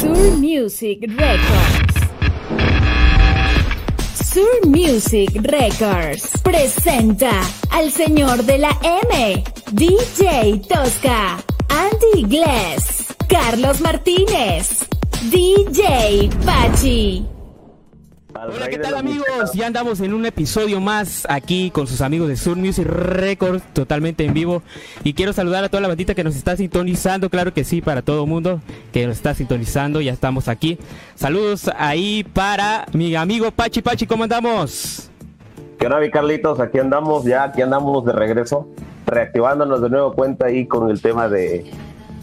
Sur Music Records. Sur Music Records presenta al señor de la M, DJ Tosca, Andy Gless, Carlos Martínez, DJ Pachi. Hola, ¿qué tal amigos? Ya andamos en un episodio más aquí con sus amigos de Sur Music Records, totalmente en vivo. Y quiero saludar a toda la bandita que nos está sintonizando, claro que sí, para todo el mundo que nos está sintonizando, ya estamos aquí. Saludos ahí para mi amigo Pachi Pachi, ¿cómo andamos? ¿Qué onda, mi Carlitos? Aquí andamos ya, aquí andamos de regreso, reactivándonos de nuevo cuenta ahí con el tema de...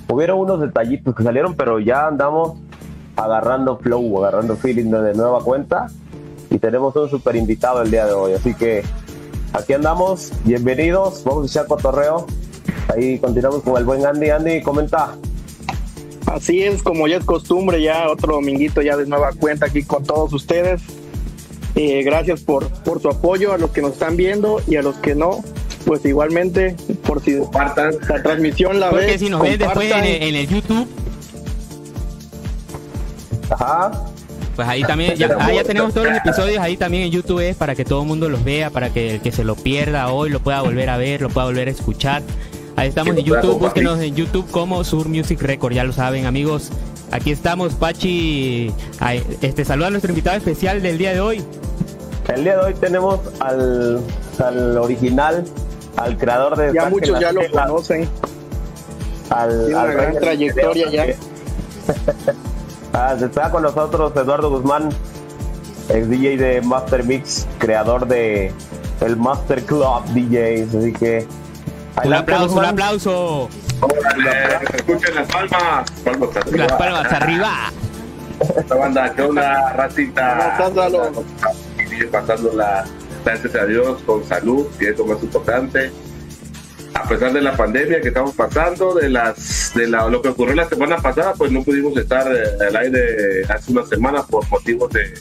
Hubieron unos detallitos que salieron, pero ya andamos agarrando flow, agarrando feeling de nueva cuenta y tenemos un super invitado el día de hoy. Así que aquí andamos, bienvenidos, vamos a echar cotorreo. Ahí continuamos con el buen Andy. Andy, comenta. Así es, como ya es costumbre, ya otro dominguito ya de nueva cuenta aquí con todos ustedes. Eh, gracias por, por su apoyo a los que nos están viendo y a los que no, pues igualmente por si compartan la transmisión la Porque ven, si nos ven después en compartan. el, en el YouTube, Ajá. Pues ahí también, ya, ah, ya tenemos todos los episodios ahí también en YouTube, es para que todo el mundo los vea, para que el que se lo pierda hoy lo pueda volver a ver, lo pueda volver a escuchar. Ahí estamos en YouTube, búsquenos en YouTube como Sur Music Record, ya lo saben amigos. Aquí estamos, Pachi. Este, saluda a nuestro invitado especial del día de hoy. El día de hoy tenemos al, al original, al creador de... Ya muchos ya lo conocen. Al, Tiene una al gran trayectoria ya. Ah, está con nosotros Eduardo Guzmán, ex DJ de Master Mix, creador de el Master Club DJs, así que Un aplauso, un aplauso. Eh, escuchen las palmas. Palmas arriba. Las palmas arriba. Esta banda, ¿qué onda, racita? ¿Cómo estás, Lalo? Sigue pasando la, gracias a Dios, con salud, que es lo más importante. A pesar de la pandemia que estamos pasando, de las de la, lo que ocurrió la semana pasada, pues no pudimos estar eh, al aire hace una semana por motivos de,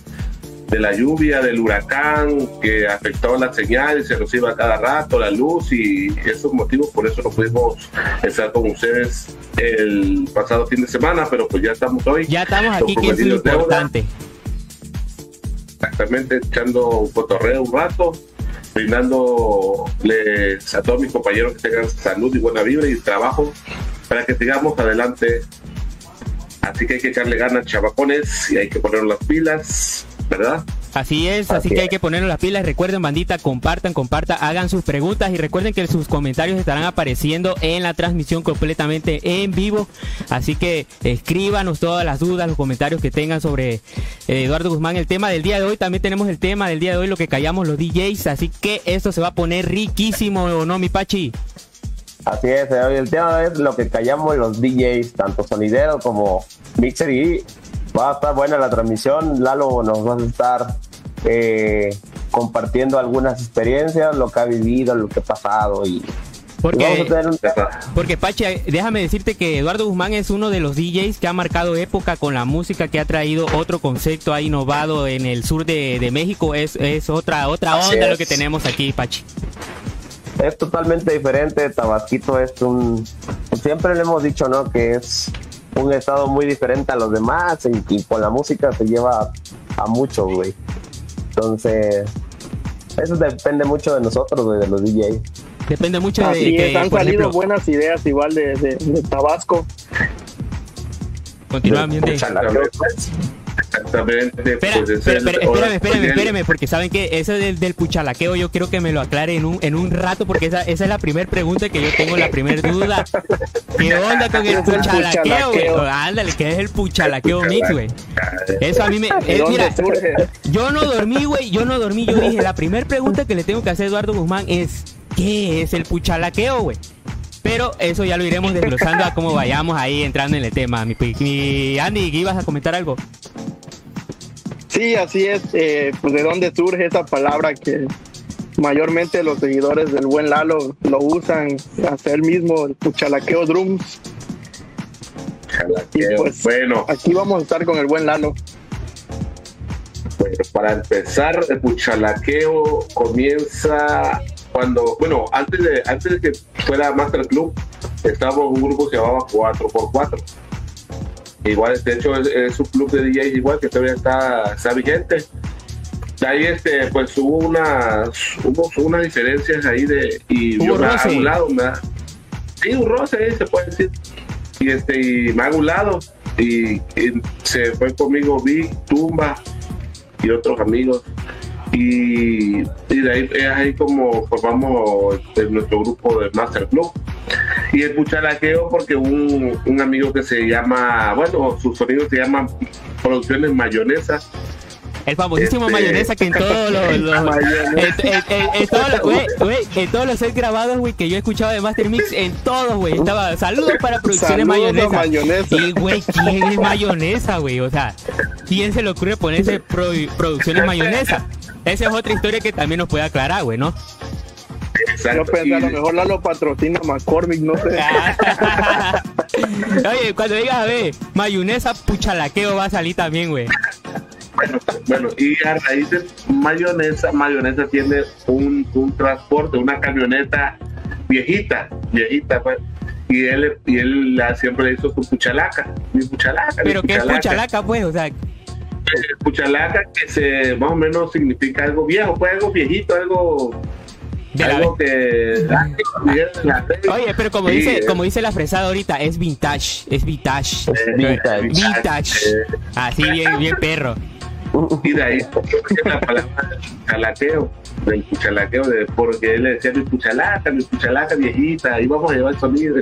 de la lluvia, del huracán que afectó la señal y se nos iba cada rato la luz y esos motivos, por eso no pudimos estar con ustedes el pasado fin de semana, pero pues ya estamos hoy. Ya estamos aquí, que es lo deuda, importante. Exactamente, echando un cotorreo un rato, brindándoles a todos mis compañeros que tengan salud y buena vibra y trabajo para que sigamos adelante. Así que hay que echarle ganas, chavacones, y hay que poner las pilas, ¿verdad? Así es, así Así que hay que ponernos las pilas. Recuerden, bandita, compartan, compartan, hagan sus preguntas y recuerden que sus comentarios estarán apareciendo en la transmisión completamente en vivo. Así que escríbanos todas las dudas, los comentarios que tengan sobre eh, Eduardo Guzmán. El tema del día de hoy, también tenemos el tema del día de hoy, lo que callamos los DJs. Así que esto se va a poner riquísimo, ¿o no, mi Pachi? Así es, eh, hoy el tema es lo que callamos los DJs, tanto sonidero como mixer y va a estar buena la transmisión. Lalo nos va a estar eh, compartiendo algunas experiencias, lo que ha vivido, lo que ha pasado y, Porque un Porque Pachi, déjame decirte que Eduardo Guzmán es uno de los DJs que ha marcado época con la música, que ha traído otro concepto, ha innovado en el sur de, de México. Es, es otra otra Así onda lo que tenemos aquí, Pachi. es totalmente diferente. Tabasquito es un. Siempre le hemos dicho, ¿no? Que es un estado muy diferente a los demás y, y con la música se lleva a mucho, güey. Entonces, eso depende mucho de nosotros, güey, de los DJs. Depende mucho de que, es, han salido ejemplo, buenas ideas igual de, de- de Tabasco. continúa bien de- Exactamente. Espera, pues, espera, ese es- espera, espérame, espérame, porque saben que eso del, del puchalaqueo yo quiero que me lo aclare en un, en un rato, porque esa, esa es la primera pregunta que yo tengo, la primera duda. ¿Qué onda con el ¿Qué es el puchalaqueo, güey? Ándale, ¿qué es el puchalaqueo mix, güey? Eso a mí me... ¿De eh, mira? Yo no dormí, güey, yo no dormí. Yo dije, la primera pregunta que le tengo que hacer a Eduardo Guzmán es, ¿qué es el puchalaqueo, güey? Pero eso ya lo iremos desglosando a cómo vayamos ahí entrando en el tema. Mi, mi Andy, ¿ibas a comentar algo? Sí, así es. eh, pues de dónde surge esa palabra que mayormente los seguidores del buen Lalo lo usan, hacer mismo el puchalaqueo drums. Chalaqueo. Y pues- Bueno, Aquí vamos a estar con el buen Lalo. Bueno, para empezar, el puchalaqueo comienza cuando, bueno, antes de, antes de que fuera Master Club, estábamos en un grupo que se llamaba 4x4. Igual de hecho es, es un club de DJs igual que todavía está, está vigente. De ahí este, pues hubo unas, hubo unas diferencias ahí de, y yo me un lado, me ha- sí, un roce ahí se puede decir. Y este, y me hago un lado y, y se fue conmigo Vic, Tumba y otros amigos. Y, y de ahí es ahí como formamos este, nuestro grupo de Master Club. Y el cucharaqueo porque un, un amigo que se llama, bueno, sus sonidos se llaman Producciones Mayonesa. El famosísimo Este- mayonesa que en todos los. los- en, en- en- en todos los- güey, güey, en todos los sets grabados, güey, que yo he escuchado de Master Mix, en todos, güey. Estaba saludos para producciones Saludos, mayonesa. mayonesa. Y, güey, ¿quién es mayonesa, güey? O sea, ¿quién se le ocurre ponerse pro- producciones mayonesa? Esa es otra historia que también nos puede aclarar, güey, ¿no? Exacto. Yo pensé, a lo mejor Lalo patrocina McCormick, no sé. Oye, cuando digas, a ver, mayonesa puchalaqueo va a salir también, güey. Bueno, bueno, y a raíz de mayonesa, mayonesa tiene un, un transporte, una camioneta viejita, viejita, pues. Y él, y él la- siempre le hizo su puchalaca, mi puchalaca. mi Pero ¿qué es puchalaca, pues? O sea, Puchalaca que se, más o menos significa algo viejo, pues algo viejito, algo, algo que... Oye, pero como Sí, dice, eh. como dice la fresada ahorita, es vintage, es vintage. vintage. Vintage. Eh, Así bien, bien perro. Y de ahí surge la palabra cuchalaqueo, del cuchalaqueo, de, porque él le decía mi cuchalaca, mi cuchalaca viejita, ahí vamos a llevar el sonido.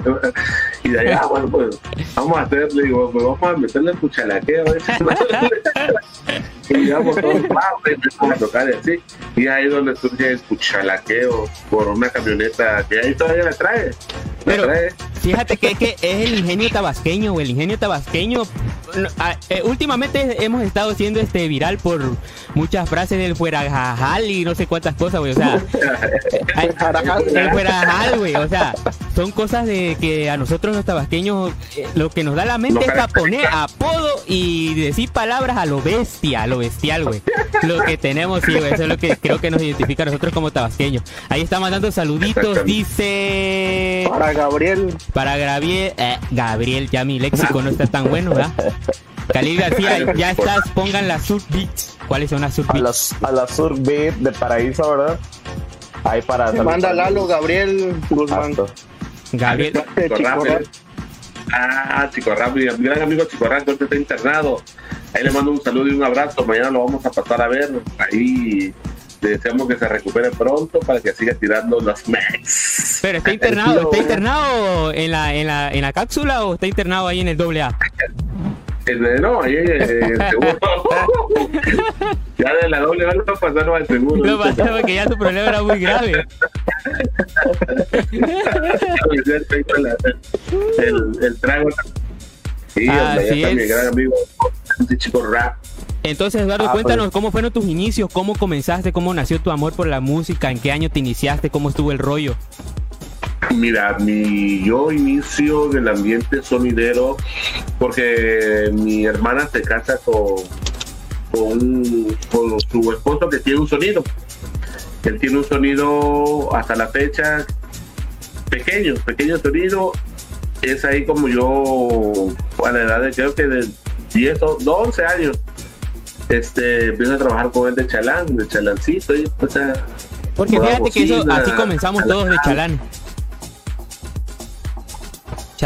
Y de ahí, ah, bueno, pues vamos a hacerle, digo, pues vamos a meterle el cuchalaqueo. ¿eh? y digamos, todos, vamos a tocar y así. Y ahí es donde surge el cuchalaqueo por una camioneta que ahí todavía la trae. La Pero trae. fíjate que, que es el ingenio tabasqueño. El ingenio tabasqueño. ah, eh, últimamente hemos estado haciendo este viral por muchas frases del fuera jajal y no sé cosas, güey. O sea, ay, el fuera jajal, güey. O sea, son cosas de que a nosotros los tabasqueños eh, lo que nos da la mente es a poner apodo y decir palabras a lo bestia, a lo bestial, güey. Lo que tenemos, sí, güey. Eso es lo que creo que nos identifica a nosotros como tabasqueños. Ahí está mandando saluditos, dice. Para Gabriel, Para Gabriel, eh, Gabriel, ya mi léxico no está tan bueno, ¿verdad? Khalil García, ya estás, pongan las subbeats. ¿Cuáles son las A las, a la Surbeat de Paraíso, ¿verdad? Ahí para. manda Lalo Gabriel Guzmán. Gabriel, eh. Ah, Chico Rap, mi gran amigo Chico Rap, que ahorita está internado. Ahí le mando un saludo y un abrazo. Mañana lo vamos a pasar a ver. Ahí le deseamos que se recupere pronto para que siga tirando los max. pero está internado, ¿está internado en la, en la, en la cápsula o está internado ahí en el doble A? No, ahí el seguro. ya de la doble vale pasaron al seguro. Lo pasé porque ya tu problema era muy grave. el, el trago. Sí, Así hombre, ya está mi es. gran amigo, este chico rap. Entonces, Eduardo, Ah, cuéntanos pues. cómo fueron tus inicios, cómo comenzaste, cómo nació tu amor por la música, en qué año te iniciaste, cómo estuvo el rollo. Mira, mi, yo inicio en el ambiente sonidero porque mi hermana se casa con, con, su esposo que tiene un sonido. Él tiene un sonido hasta la fecha pequeño, pequeño sonido. Es ahí como yo, a la edad de creo que de 10 o 11 años, este, empiezo a trabajar con él de chalán, de chalancito. Y, o sea, Porque fíjate que eso, así comenzamos todos de chalán.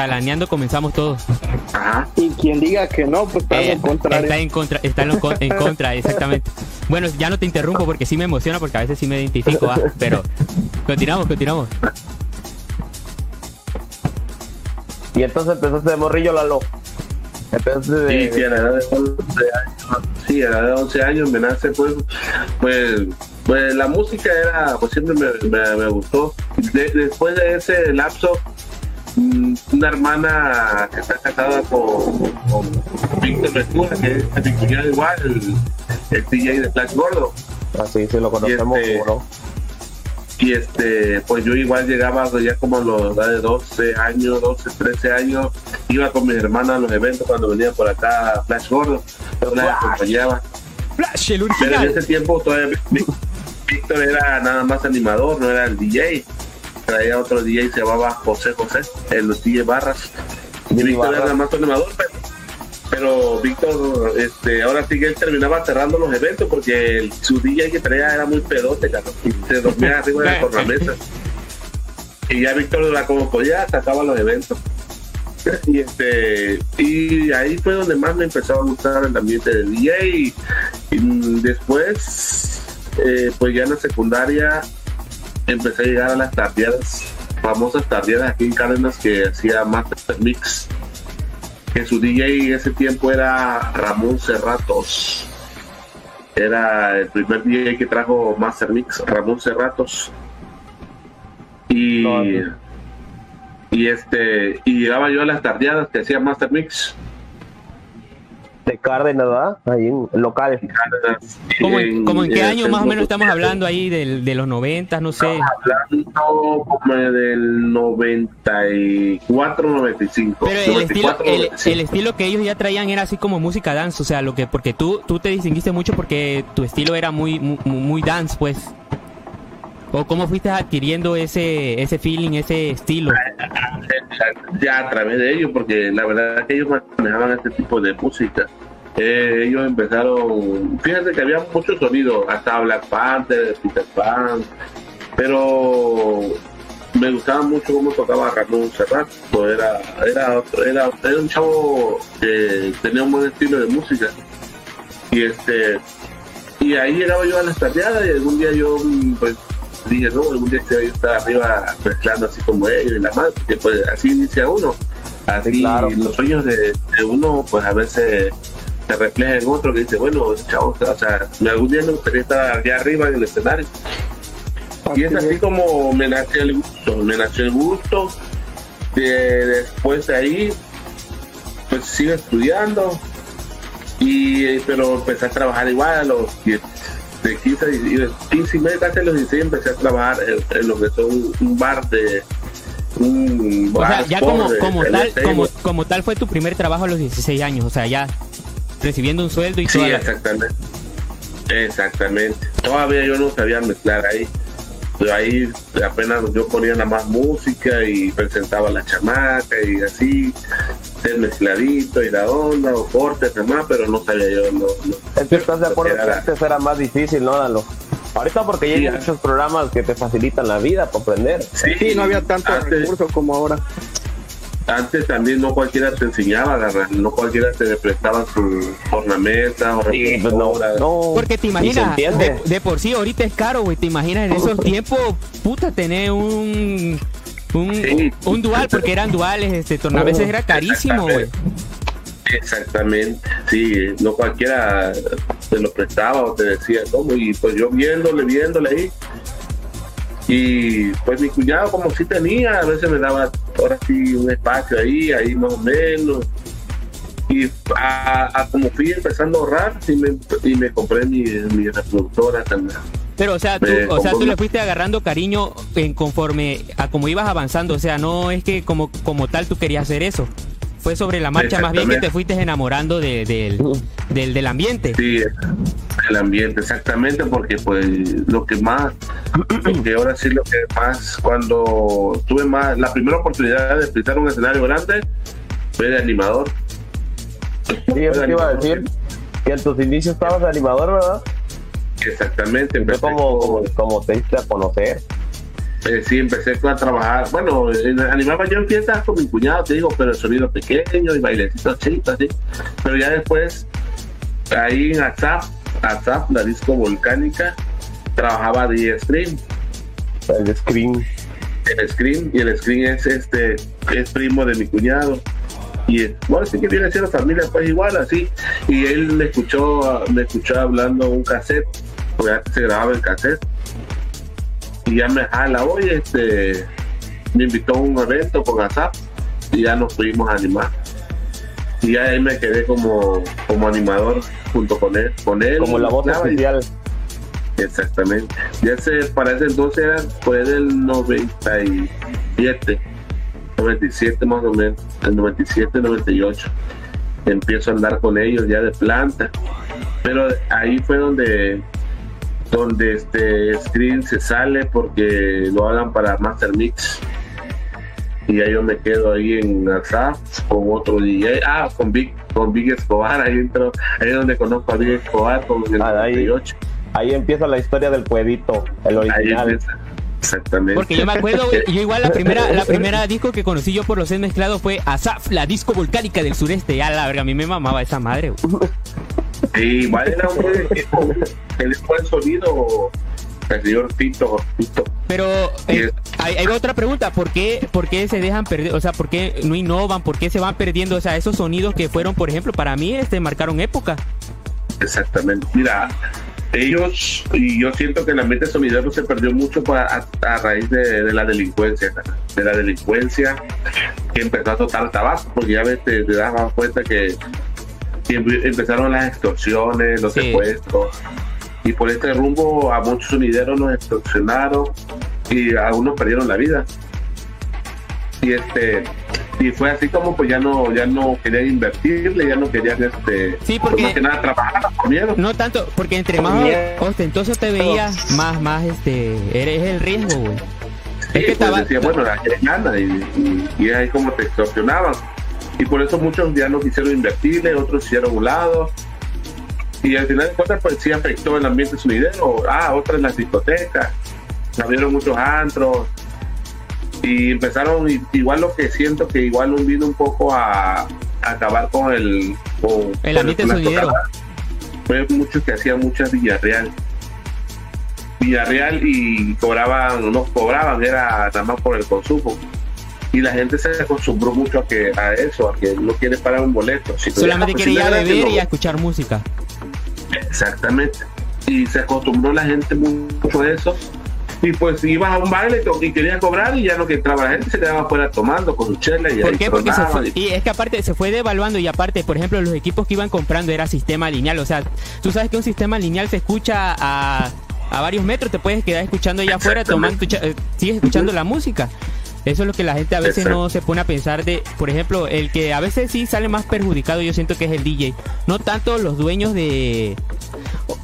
Chalaneando comenzamos todos. ajá. Y quien diga que no, pues está Eh, en contrario. está en contra, está en, lo con- en contra, exactamente. Bueno, ya no te interrumpo porque sí me emociona porque a veces sí me identifico, ah, pero continuamos, continuamos. Y entonces empezaste de morrillo, Lalo. Empezaste de. Sí, sí, a la edad de 11 años, sí, a la edad de 11 años me nace, pues, pues, pues la música era, pues siempre me, me, me gustó. De- después de ese lapso, una hermana que está casada con, con Víctor Ventura, que es mi cuñado igual, el, el DJ de Flash Gordo. Así, sí, lo conocemos, Y este- ¿cómo no? Y este, pues yo igual llegaba ya como a los edad de 12 años, 12, 13 años, iba con mis hermanas a los eventos cuando venía por acá Flash Gordo, yo la acompañaba. Flash, el Pero en original. ese tiempo todavía Ví- Víctor era nada más animador, no era el DJ. Traía otro DJ, se llamaba José José, el los DJ Barras. Y Víctor era más animador, pero, pero Víctor, este, ahora sí que él terminaba cerrando los eventos porque el, su DJ que traía era muy pedote, cabrón, y se dormía arriba de la tornamesa. Y ya Víctor, como podía, sacaba los eventos. Y este y ahí fue donde más me empezó a gustar el ambiente del DJ y, y después eh, pues ya en la secundaria empecé a llegar a las tardeadas famosas tardeadas aquí en Cárdenas que hacía Master Mix. Que su DJ en ese tiempo era Ramón Cerratos. Era el primer DJ que trajo Master Mix Ramón Cerratos. Y No, no. y este y llegaba yo a las tardeadas que hacía Master Mix De Cárdenas, ¿verdad? Ahí en local. ¿Cómo, en- cómo en qué el año más o menos estamos hablando ahí del- de los 90, no sé? hablando como del 94, 95. Pero el estilo, 94, el, 95. el estilo que ellos ya traían era así como música dance, o sea, lo que porque tú tú te distinguiste mucho porque tu estilo era muy muy, muy dance, pues. ¿O cómo fuiste adquiriendo ese ese feeling, ese estilo? ya a través de ellos, porque la verdad es que ellos manejaban este tipo de música. Eh, ellos empezaron, fíjate que había muchos sonidos, hasta Black Panther, Peter Pan, pero me gustaba mucho cómo tocaba Ramón Serrat, pues era, era, era, era un chavo que tenía un buen estilo de música. Y este y ahí llegaba yo a las tardeadas y algún día yo pues dije, no, algún día yo estar arriba mezclando así como ellos y la más, que pues así inicia uno. Así Claro. los sueños de, de uno pues a veces se reflejan en otro que dice, bueno, chavo, o sea, algún día me gustaría estar allá arriba en el escenario. Y es así como me nació el gusto, me nació el gusto. De- después de ahí, pues sigo estudiando, y eh, pero empecé a trabajar igual a los 10, de 15, y de 15 y medio, casi a los 16 empecé a trabajar en, en lo que son un bar de un O sea, bar ya como de- como de tal como como tal fue tu primer trabajo a los 16 años, o sea, ya recibiendo un sueldo y Sí, toda la- exactamente. Exactamente. Todavía yo no sabía mezclar ahí. Pero ahí apenas yo ponía nada más música y presentaba la chamaca y así, el mezcladito y la onda o cortes nada más, pero no sabía yo lo- Es que estás de acuerdo Era que la- antes era más difícil, ¿no, Lalo? Ahorita porque ya hay Sí, muchos programas que te facilitan la vida para aprender. Sí, no había tanto antes, recurso como ahora. antes también no cualquiera te enseñaba agarrar, no cualquiera te prestaba su tornamesa o Sí, pues no, no. Porque te imaginas, de, de por sí ahorita es caro, güey. Te imaginas en esos tiempos, puta, tener un un, Sí. un dual, porque eran duales, este tornaveses era carísimo, güey. Exactamente, sí, no cualquiera te lo prestaba o te decía cómo, y pues yo viéndole, viéndole ahí. Y pues mi cuñado como sí tenía, a veces me daba ahora sí un espacio ahí, ahí más o menos. Y a, a como fui empezando a ahorrar, sí me, y me compré mi, mi reproductora también. Pero, o sea, tú, Me o sea, tú le fuiste agarrando cariño en conforme a como ibas avanzando. O sea, no es que como, como tal tú querías hacer eso. Fue sobre la marcha más bien que te fuiste enamorando de- del, del, del ambiente. Sí, el ambiente, exactamente, porque pues lo que más, lo que ahora sí lo que más, cuando tuve más, la primera oportunidad de pintar un escenario grande, fue de animador. Sí, eso te iba a decir que en tus inicios estabas de animador, ¿verdad? Exactamente, empecé, como, como- como, como te diste a conocer. eh, sí, empecé a trabajar, bueno, en- animaba yo en fiestas con mi cuñado, te digo, pero el sonido pequeño y bailecitos chiquitos, así, pero ya después, ahí en ASAP, ASAP, la disco volcánica, trabajaba de stream, El screen. el screen y el screen es este es primo de mi cuñado. Y bueno sí que viene siendo familia pues igual así. Y él me escuchó me escuchó hablando un cassette porque antes se grababa el cassette y ya me jala oye este me invitó a un evento con ASAP y ya nos pudimos animar y ya ahí me quedé como como animador junto con él con él Como la voz oficial. Exactamente. Ya se, para ese entonces era, fue del 97, 97 más o menos, el 97, 98. Empiezo a andar con ellos ya de planta. Pero ahí fue donde donde este screen se sale porque lo hagan para Master Mix. y ya yo me quedo ahí en ASAP con otro DJ, ah, con Big, con Big Escobar, ahí entro, ahí es donde conozco a Big Escobar con el Ah, ahí. 98. Ahí empieza la historia del cuevito, el Ahí original. Exactamente. Porque yo me acuerdo, güey, yo igual la primera, la primera disco que conocí yo por los sets mezclados fue Asaf, la disco volcánica del sureste. Ya la verga, a mí me mamaba esa madre, güey. Sí, igual era un fue el sonido el señor Tito, Tito. Pero eh, hay, hay otra pregunta, ¿por qué, ¿por qué se dejan perder? O sea, ¿por qué no innovan? ¿Por qué se van perdiendo? O sea, esos sonidos que fueron, por ejemplo, para mí, este, marcaron época. Exactamente. Mira, ellos, y yo siento que el ambiente sonidero se perdió mucho a, a raíz de, de la delincuencia, de la delincuencia que empezó a tocar tabaco, porque ya ves, te, te das cuenta que, empe- empezaron las extorsiones, los Sí. secuestros, y por este rumbo a muchos sonideros los extorsionaron y algunos perdieron la vida. Y este y fue así como pues ya no ya no querían invertirle, ya no querían este Sí, pues, porque- más que nada trabajar por miedo. No tanto, porque entre más miedo. ostentoso te veías, más, más, este, eres el riesgo, güey. Sí, Es que pues estaba- decía, bueno, la y, y, y es ahí como te extorsionaban. Y por eso muchos ya no quisieron invertirle, otros hicieron un lado. Y al final de cuentas, pues sí afectó el ambiente sonidero. Ah, otras las discotecas. Abrieron muchos antros. Y empezaron, igual lo que siento que igual vino un poco a, a acabar con el... Con, El con ambiente sonidero. Fue muchos que hacían muchas Villarreal. Villarreal y cobraban, no cobraban, era nada más por el consumo. Y la gente se acostumbró mucho a que a eso, a que no quiere pagar un boleto. Si Solamente la quería posibilidad de beber y a escuchar música. Exactamente. Y se acostumbró la gente mucho a eso. Y pues ibas a un baile y- querías cobrar y ya no que entraba la gente, se quedaba afuera tomando con su chela y ¿Por qué? Porque se fue, y- es que aparte se fue devaluando y aparte, por ejemplo, los equipos que iban comprando era sistema lineal. O sea, tú sabes que un sistema lineal se escucha a, a varios metros, te puedes quedar escuchando allá afuera, tomando, eh, sigues escuchando la música. Eso es lo que la gente a veces Exacto. no se pone a pensar de, por ejemplo, el que a veces sí sale más perjudicado, yo siento que es el DJ. No tanto los dueños de,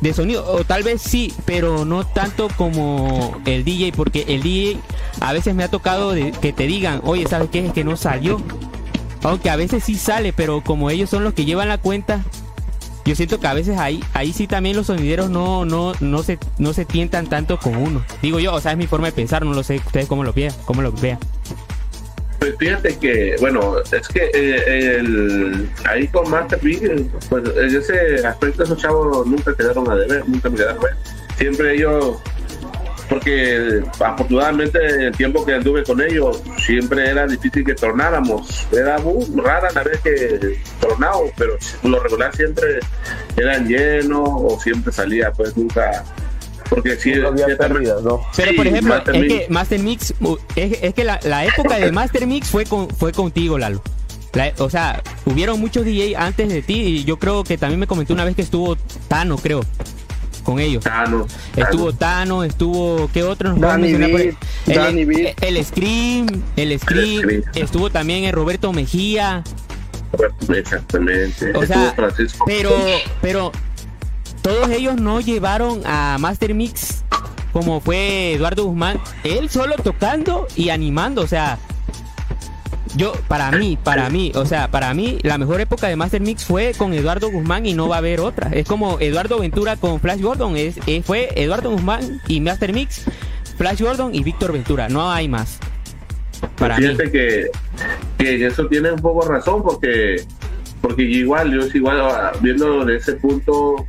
de sonido, o tal vez sí, pero no tanto como el DJ, porque el DJ a veces me ha tocado de- que te digan, oye, ¿sabes qué? Es que no salió. Aunque a veces sí sale, pero como ellos son los que llevan la cuenta, yo siento que a veces ahí, ahí sí también los sonideros no, no, no se, no se tientan tanto con uno. Digo yo, o sea, es mi forma de pensar, no lo sé ustedes cómo lo vean, cómo lo vean. Pues fíjate que, bueno, es que eh, el, ahí con Master pues en ese aspecto esos chavos nunca quedaron a deber, nunca me quedaron a ver. Siempre ellos, porque afortunadamente el tiempo que anduve con ellos, siempre era difícil que tornáramos. Era muy rara la vez que tornábamos, pero lo regular siempre eran llenos o siempre salía, pues nunca. Porque sí, No había pérdidas, ¿no? Pero Sí, por ejemplo, Master es Mix. que Master Mix, es, es que la, la época de Master Mix fue con, fue contigo, Lalo. La- o sea, hubieron muchos DJ antes de ti y yo creo que también me comentó una vez que estuvo Tano, creo, con ellos. Estuvo Tano, estuvo, ¿qué otro nos Danny el, Scream, el Scream, estuvo también el Roberto Mejía, Exactamente. o Estuvo sea, Francisco. pero, pero todos ellos no llevaron a Master Mix como fue Eduardo Guzmán, él solo tocando y animando, o sea, yo, para mí, para mí, o sea, para mí, la mejor época de Master Mix fue con Eduardo Guzmán y no va a haber otra. Es como Eduardo Ventura con Flash Gordon, es, fue Eduardo Guzmán y Master Mix, Flash Gordon y Víctor Ventura, no hay más. Para mí. Fíjate que, que en eso tiene un poco razón porque porque igual yo es igual viendo de ese punto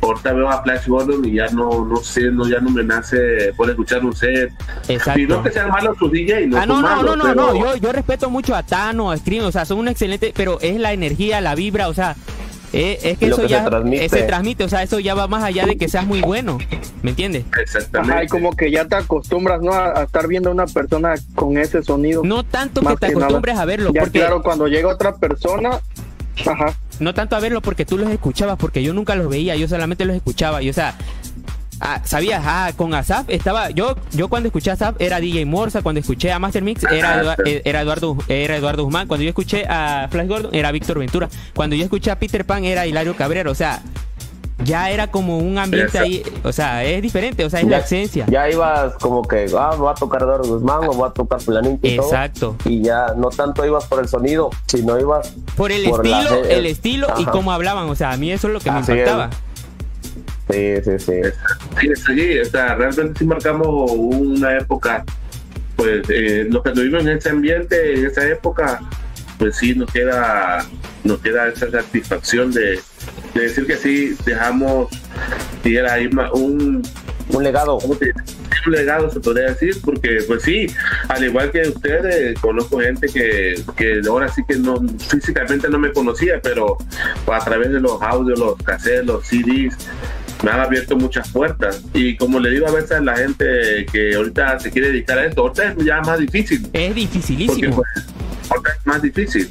ahorita veo a Flash Gordon y ya no no sé no ya no me nace por escuchar un set Exacto. y no que sean malos sus DJ no Ah, no, no, malos, no, no, pero- no, yo, yo respeto mucho a Tano, a Scream, o sea, son un excelente, pero es la energía, la vibra, o sea, eh, es que Lo eso que se ya transmite. eh, se transmite, o sea, eso ya va más allá de que seas muy bueno, ¿me entiendes? exactamente Ajá, y como que ya te acostumbras, ¿no? A, a estar viendo a una persona con ese sonido. No tanto que te que nada. acostumbres a verlo, ya porque claro, cuando llega otra persona, ajá. No tanto a verlo porque tú los escuchabas, porque yo nunca los veía, yo solamente los escuchaba, y o sea, ah, sabías, ah, con Asaf estaba, yo, yo cuando escuché a Asaf era DJ Morsa, cuando escuché a Master Mix era, eh, era Eduardo, era Eduardo Guzmán, cuando yo escuché a Flash Gordon era Víctor Ventura, cuando yo escuché a Peter Pan era Hilario Cabrera, o sea, ya era como un ambiente ahí, o sea, es diferente, o sea, es la esencia. Ya ibas como que, ah, voy a tocar Eduardo Guzmán o voy a tocar Planito y Exacto. y ya no tanto ibas por el sonido, sino ibas por el estilo, el estilo y cómo hablaban, o sea, a mí eso es lo que me impactaba. Sí, sí, sí. Sí, sí, o sea, realmente sí marcamos una época, pues eh, los que tuvimos en ese ambiente, en esa época, pues sí nos queda, nos queda esa satisfacción de, decir que sí dejamos, si era un, un legado. Un legado se podría decir, porque pues sí, al igual que ustedes, conozco gente que, que ahora sí que no físicamente no me conocía, pero a través de los audios, los cassettes, los CDs, me han abierto muchas puertas. Y como le digo a veces a la gente que ahorita se quiere dedicar a esto, ahorita es ya más difícil. Es dificilísimo. Pues, ahorita es más difícil.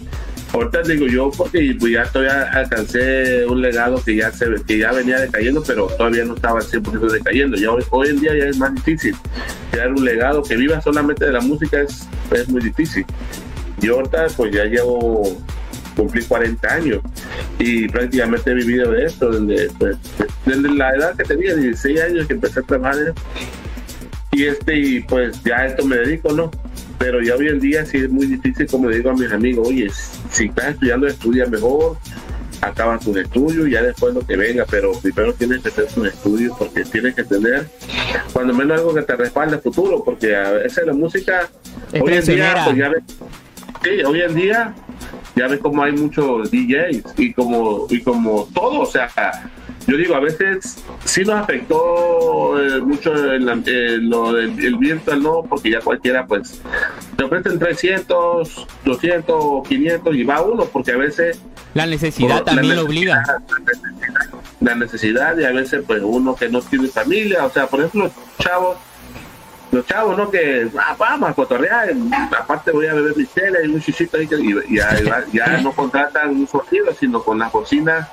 Ahorita digo yo porque pues, ya todavía alcancé un legado que ya se que ya venía decayendo, pero todavía no estaba al 100% decayendo. Ya hoy, en día ya es más difícil. Crear un legado que viva solamente de la música es, es muy difícil. Yo ahorita pues ya llevo cumplí 40 años y prácticamente he vivido de esto desde, pues, desde la edad que tenía, 16 años que empecé a trabajar y este y pues ya a esto me dedico, ¿no? Pero ya hoy en día sí es muy difícil, como digo a mis amigos, oye, si estás estudiando, estudia mejor, acaba tus estudios, ya después lo que venga, pero primero tienes que hacer tus estudios porque tienes que tener, cuando menos algo que te respalde el futuro, porque a veces la música, hoy en día, pues ya sí, hoy en día ya ves como hay muchos DJs y como, y como todo, o sea, yo digo, a veces sí nos afectó eh, mucho el, lo del el virtual, ¿no? Porque ya cualquiera, pues, te ofrecen 300, 200, 500 y va uno, porque a veces... La necesidad también lo obliga. La necesidad, y a veces, pues, uno que no tiene familia, o sea, por ejemplo, chavos los chavos, ¿no? Que ah, vamos a cotorrear, aparte voy a beber mi tele y un chichito ahí, y, ya, no contratan un sonido, sino con las bocinas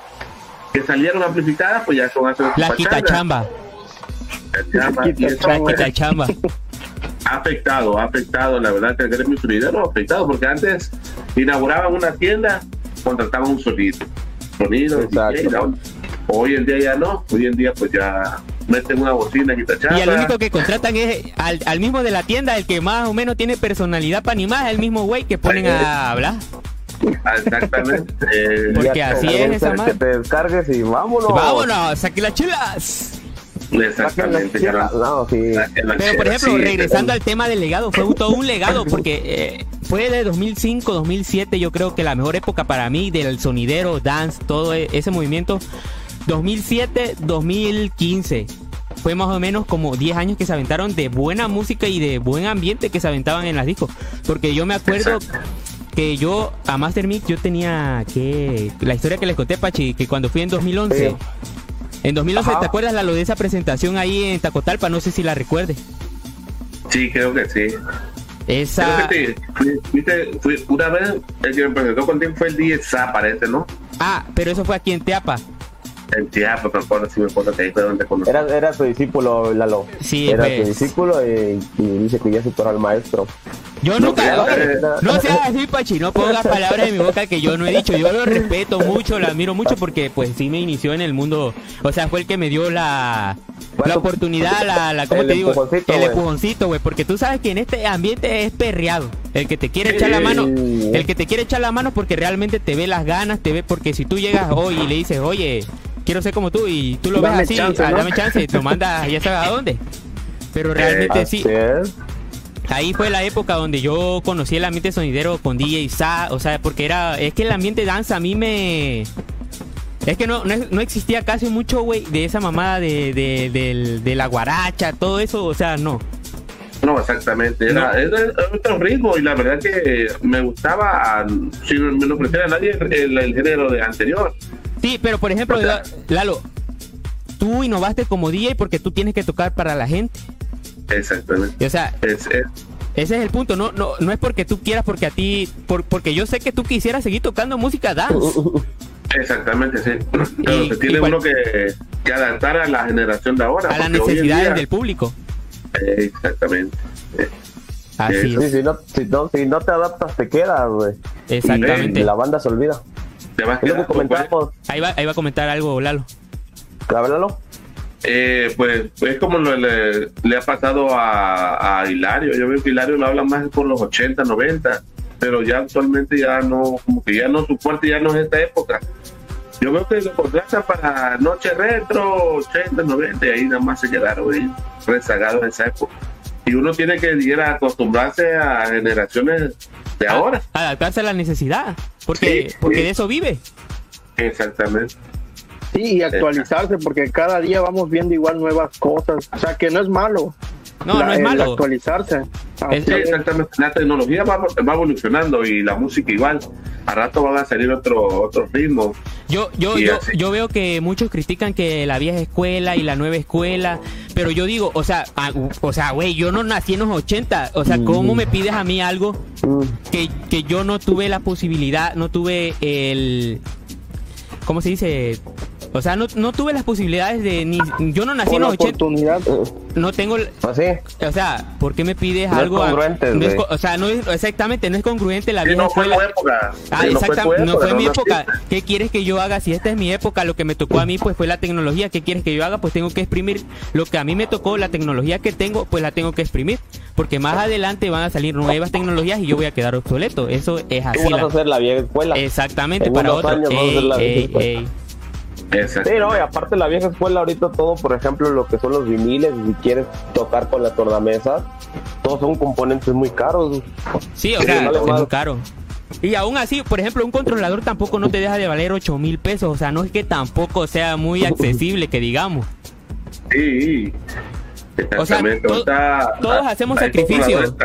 que salieron amplificadas, pues ya son hacer La quita chamba. La chamba. Ha afectado, ha afectado, la verdad que el gremio sonidero ha afectado, porque antes inauguraban una tienda, contrataban un sonido. Sonido, hoy en día ya no, hoy en día pues ya meten una bocina y Y el único que contratan es al, mismo de la tienda, el que más o menos tiene personalidad para animar, el mismo güey que ponen a hablar. Exactamente. Porque así es esa madre. Que te descargues y vámonos. Vámonos, saque las chulas. Exactamente. Pero por ejemplo, regresando al tema del legado, fue todo un legado porque eh, fue de 2005, 2007, yo creo que la mejor época para mí del sonidero, dance, todo e, ese movimiento 2007, 2015. Fue más o menos como 10 años que se aventaron de buena música y de buen ambiente que se aventaban en las discos. Porque yo me acuerdo que yo a Master Mix yo tenía que la historia que les conté Pachi que cuando fui en 2011 en 2011 te acuerdas la de esa presentación ahí en Tacotalpa no sé si la recuerdes sí creo que sí. Esa una vez el que me presentó contigo fue el 10 parece no ah pero eso fue aquí en Teapa en Chiapas, pero si me acuerdo que ahí fue donde conocí. Era, era su discípulo, Lalo. Sí, Era pues. su discípulo y, dice que ya superó al maestro. Yo nunca, no, no sea así, Pachi, no pongas palabras en mi boca que yo no he dicho. Yo lo respeto mucho, lo admiro mucho porque pues sí me inició en el mundo, o sea, fue el que me dio la, la oportunidad, la, la ¿cómo te digo? El empujoncito, güey, porque tú sabes que en este ambiente es perreado. El que te quiere echar la mano, el que te quiere echar la mano porque realmente te ve las ganas, te ve porque si tú llegas hoy y le dices, oye, quiero ser como tú y tú lo ves así, chance, ah, dame chance, te manda ya sabes a dónde. Pero realmente sí. Ahí fue la época donde yo conocí el ambiente sonidero con DJ Sa, o sea, porque era, es que el ambiente danza a mí me... Es que no, no, existía casi mucho, güey, de esa mamada de, de, de, la guaracha, todo eso, o sea, no. No, exactamente. Era, otro ritmo y la verdad que me gustaba, si me lo prefiere a nadie, el, el, género de anterior. Sí, pero por ejemplo, Lalo, tú innovaste como DJ porque tú tienes que tocar para la gente. Exactamente. o sea, ese es el punto, no, no, no es porque tú quieras, porque a ti, porque yo sé que tú quisieras seguir tocando música dance. Exactamente, sí. Pero se tiene uno que, adaptar a la generación de ahora. A las necesidades del público. Exactamente. Así es. si, no, si, no, si no te adaptas, te quedas, güey. Exactamente. Y la banda se olvida. Te vas ahí, va, ahí va a comentar algo, Lalo. Háblalo. Eh, pues es como lo le, le ha pasado a, a, Hilario. Yo veo que Hilario lo habla más por los 80, 90, pero ya actualmente ya no, como que ya no, su fuerte ya no es esta época. Yo veo que lo contratan para Noche Retro, 80, 90, y ahí nada más se quedaron rezagados en esa época. Y uno tiene que ir a acostumbrarse a generaciones de ahora. Adaptarse a la necesidad, porque, porque de eso vive. Exactamente. Sí, y actualizarse, porque cada día vamos viendo igual nuevas cosas. O sea, que no es malo. No, no es malo. Actualizarse. Sí, exactamente. La tecnología va, va, evolucionando y la música igual. A rato van a salir otro, otro ritmo. Yo, yo, yo, yo, veo que muchos critican que la vieja escuela y la nueva escuela, pero yo digo, o sea, o sea, güey, yo no nací en los 80, o sea, ¿cómo me pides a mí algo que, que yo no tuve la posibilidad, no tuve el, ¿cómo se dice? O sea, no, no tuve las posibilidades de ni yo no nací en los 80. No tengo ¿Así? O sea, ¿por qué me pides no algo? Es congruente, no es, o sea, no es exactamente, no es congruente la vieja no fue escuela. tu época. Ah, Sí, no fue exactamente, no fue época, mi época. ¿Qué quieres que yo haga? Si esta es mi época, lo que me tocó a mí pues fue la tecnología. ¿Qué quieres que yo haga? Pues tengo que exprimir lo que a mí me tocó, la tecnología que tengo, pues la tengo que exprimir, porque más adelante van a salir nuevas tecnologías y yo voy a quedar obsoleto. Eso es Tú así. vas la- a hacer la vieja escuela. Exactamente, En para otro. años vamos a hacer Ey, Exacto. Sí, no, y aparte la vieja escuela ahorita todo, por ejemplo, lo que son los viniles, si quieres tocar con la tornamesa, todos son componentes muy caros. Sí, o Sí, sea, es muy caro. Y aún así, por ejemplo, un controlador tampoco no te deja de valer 8 mil pesos. O sea, no es que tampoco sea muy accesible, que digamos. Sí, O sea, to- todos hacemos sacrificios.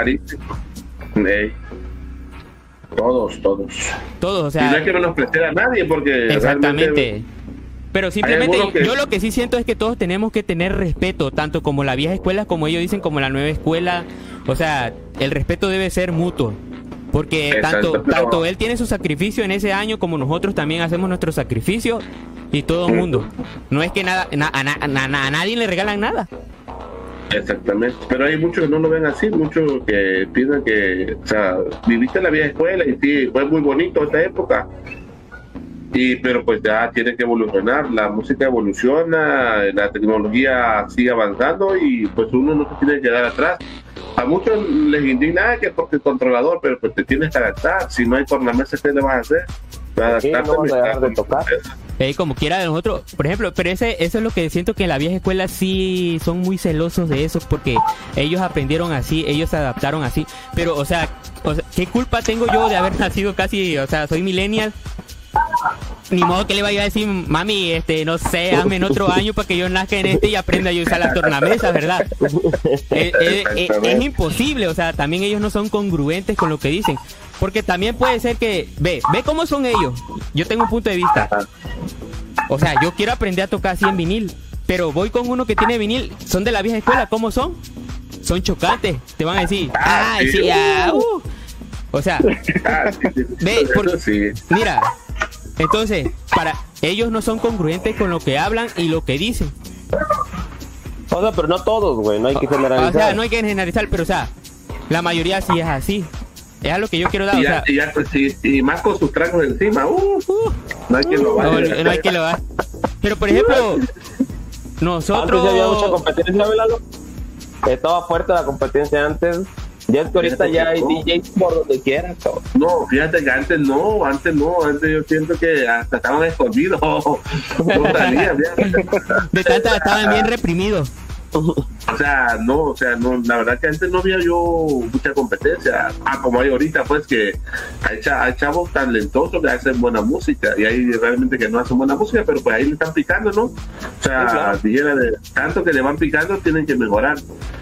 Todos, todos. Todos, o y sea, no hay que menospreciar a nadie porque exactamente. realmente- Pero simplemente que- yo lo que sí siento es que todos tenemos que tener respeto, tanto como la vieja escuela, como ellos dicen, como la nueva escuela. O sea, el respeto debe ser mutuo. Porque Exacto, tanto, pero- tanto él tiene su sacrificio en ese año como nosotros también hacemos nuestro sacrificio y todo el mundo. No es que nada, na- a, na- a na- a nadie le regalan nada. Exactamente, pero hay muchos que no lo ven así, muchos que piensan que, o sea, viviste la vieja escuela y sí, fue muy bonito esta época, y pero pues ya tiene que evolucionar, la música evoluciona, la tecnología sigue avanzando y pues uno no se tiene que quedar atrás. A muchos les indigna "Ah, que porque el controlador, pero pues te tienes que adaptar, si no hay tornamesa, ¿qué le vas a hacer? Sí, no dejar de tocar. Eh, como quiera de nosotros, por ejemplo, pero ese, eso es lo que siento que en la vieja escuela sí son muy celosos de eso porque ellos aprendieron así, ellos se adaptaron así, pero o sea, o sea, ¿qué culpa tengo yo de haber nacido casi, o sea, soy millennial? Ni modo que le vaya a decir, mami, este, no sé, hazme en otro año para que yo nazca en este y aprenda a usar la tornamesa, ¿verdad? Eh, eh, eh, es imposible, o sea, también ellos no son congruentes con lo que dicen. Porque también puede ser que, ve, ve cómo son ellos. Yo tengo un punto de vista. O sea, yo quiero aprender a tocar así en vinil, pero voy con uno que tiene vinil, son de la vieja escuela, ¿cómo son? Son chocantes, te van a decir, Ah, sí, ah, uh". O sea, Ah, sí, sí, Ve, eso porque- sí. mira, entonces, para ellos no son congruentes con lo que hablan y lo que dicen. O sea, pero no todos, güey, no hay que O generalizar. sea, no hay que generalizar, pero o sea, la mayoría sí es así. Es a lo que yo quiero dar, Y o ya, sea, y, ya, pues, sí, y más con sus tragos encima, uh, uh, no hay quien lo no, vaya. no hay que lo haga. Pero por ejemplo, Antes nosotros ya había mucha competencia, Velalo. Estaba fuerte la competencia antes. Ya es que ahorita Fíjate ya que hay no. DJs por donde quieran, cabrón. No, fíjate que antes no, antes no, antes yo siento que hasta estaban escondidos. No fíjate. de tanta estaban bien reprimidos. O sea, no, o sea, no, la verdad que antes no había yo mucha competencia. Ah, como hay ahorita, pues que hay, cha- hay chavos talentosos que hacen buena música y hay realmente que no hacen buena música, pero pues ahí le están picando, ¿no? O sea, Sí, claro. dijera de tanto que le van picando, tienen que mejorar.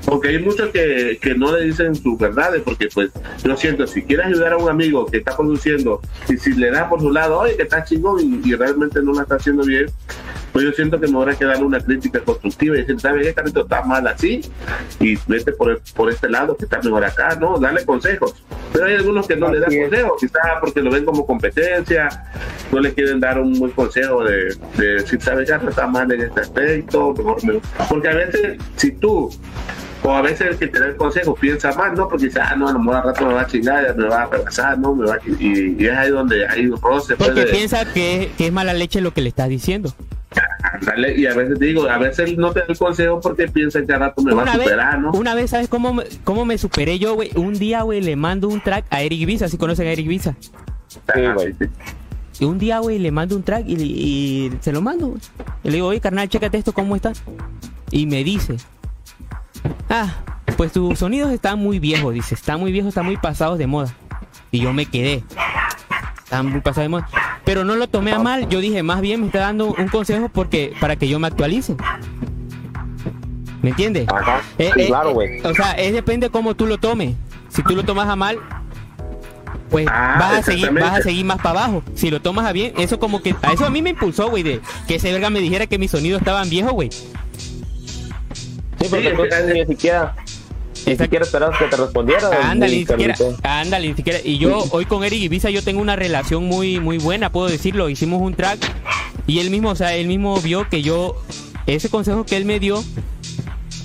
Porque hay muchos que, que no le dicen sus verdades, porque pues yo siento, si quieres ayudar a un amigo que está produciendo y si le das por su lado, oye, que está chingón y, y realmente no la está haciendo bien, pues yo siento que mejor hay que darle una crítica constructiva y decir, ¿sabes qué, Carlito? Está mal así y vete por, por este lado que está mejor acá, ¿no? Darle consejos. Pero hay algunos que no le dan consejos, quizás porque lo ven como competencia, no le quieren dar un buen consejo de, de decir, ¿sabes qué? Está mal en este aspecto, mejor me-". Porque a veces, si tú o a veces el que te da el consejo piensa mal, ¿no? Porque dice, ah, no, a lo mejor al rato me va a chingar, me va a rebasar, ¿no? Me va a... y, y es ahí donde hay roce. pues, Porque de- piensa que, que es mala leche lo que le estás diciendo. Dale, y a veces digo, a veces no te el consejo porque piensa que a rato me va Una a vez, superar, ¿no? una vez, ¿sabes cómo, me- cómo me superé yo, güey? Un día, güey, le mando un track a Eric Visa, si conocen a Eric Visa. Sí, Ajá, güey. sí, sí. Y un día, güey, le mando un track y, y se lo mando. güey. Y le digo, oye, carnal, chécate esto, ¿cómo está? Y me dice, ah, pues tus sonidos están muy viejos, dice, están muy viejos, están muy pasados de moda. Y yo me quedé. Están muy pasados de moda. Pero no lo tomé a mal, yo dije, más bien me está dando un consejo porque para que yo me actualice. ¿Me entiendes? Ajá. Eh, Sí, eh, claro, eh, güey. o sea, es depende cómo tú lo tomes. Si tú lo tomas a mal, pues Ah, vas a seguir, vas a seguir más para abajo. Si lo tomas a bien, eso como que a eso a mí me impulsó, güey, de que ese verga me dijera que mis sonidos estaban viejos, güey. Sí, porque Sí, tú es- ni siquiera, ni siquiera esperabas que te respondiera. Ándale, ni siquiera, ándale, ni siquiera. Y yo hoy con Eric Ibiza yo tengo una relación muy, muy buena, puedo decirlo. Hicimos un track y él mismo, o sea, él mismo vio que yo, ese consejo que él me dio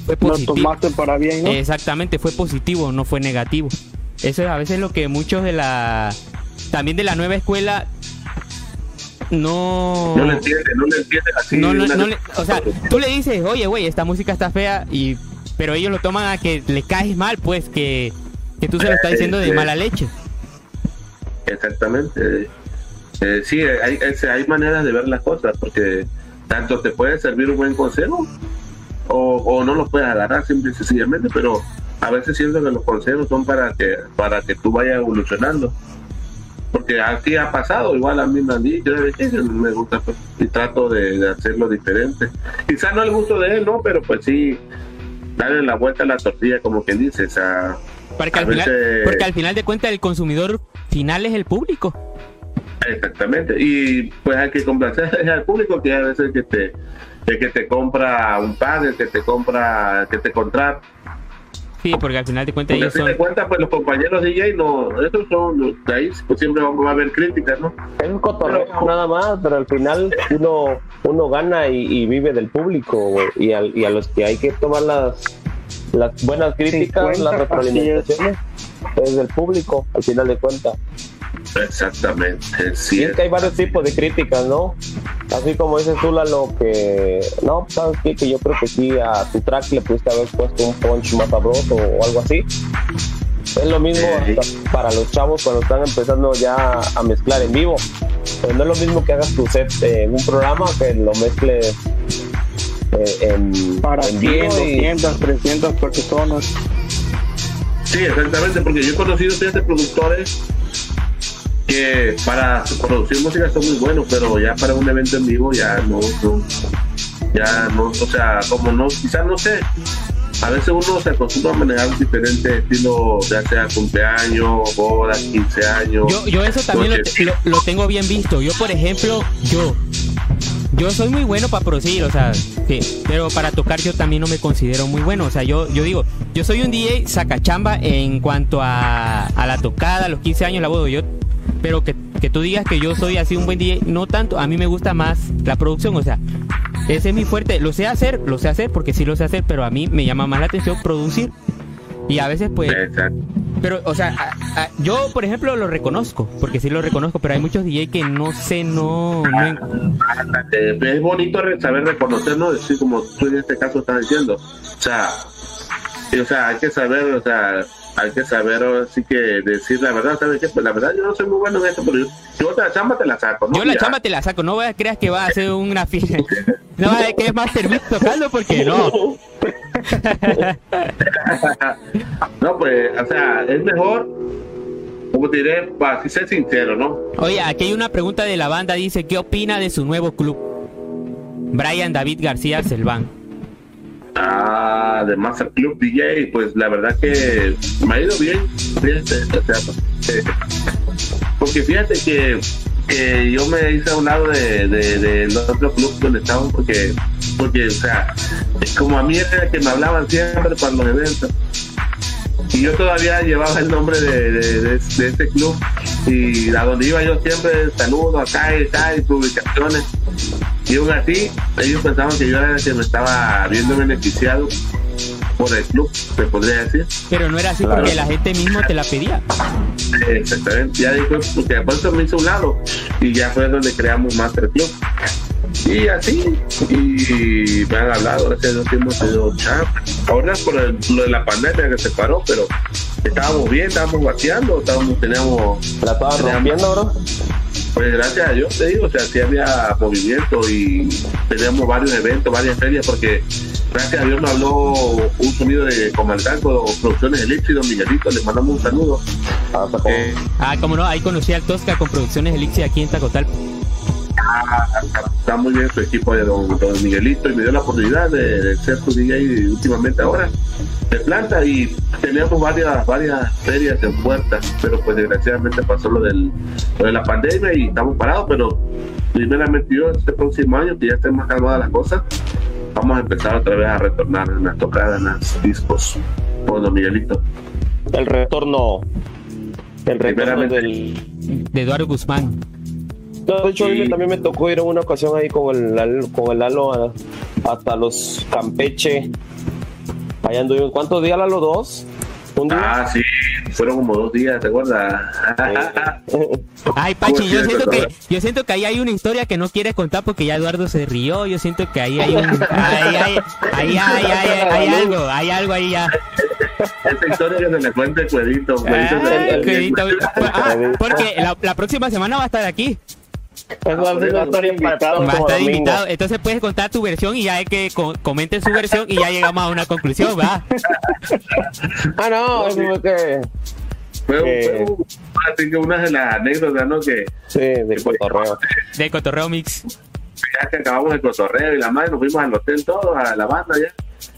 fue Lo positivo. tomaste para bien, ¿no? Exactamente, fue positivo, no fue negativo. Eso es a veces lo que muchos de la, también de la nueva escuela, no... No lo entienden, no lo entienden así. no, no, no le- o sea, tú le dices, oye, güey, esta música está fea, y pero ellos lo toman a que le caes mal, pues, que, que tú se lo estás diciendo de Sí. mala leche. Exactamente. Eh, sí, hay, hay, maneras de ver las cosas, porque tanto te puede servir un buen consejo o, o no los puedes agarrar simple y sencillamente, pero a veces siento que los consejos son para que para que tú vayas evolucionando. Porque aquí ha pasado, igual a mí me han dicho, "Eh, me gusta pues, y trato de, de hacerlo diferente. Quizás no el gusto de él, ¿no? Pero pues sí, darle la vuelta a la tortilla, como quien dice, o sea, Porque al, final, porque al final de cuentas el consumidor final es el público. Exactamente, y pues hay que complacer al público que a veces que te el que te compra un pan, el que te compra, que te contrata. Sí, porque al final de cuentas ellos son... de cuentas, pues los compañeros DJ, no, esos son los de ahí, pues siempre va a haber críticas, ¿no? Es un cotorreo nada más, pero al final uno, uno gana y, y vive del público, güey. Y, al- y a los que hay que tomar las, las buenas críticas, las retroalimentaciones, es del público, al final de cuentas. Exactamente, Y sí. es que hay varios tipos de críticas, ¿no? Así como dices tú, lo que, no, ¿sabes qué? Que yo creo que sí a tu track le pudiste haber puesto un punch más sabroso o algo así. Es lo mismo hasta para los chavos cuando están empezando ya a mezclar en vivo. Pero no es lo mismo que hagas tu set en un programa que lo mezcles eh, en, Para en 100, vivo y 200, 300 personas. Sí, exactamente, porque yo he conocido fíjate, productores que para producir música son muy buenos, pero ya para un evento en vivo ya no, no- ya no, o sea, como no, quizás no sé, a veces uno se acostumbra a manejar diferentes estilos, ya sea cumpleaños, bodas, 15 años. Yo, yo eso también lo, lo- lo tengo bien visto. Yo, por ejemplo, yo, yo soy muy bueno para producir, o sea, sí, pero para tocar yo también no me considero muy bueno. O sea, yo, yo digo, yo soy un DJ sacachamba en cuanto a, a la tocada, a los 15 años la boda. Yo, pero que, que tú digas que yo soy así un buen DJ, no tanto. A mí me gusta más la producción, o sea, ese es mi fuerte. Lo sé hacer, lo sé hacer porque sí lo sé hacer, pero a mí me llama más la atención producir. Y a veces pues Exacto. pero, o sea, a- a- yo, por ejemplo, lo reconozco, porque sí lo reconozco, pero hay muchos DJ que no sé, no... no es bonito saber reconocernos, así como tú en este caso estás diciendo. O sea, o sea, hay que saber, o sea, hay que saber así que decir la verdad, ¿sabes qué? Pues la verdad yo no soy muy bueno en esto, pero yo, yo la chamba te la saco, ¿no? yo la chamba te la saco, no creas que va a hacer una fiesta. No a que es Master Beat tocando, porque no. no, pues, o sea, es mejor, como te diré, para así ser sincero, ¿no? Oye, aquí hay una pregunta de la banda, dice, ¿qué opina de su nuevo club? Brian David García Selván. Ah, de Master Club DJ, pues la verdad que me ha ido bien. Fíjate, sea, eh, porque fíjate que, que yo me hice a un lado de, de, del otro club donde estábamos porque, porque, o sea, como a mí era que me hablaban siempre para los eventos. Y yo todavía llevaba el nombre de, de, de, de este club y a donde iba yo siempre saludos acá y acá y publicaciones. Y aún así, ellos pensaban que yo era el que me estaba viendo beneficiado por el club, se podría decir. Pero no era así Claro. porque la gente mismo te la pedía. Exactamente, ya después, porque por eso me a un lado y ya fue donde creamos Master Club. Y así, y me han hablado, gracias a hemos sido. Ahora por el- lo de la pandemia que se paró, pero estábamos bien, estábamos vaciando, estábamos, teníamos La estaba rompiendo, bro. Pues gracias a Dios te digo, o sea, sí había movimiento y teníamos varios eventos, varias ferias, porque gracias a Dios me habló un sonido de Comalcanco, Producciones Elixir, don Miguelito, le mandamos un saludo. Eh, Ah, como no, ahí conocí al Tosca con producciones Elixir aquí en Tacotal. está muy bien su equipo de don, don Miguelito y me dio la oportunidad de, de ser su DJ últimamente ahora de planta y teníamos varias varias ferias en puerta, pero pues desgraciadamente pasó lo, del, lo de la pandemia y estamos parados, pero primeramente yo este próximo año que ya estén más calmadas las cosas, vamos a empezar otra vez a retornar en las tocadas, en los discos con don Miguelito. El retorno. El retorno del. De Eduardo Guzmán. No, de hecho, a mí Sí. también me tocó ir en una ocasión ahí con el, con el Lalo hasta los Campeche. Allá. ¿Cuántos días, Lalo? ¿Dos? ¿Un día? Ah, sí, fueron como dos días, ¿te acuerdas? Ay, Pachi, yo siento que yo siento que ahí hay una historia que no quieres contar porque ya Eduardo se rió. Yo siento que ahí hay un ahí hay, ahí hay, hay- hay algo, hay algo ahí ya. Esa historia que se le cuenta el cuerito. cuerito Ah, cuidito. Ah, porque la, la próxima semana va a estar aquí. Es es una historia invitado. Va a como estar domingo. invitado. Entonces puedes contar tu versión y ya es que co- comenten su versión y ya llegamos a una conclusión, ¿va? Ah, no, eso fue que. Fue, Eh. fue que una de las anécdotas, ¿no? Que Sí, de cotorreo. De Cotorreo Mix. ya que acabamos el cotorreo y la madre, nos fuimos al hotel todos, a la banda ya,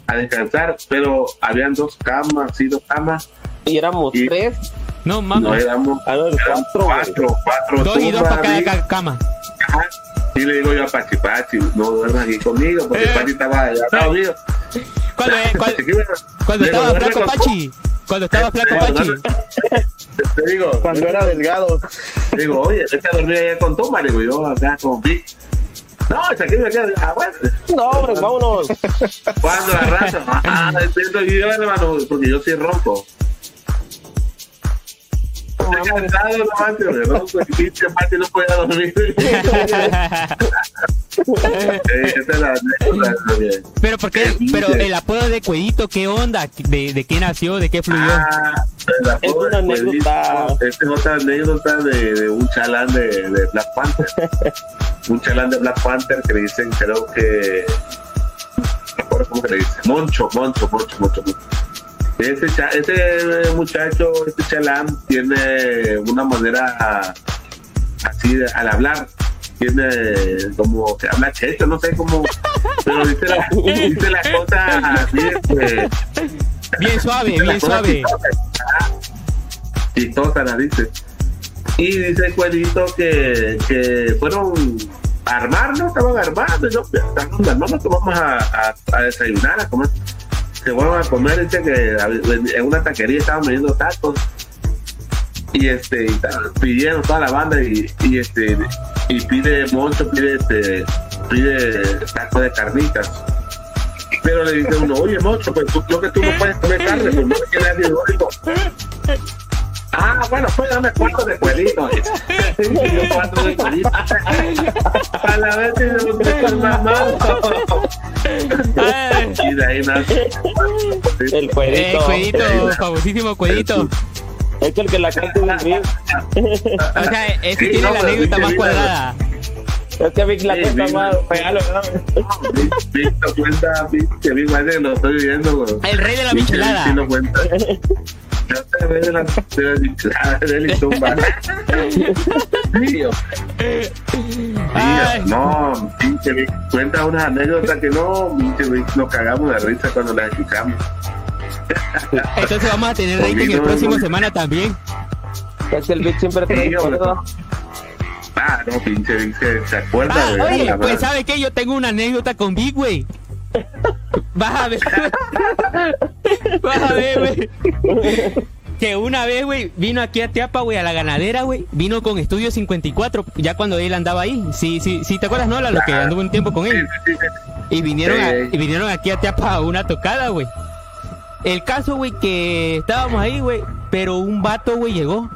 a descansar, pero habían dos camas, sí, dos camas, Y éramos Y- tres. No, no mames. éramos Ah, no, cuatro, cuatro, cuatro Dos y dos para cada, cada cama. ajá. Y le digo yo a Pachi Pachi, no duermas aquí conmigo, porque Eh. Pachi estaba allá mío. Cuando, eh, cuando, cuando estaba "Duerme flaco Pachi. Cuando estaba flaco Eh, Pachi. Te digo, Cuando era delgado. digo, oye, vete a dormir allá con Toma, le digo yo acá con Vic. No, es aquí me queda, ah, bueno. No, hombre, vámonos. Cuando la raza, ah, entiendo yo, hermano, porque yo no de pinche no dormir. Pero ¿por qué? Pero el apodo de Cuedito, ¿qué onda? ¿De, de qué nació? ¿De qué fluyó? ah, Es una anécdota. Esta es otra anécdota de, de un chalán de, de Black Panther. un chalán de Black Panther que le dicen, creo que. No cómo se le dice. Moncho, Moncho, Moncho, Moncho. Moncho. Ese, cha- ese muchacho, este chalán, tiene una manera así de- al hablar. Tiene como que habla checho, no sé cómo, pero dice la, dice las cosas así, este, Bien suave, bien las suave. Chistosas las dice. Y dice el cuerito que, que fueron a armar, ¿no? Estaban armando, y no, estamos armando, que vamos a, a, a desayunar, a comer. Se fueron a comer, dice que en una taquería estaban vendiendo tacos. Y este, y pidiendo toda la banda y, y este, y pide Moncho, pide este, pide tacos de carnitas. Pero le dice uno, oye Moncho, pues tú, yo que tú no puedes comer carne, pues no queda alcohólico. Ah, bueno, pues dame cuatro de cuelito. Yo cuatro de cuelito. A la vez se lo meto el mamado. Ay. Y de ahí nace. El Eh, cuerito. Cuedito, famosísimo Cuedito. Es el que la canta en el beat. O sea, ese Sí, tiene no, la anécdota más cuadrada. Es que Vic la Sí, canta Vic, más real, ¿verdad? Víctor cuenta, que Vic parece que lo estoy viendo. güey. El rey de la michelada. Sí cuenta. De la michelada él y tumba. No, pinche Vic, cuenta unas anécdotas que no, pinche Vic, nos cagamos de risa cuando las escuchamos. Entonces vamos a tener rating el próximo semana también. Es que el Vic siempre trae Sí, hombre. cosas. Ah, no, pinche Vic se, acuerda Ah, de oye, pues. ¿sabes qué? Yo tengo una anécdota con Big, güey. Vas a ver. Vas a ver, güey. Que una vez, güey, vino aquí a Teapa, güey, a la ganadera, güey. Vino con Estudio 54, ya cuando él andaba ahí. Sí, sí, sí, ¿te acuerdas, no? La- Lo que anduvo un tiempo con él. Y vinieron, a- y vinieron aquí a Teapa a una tocada, güey. El caso, güey, que estábamos ahí, güey, pero un vato, güey, llegó.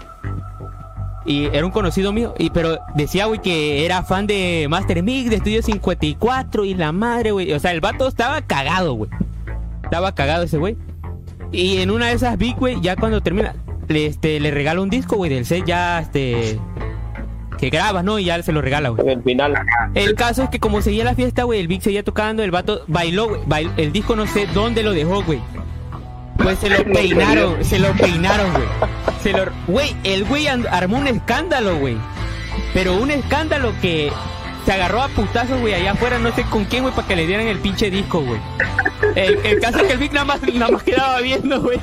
Y era un conocido mío, y pero decía, güey, que era fan de Master Mix, de Estudio 54 y la madre, güey. O sea, el vato estaba cagado, güey. Estaba cagado ese güey. Y en una de esas Big, güey, ya cuando termina, le, este, le regala un disco, güey, del set ya, este, que grabas, ¿no? Y ya se lo regala, güey. El final. El caso es que como seguía la fiesta, güey, el Vic seguía tocando, el vato bailó, güey, el disco no sé dónde lo dejó, güey. Pues se lo peinaron, se lo peinaron, güey. Se lo, güey, el güey armó un escándalo, güey. Pero un escándalo que se agarró a putazos, güey, allá afuera, no sé con quién, güey, para que le dieran el pinche disco, güey. El, el caso es que el Vic nada más, nada más quedaba viendo, güey.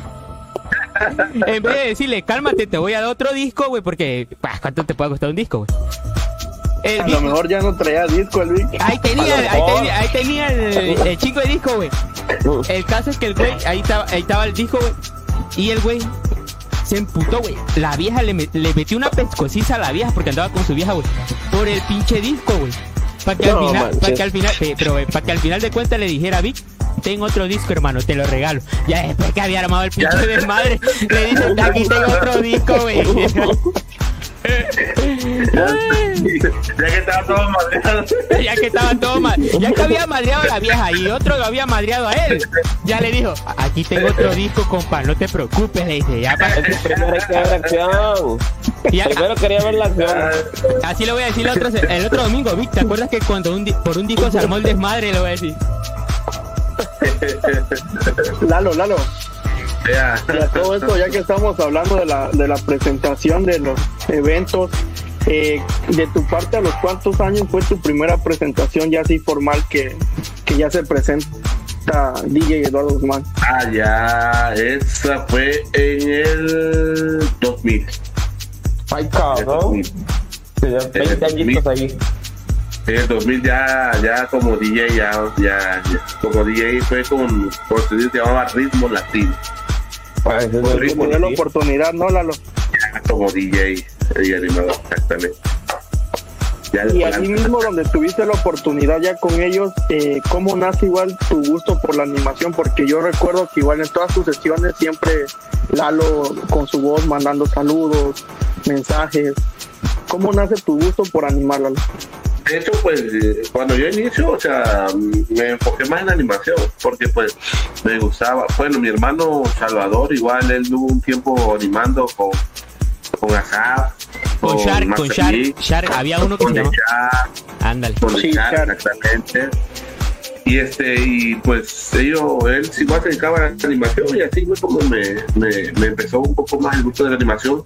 En vez de decirle, cálmate, te voy a dar otro disco, güey, porque, ¿cuánto te puede costar un disco, güey? El A lo mejor ya no traía disco el Vic. Ahí tenía, A ahí tenía, ahí tenía el, el chico de disco, güey. El caso es que el güey, ahí estaba, ahí estaba el disco, güey. Y el güey se emputó, güey. La vieja le, met- le metió una pescociza a la vieja porque andaba con su vieja, güey. Por el pinche disco, güey. Para que, al final, manches. para que al final, eh, pero para que al final de cuentas le dijera, Vic, tengo otro disco, hermano, te lo regalo. Ya después que había armado el pinche desmadre, le dice, aquí tengo otro disco, güey. Ya que estaba todo madreado. ya que estaba todo mal, ya que había madreado a la vieja y otro lo había madreado a él, ya le dijo, aquí tengo otro disco, compa, no te preocupes, le dice, ya pa- Es que primero hay que ver acción. ya- Primero quería ver la acción. así lo voy a decir el otro, el otro domingo, Vic, ¿te acuerdas que cuando un di- por un disco se armó el desmadre, lo voy a decir? Lalo, Lalo. Ya. Y a todo esto, ya que estamos hablando de la, de la presentación de los eventos, eh, de tu parte, ¿a los cuántos años fue tu primera presentación ya así formal que, que ya se presenta DJ Eduardo Guzmán? Ah, ya. Esa fue en el 2000. Ay, cabrón. 2000. Tenía 20 añitos ahí. En el 2000 ya, ya como DJ, ya, ya, ya. como DJ fue con, por se llamaba Ritmo Latino. Pues, es ritmo, Te dio la oportunidad, ¿no, Lalo? Ya como DJ, DJ animador, exactamente. Y allí mismo donde tuviste la oportunidad ya con ellos, eh, ¿cómo nace igual tu gusto por la animación? Porque yo recuerdo que igual en todas tus sesiones siempre Lalo con su voz mandando saludos, mensajes. ¿Cómo nace tu gusto por animar, Lalo? De hecho, pues cuando yo inicio, o sea, me enfoqué más en la animación, porque pues me gustaba. Bueno, mi hermano Salvador, igual él tuvo un tiempo animando con, con Asaf, Con Shark, con Shark, Shark, había uno que con se Shark, ándale. con Sí, Shark, Shark. exactamente. Y este, y pues ellos, él sí igual se dedicaba a la animación y así fue como me, me, me empezó un poco más el gusto de la animación.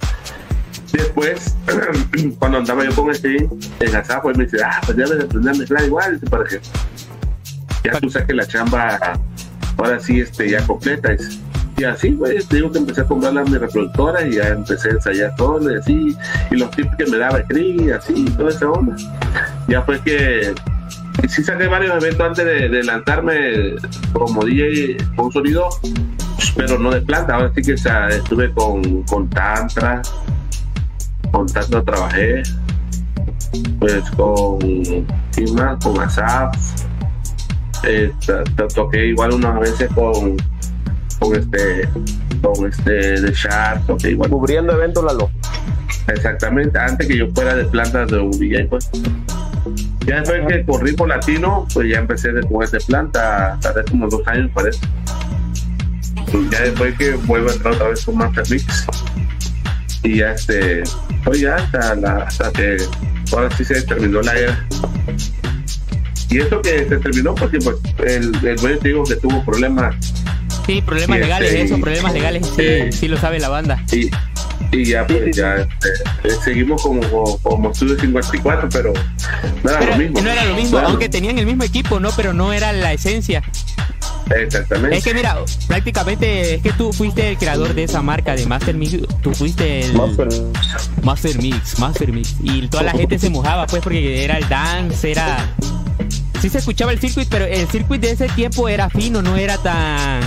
Después, cuando andaba yo con este en WhatsApp, pues me dice, ah, pues debes de aprender a mezclar igual, para que ya tú saques la chamba ahora sí este, ya completa. Y así, pues, te digo que empecé a comprar las mi reproductora y ya empecé a ensayar todo y así, y los tips que me daba Cris, y así, toda esa onda. Ya fue que y sí saqué varios eventos antes de, de lanzarme como DJ con sonido, pero no de planta. Ahora sí que estuve con, con Tantra, con Tantra trabajé, pues con, ¿quién más? con Asaf. Eh, to- to- toqué igual unas veces con, con este, con este de Shark, toqué igual. Cubriendo eventos, Lalo. Exactamente, antes que yo fuera de planta de un DJ, pues. Ya después que corrí por latino, pues ya empecé de, con este planta, tardé como dos años, parece. Y ya después que vuelvo a entrar otra vez con Master Mix. Y ya este, ya hasta, la, hasta que ahora sí se terminó la era. Y esto que se terminó porque pues el, el güey te digo que tuvo problemas Sí, problemas Y legales, este, eso, problemas legales, sí, sí lo sabe la banda. y, y ya pues ya este, seguimos como, como, como Studio 54 pero no era Pero lo mismo no era lo mismo, Claro, aunque tenían el mismo equipo, ¿no? Pero no era la esencia. Exactamente Es que mira, prácticamente es que tú fuiste el creador de esa marca de Master Mix, tú fuiste el Master. Master Mix, Master Mix. Y toda la gente se mojaba pues porque era el dance, era... Sí se escuchaba el circuit, pero el circuit de ese tiempo era fino, no era tan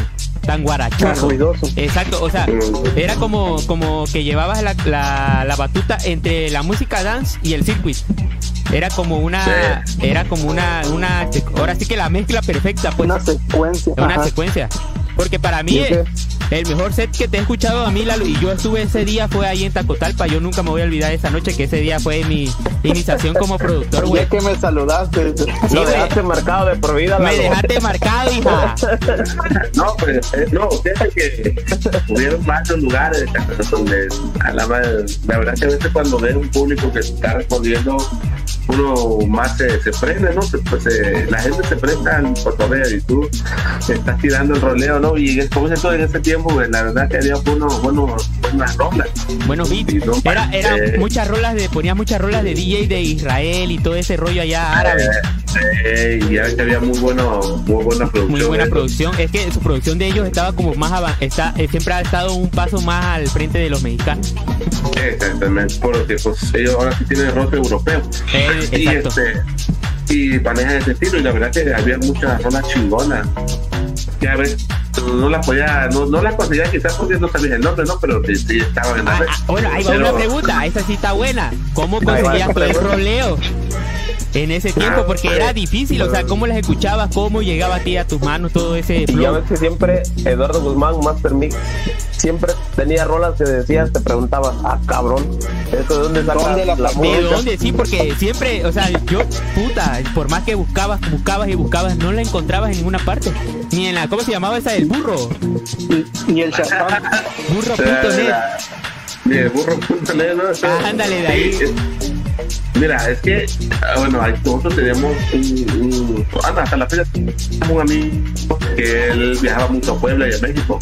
tan guarachoso. ruidoso. Exacto, o sea, era como, como que llevabas la, la, la batuta entre la música dance y el circuit. Era como una, era como una, una, ahora sí que la mezcla perfecta, pues, Una secuencia. una ajá. secuencia. Porque para mí ¿Y qué? el mejor set que te he escuchado a mí, Lalo, y yo estuve ese día fue ahí en Tacotalpa. Yo nunca me voy a olvidar de esa noche, que ese día fue mi iniciación como productor, güey. Ya que me saludaste. Sí, Lo dejaste marcado de por vida, Me dejaste marcado, hija. No, pues, eh, no, fíjate que hubieron varios lugares donde, a la, la verdad que a veces cuando ves un público que está respondiendo, uno más se, se prende, ¿no? Se- pues, eh, la gente se presta al cotorreo y tú estás tirando el roleo, ¿no? Y es como todo en ese tiempo, pues, la verdad que había unos buenos, buenas rolas. Buenos beats. No, Era, era eh. muchas rolas de, ponía muchas rolas de DJ de Israel y todo ese rollo allá árabe. Eh, y ya que había muy, bueno, muy buena producción. Muy buena ¿eh? producción. Es que su producción de ellos estaba como más está, eh, siempre ha estado un paso más al frente de los mexicanos. Exactamente, porque pues ellos ahora sí tienen rock europeo. Eh, y este y manejan ese estilo y la verdad que había muchas rolas chingonas. Ya ves, no las podía, no, no las conseguía quizás porque no sabías el nombre, ¿no? Pero sí, sí estaban en la Ah, red. ah, bueno, ahí va Pero- una pregunta. Esa sí está buena. ¿Cómo conseguías pregunta. roleo? En ese tiempo, porque era difícil, o sea, ¿cómo las escuchabas? ¿Cómo llegaba a ti a tus manos todo ese Y flow? siempre Eduardo Guzmán, Master Mix, siempre tenía rolas que decías, te preguntabas, ah, cabrón, ¿eso de dónde saca ¿Dónde la la? ¿De dónde? Sí, porque siempre, o sea, yo, puta, por más que buscabas, buscabas y buscabas, no la encontrabas en ninguna parte. Ni en la, ¿cómo se llamaba esa del burro? Y el Shazam. Burro.net. Ni el burro.net, ¿no? Ah, ándale, de ahí. Mira, es que, ah, bueno, ahí nosotros tenemos un, un hasta la fecha un amigo que él viajaba mucho a Puebla y a México.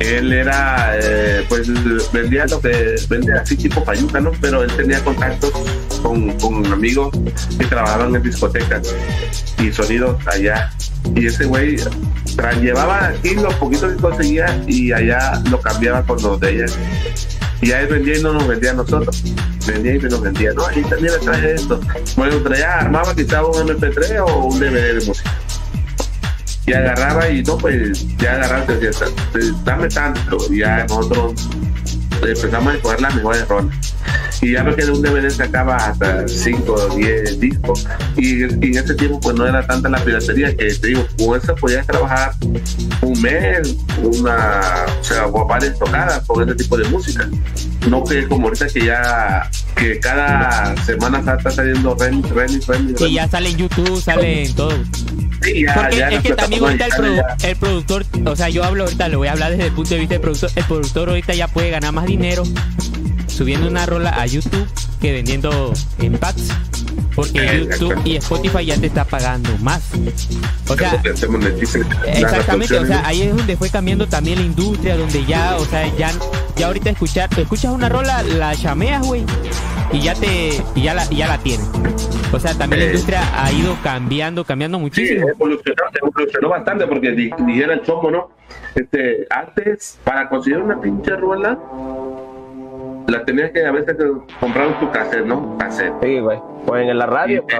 Él era, eh, pues, vendía lo que vende así tipo payuca, ¿no? Pero él tenía contactos con, con amigos que trabajaban en discotecas y sonidos allá. Y ese güey llevaba aquí los poquitos que conseguía y allá lo cambiaba con los de ella. Y a él vendía y no nos vendía a nosotros. Vendía y nos vendía. No, ahí también le traje esto. Bueno, traía, armaba quizá un MP3 o un DVD de música. Y agarraba y no, pues ya agarraba y decía, "Pues, dame tanto. Y ya nosotros empezamos a escoger las mejores rolas. Y ya ves que de un DVD sacaba hasta 5 o 10 discos. Y, y en ese tiempo pues no era tanta la piratería que te digo, con eso podías trabajar un mes, una, o sea, varias tocadas con ese tipo de música. No que como ahorita que ya, que cada semana está saliendo remix, remix, remix. Y ya sale en YouTube, sale en todo. Sí, ya- Porque ya es que también ahorita el, produ- el productor, o sea, yo hablo ahorita, le voy a hablar desde el punto de vista del productor. El productor ahorita ya puede ganar más dinero subiendo una rola a YouTube que vendiendo en packs. Porque YouTube y Spotify ya te está pagando más. O sea, Exactamente, o sea, ahí es donde fue cambiando también la industria, donde ya, o sea, ya, ya ahorita escuchar, escuchas una rola, la chameas, güey, y ya te, y ya la, y ya la tienes. O sea, también la industria ha ido cambiando, cambiando Sí, muchísimo. evolucionó, evolucionó bastante porque di- dijera el chomo, ¿no? Este, antes, para conseguir una pinche rola, la tenías que a veces comprar tu cassette, ¿no? Cassette. Sí, güey. O en la radio, Sí.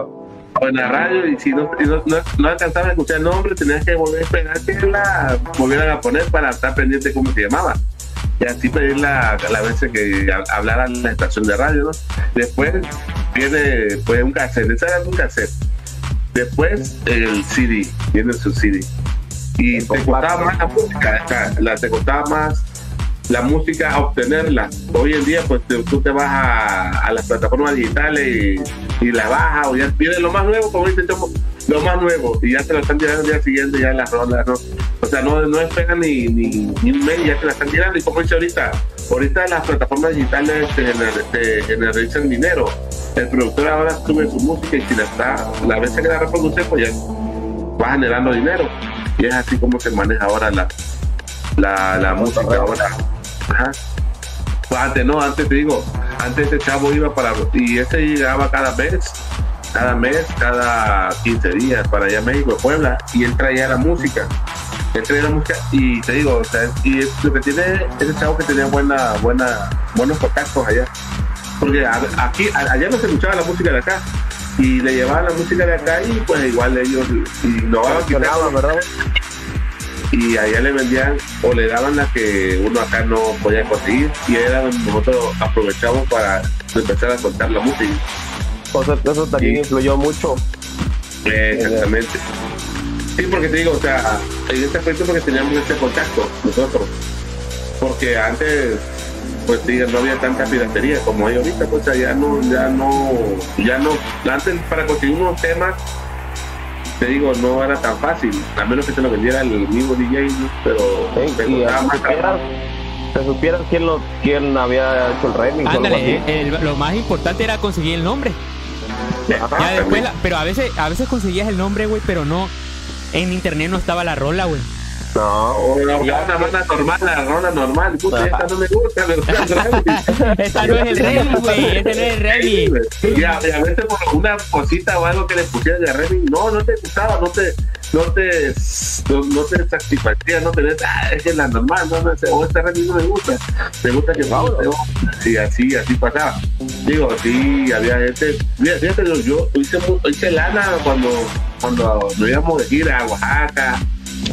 O en la radio, y si no, no, no, no alcanzabas a escuchar el nombre, tenías que volver a esperar que la volvieran a poner para estar pendiente de cómo se llamaba. Y así pedirla a la vez que ha- hablara en la estación de radio, ¿no? Después viene pues un cassette, ese era un cassette. Después el CD, viene su CD. Y te costaba más la música, la, te costaba más la música a obtenerla. Hoy en día, pues tú te vas a, a las plataformas digitales y, y la bajas, o ya tienes lo más nuevo, como dicen, Chomo, lo más nuevo, y ya te lo están tirando el día siguiente, ya las rolas, ¿no? O sea, no, no esperan ni, ni, ni un mes, ya te la están tirando, y como dice ahorita, ahorita las plataformas digitales te, gener- te generalizan dinero. El productor ahora sube su música y si la está, la vez que la reproduce, pues ya va generando dinero. Y es así como se maneja ahora la, la, la música ahora. Ajá. Pues antes no, antes te digo, antes ese chavo iba para, y ese llegaba cada mes, cada mes, cada 15 días para allá a México, Puebla, y él traía la música. Él traía la música y te digo, o sea, y es- lo que tiene ese chavo que tenía buena, buena, buenos contactos allá. Porque aquí, allá no se escuchaba la música de acá. Y le llevaban la música de acá y pues igual ellos innovaban ¿verdad? Y allá le vendían o le daban la que uno acá no podía conseguir y era donde nosotros aprovechamos para empezar a soltar la música. O sea, eso también Sí. influyó mucho. Eh, exactamente. Sí, porque te digo, o sea, en este aspecto porque teníamos este contacto nosotros. Porque antes, pues sí, no había tanta piratería como hay ahorita, pues ya no, ya no, ya no, antes para conseguir unos temas, te digo, no era tan fácil, a menos que te lo vendiera el mismo DJ, ¿no? pero Sí, y más te supieras quién, lo, quién había hecho el remix o algo Ándale, así. eh, el- lo más importante era conseguir el nombre. Ajá. Ya después, la- pero a veces, a veces conseguías el nombre, güey, pero no. En internet no estaba la rola, güey. No, O la, una banda normal, la ronda normal, puta, esta no me gusta, me gusta el. Esta no es el remix, güey. Este no es el remix. Y a, y a veces por una cosita o algo que le pusieran de remix, no, no te gustaba, no te, no te, no, no te satisfacía, no tenés, ah, es que es la normal, no, no, sé, o este remix no me gusta, me gusta que me guste, o- y así, así pasaba. Digo, sí, había gente, mira, fíjate, yo, yo hice, mu- hice lana cuando, cuando nos íbamos de gira a Oaxaca,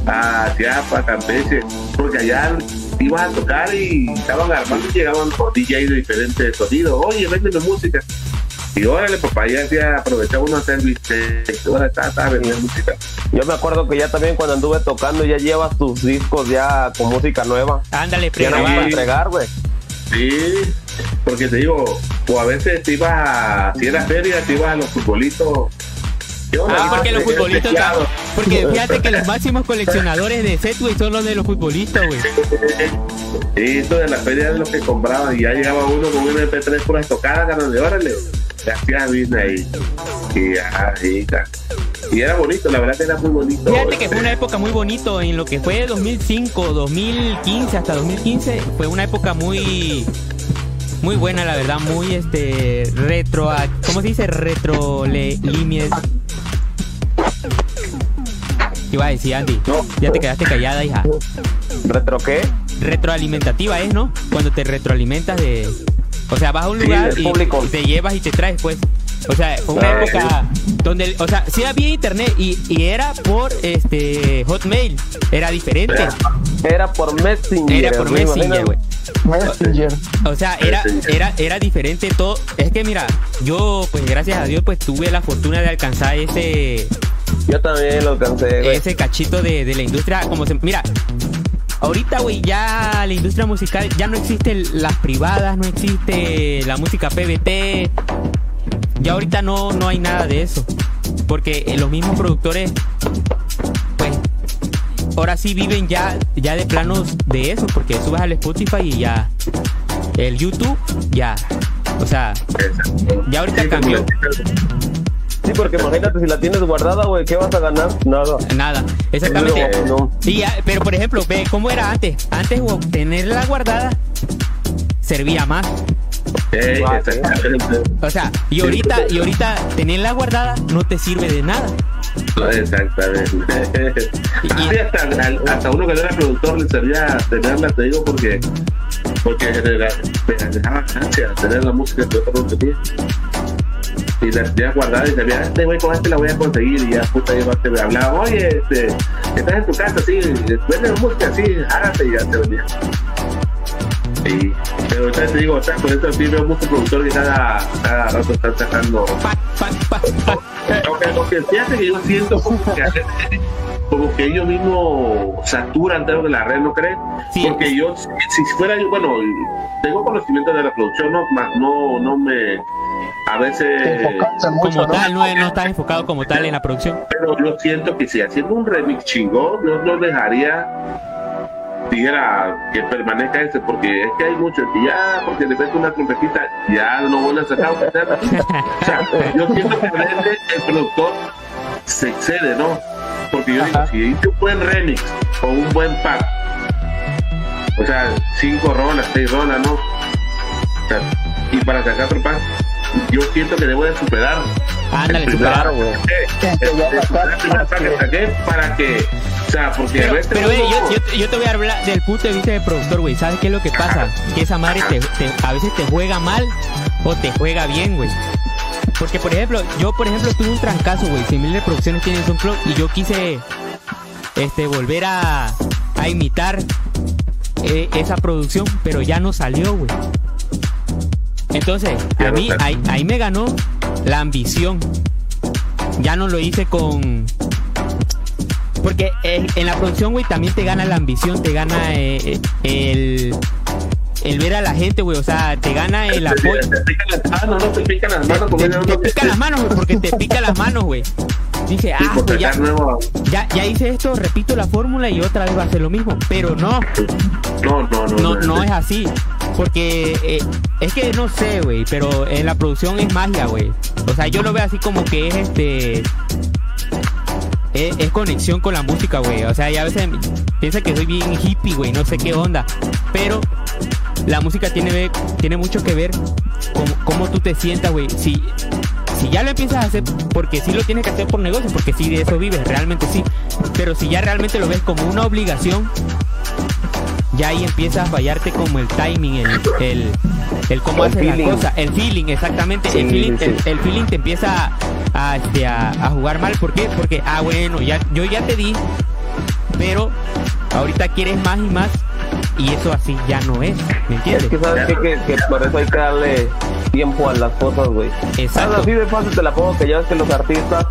a Chiapas, Campeche, porque allá ibas a tocar y estaban armando y llegaban con DJs de diferentes sonidos. Oye, véndeme música. Y órale, papá, ya hacía, aprovechaba uno a hacer bistec, ahora está, está vendiendo música. yo me acuerdo que ya también cuando anduve tocando ya llevas tus discos ya con música nueva. Ándale, Ya no vas a entregar, güey. Sí, porque te digo, o a veces te ibas a, si era feria, te ibas a los futbolitos. Ah, porque los futbolistas. Porque fíjate que los máximos coleccionadores de set, güey, son los de los futbolistas, güey. Sí, esto de la feria de los que compraban y ya llegaba uno con un MP3 por las tocadas, ganas de órale, le hacías business y, ah, ca- y era bonito, la verdad que era muy bonito. Fíjate que fue una época muy bonito en lo que fue 2005, 2015 hasta 2015. Fue una época muy muy buena, la verdad, muy este retro, ¿cómo se dice? Retro le. ¿Qué iba a decir Andy? No. Ya te quedaste callada, hija. ¿Retro qué? Retroalimentativa es, ¿no? Cuando te retroalimentas de o sea, vas a un Sí, lugar y público. te llevas y te traes pues. O sea, fue una Ah, época donde, o sea, sí había internet y, y era por este Hotmail, era diferente. Era por Messenger. Era por Messenger, güey. Messenger. O sea, era, era, era diferente todo. Es que mira, yo, pues gracias a Dios, pues tuve la fortuna de alcanzar ese, Yo también lo alcancé, güey. ese cachito de, de la industria. Como se, mira, ahorita, güey, ya la industria musical, ya no existen las privadas, no existe la música PBT. Ya ahorita no, no hay nada de eso. Porque eh, los mismos productores, pues, ahora sí viven ya, ya de planos de eso. Porque subes al Spotify y ya. El YouTube, ya. O sea, ya ahorita cambió. Sí, porque imagínate si la tienes guardada, güey, ¿qué vas a ganar? Nada. Nada, exactamente. No, no. Sí, pero por ejemplo, ve cómo era antes. Antes tenerla guardada servía más. O sea, y ahorita, y ahorita tenerla guardada no te sirve de nada. Exactamente. Y- Así hasta, uno que no era productor le servía tenerla, te digo, porque porque le dejaba ganancia tener la música que no tenía. Y la tenía guardada y sabía, este güey con este la voy a conseguir y ya puta yo te me hablaba, oye, este, estás en tu casa, sí, vende la música, sí, hágate y ya te venía. Sí, pero ahorita te digo, o sea, por eso sí veo muchos productores que cada, cada rato están sacando aunque, aunque fíjate que yo siento como que, como que ellos mismos saturan dentro de la red, ¿no crees? Sí. Porque yo, si, si fuera yo, bueno, tengo conocimiento de la producción, no, más no, no me, a veces, mucho, Como ¿no? tal, no, no estás enfocado como tal en la producción. pero yo siento que si haciendo un remix chingón, yo no dejaría siquiera que permanezca ese, porque es que hay muchos que ya, porque le meto una trompetita, ya no vuelve a sacar. O sea, yo siento que a veces el productor se excede, ¿no? Porque yo digo, si hice un buen remix o un buen pack, o sea, cinco rolas, seis rolas, ¿no? O sea, y para sacar otro pack, yo siento que debo de superar. Ándale, superar. Güey. para que, sea, porque Pero, veces pero, güey, yo, yo, yo te voy a hablar del punto de vista del productor, güey. ¿Sabes qué es lo que pasa? Que esa madre te, te- a veces te juega mal o te juega bien, güey. Porque, por ejemplo, yo, por ejemplo, tuve un trancazo, güey. Si de producciones tienen SoundCloud y yo quise este, volver a, a imitar eh, esa producción, pero ya no salió, güey. Entonces, a mí ahí, ahí me ganó la ambición. Ya no lo hice con Porque eh, en la producción, güey, también te gana la ambición, te gana eh, el, el ver a la gente, güey. O sea, te gana el apoyo. Te pican las manos, no te pican las manos. Te, te no- pica las manos, güey, porque te pica las manos, güey. Dice, Sí, ah, pues ya, ya, ya hice esto, repito la fórmula y otra vez va a ser lo mismo. Pero no, No, no, no. no, no es así. Porque eh, es que no sé, güey, pero en la producción es magia, güey. O sea, yo lo veo así como que es este. Es, es conexión con la música, güey. O sea, ya a veces piensa que soy bien hippie, güey, no sé qué onda. Pero la música tiene, tiene mucho que ver con cómo tú te sientas, güey. Si, si ya lo empiezas a hacer, porque sí lo tienes que hacer por negocio, porque sí de eso vives, realmente sí. Pero si ya realmente lo ves como una obligación, ya ahí empieza a fallarte como el timing, el, el, el cómo haces feeling. cosas, el feeling, exactamente. Sí, el, feeling, sí. el, el feeling te empieza a, a, este, a- a jugar mal. ¿Por qué? Porque, ah, bueno, ya, yo ya te di, pero ahorita quieres más y más, y eso así ya no es, ¿me Es entiendes? que sabes qué? que, que por eso hay que darle tiempo a las cosas, güey. Exacto. Así de fácil te la pongo que ya ves que los artistas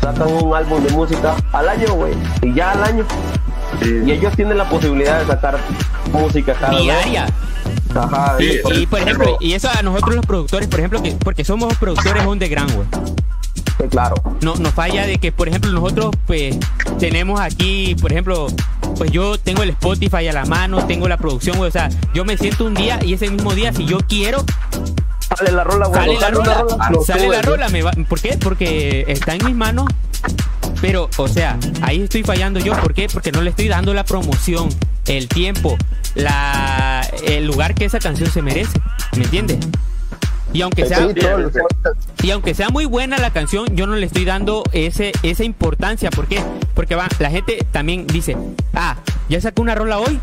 sacan un álbum de música al año, güey. Y ya al año. Sí. Y ellos tienen la posibilidad de sacar música cada. Diaria. Ajá. Sí. y- Y por ejemplo, y eso a nosotros los productores, por ejemplo, que porque somos productores underground, güey. Sí, claro. no, nos falla de que, por ejemplo, nosotros pues tenemos aquí, por ejemplo, pues yo tengo el Spotify a la mano, tengo la producción, güey, o sea, yo me siento un día y ese mismo día, si yo quiero, Sale la rola, güey. sale la Sale rola, sale la rola, me va, ¿por qué? Porque está en mis manos, pero, o sea, ahí estoy fallando yo, ¿por qué? Porque no le estoy dando la promoción, el tiempo, la, el lugar que esa canción se merece, ¿me entiendes? Y aunque sea, Sí, todo el- y aunque sea muy buena la canción, yo no le estoy dando ese, esa importancia. ¿Por qué? Porque va, la gente también dice, ah, ya sacó una rola hoy,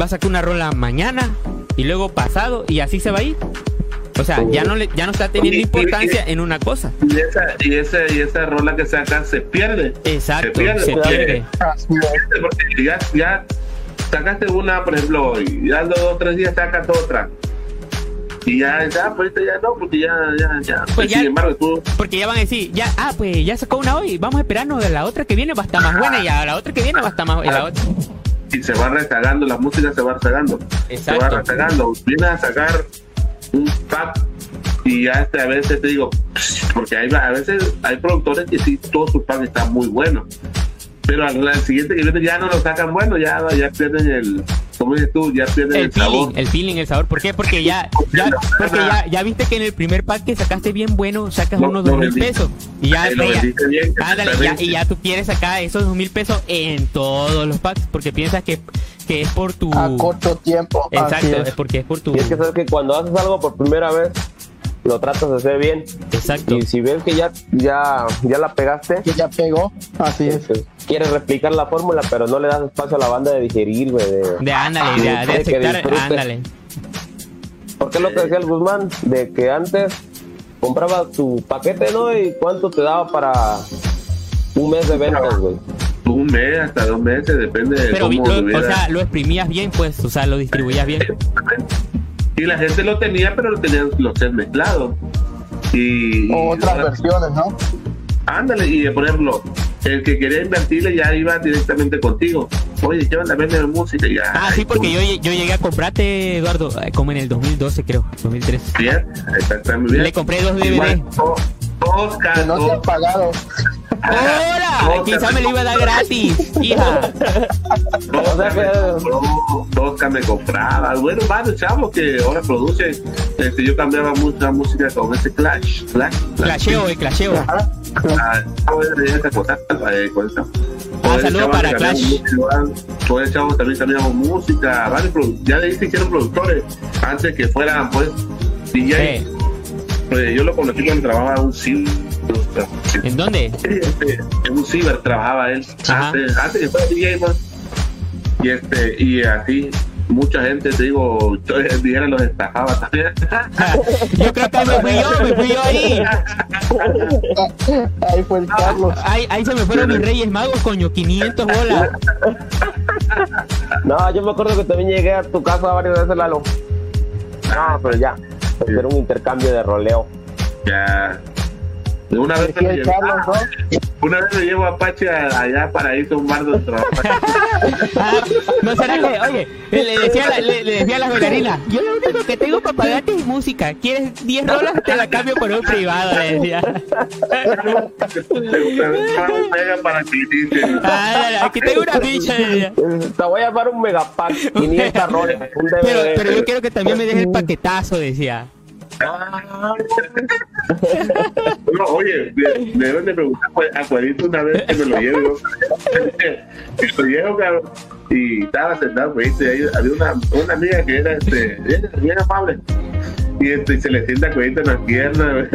va a sacar una rola mañana y luego pasado y así se va a ir. O sea, ya no le, ya no está teniendo Y- y- importancia en una cosa. Y esa, y esa, y esa rola que sacan se pierde. Exacto, Se pierde, se. Porque ya, ya sacaste una, por ejemplo, hoy, y dando dos o tres días sacas otra. Y ya, ya, pues ya no, porque ya, ya, ya. Pues ya- Sin embargo, tú, Porque ya van a decir, ya, ah, pues ya sacó una hoy, vamos a esperarnos de la otra que viene va a estar más buena y a la otra que viene va a estar más buena. Y se va rezagando, la música se va rezagando. Se va Exacto. rezagando. Vienes a sacar un pack y ya este, a veces te digo, porque hay, a veces hay productores que sí, todo su pack está muy bueno. Pero al, al siguiente que ya no lo sacan bueno, ya, ya pierden el, como dices tú, ya pierden el, El feeling, sabor. el feeling, el sabor. ¿Por qué? Porque ya, ya, porque ya, ya viste que en el primer pack que sacaste bien bueno, sacas unos dos mil pesos. Y ya, lo ya- vendiste bien, ándale, ya- exactamente. y ya tú quieres sacar esos dos mil pesos en todos los packs, porque piensas que, que es por tu... A corto tiempo. Exacto, es. es porque es por tu... Y es que sabes que cuando haces algo por primera vez, lo tratas de hacer bien. Exacto. Y si ves que ya, ya, ya la pegaste, Que ya pegó. Así es. Quieres replicar la fórmula, pero no le das espacio a la banda de digerir, güey. De... De ándale, de, de De aceptar, ándale. Porque es lo que decía el Guzmán, de que antes comprabas tu paquete, ¿no? Y cuánto te daba para un mes de ventas, güey. Un mes, hasta dos meses, depende de Pero vi- cómo lo- o sea, lo exprimías bien, pues, o sea, lo distribuías bien. Y la gente lo tenía, pero lo tenían los set mezclados. Y, y O otras versiones, ¿no? Ándale, y por ejemplo, el que quería invertirle ya iba directamente contigo. Oye, ¿qué onda? Vende música ya. Ah, sí, porque yo, yo llegué a comprarte, Eduardo, eh, como en el 2012, creo, 2013. Bien, exactamente bien. Le compré dos DVD. Igual, to- Todos Que no se todos- han pagado. ¡Hola! Quizá me lo iba a dar gratis, hija. que- todos- todos que me compraban. Bueno, varios chavos que ahora producen. Este, yo cambiaba mucha música con ese Clash. Clash. Clasheo, eh, clasheo. Ah, eh, con. Ah, saludo para que Clash. música, Joder, chavos también cambiamos música. Varios ya de ahí se hicieron productores antes que fueran, pues, DJ. Sí. Pues, yo lo conocí cuando trabajaba un ciber. ¿En dónde? Este, en un ciber trabajaba él antes, antes que fuera DJ, pues. Y este, y así, mucha gente, te digo, yo dijera los estafaba también. Yo creo que me fui yo, me fui yo ahí. Ahí fue el Carlos. Ahí, ahí se me fueron mis Reyes Magos, coño, 500 bolas. No, yo me acuerdo que también llegué a tu casa varias veces, Lalo. No, pero ya. Era un intercambio de roleo. ya. Una vez, llevé, Carlos, ¿no? una vez me llevo a Apache allá para irse a un bar de trabajo. Ah, no será que, oye, le decía, a la- le, le decía a la bailarina, yo lo único que tengo para pagarte es música. ¿Quieres 10 dólares? Te la cambio por un privado, le decía. Dice. Ah, aquí tengo una ficha, le decía. Te voy a dar un megapack, 500 roles, un DVD. Pero, pero yo quiero que también me deje el paquetazo, decía. No, oye, de- deben de preguntar a Juanito una vez que me lo llevo. que lo llevo, cabrón. Y estaba sentado, güey, y había una, una amiga que era este, bien, bien amable. Y, este, y se le sienta cuellito en güey.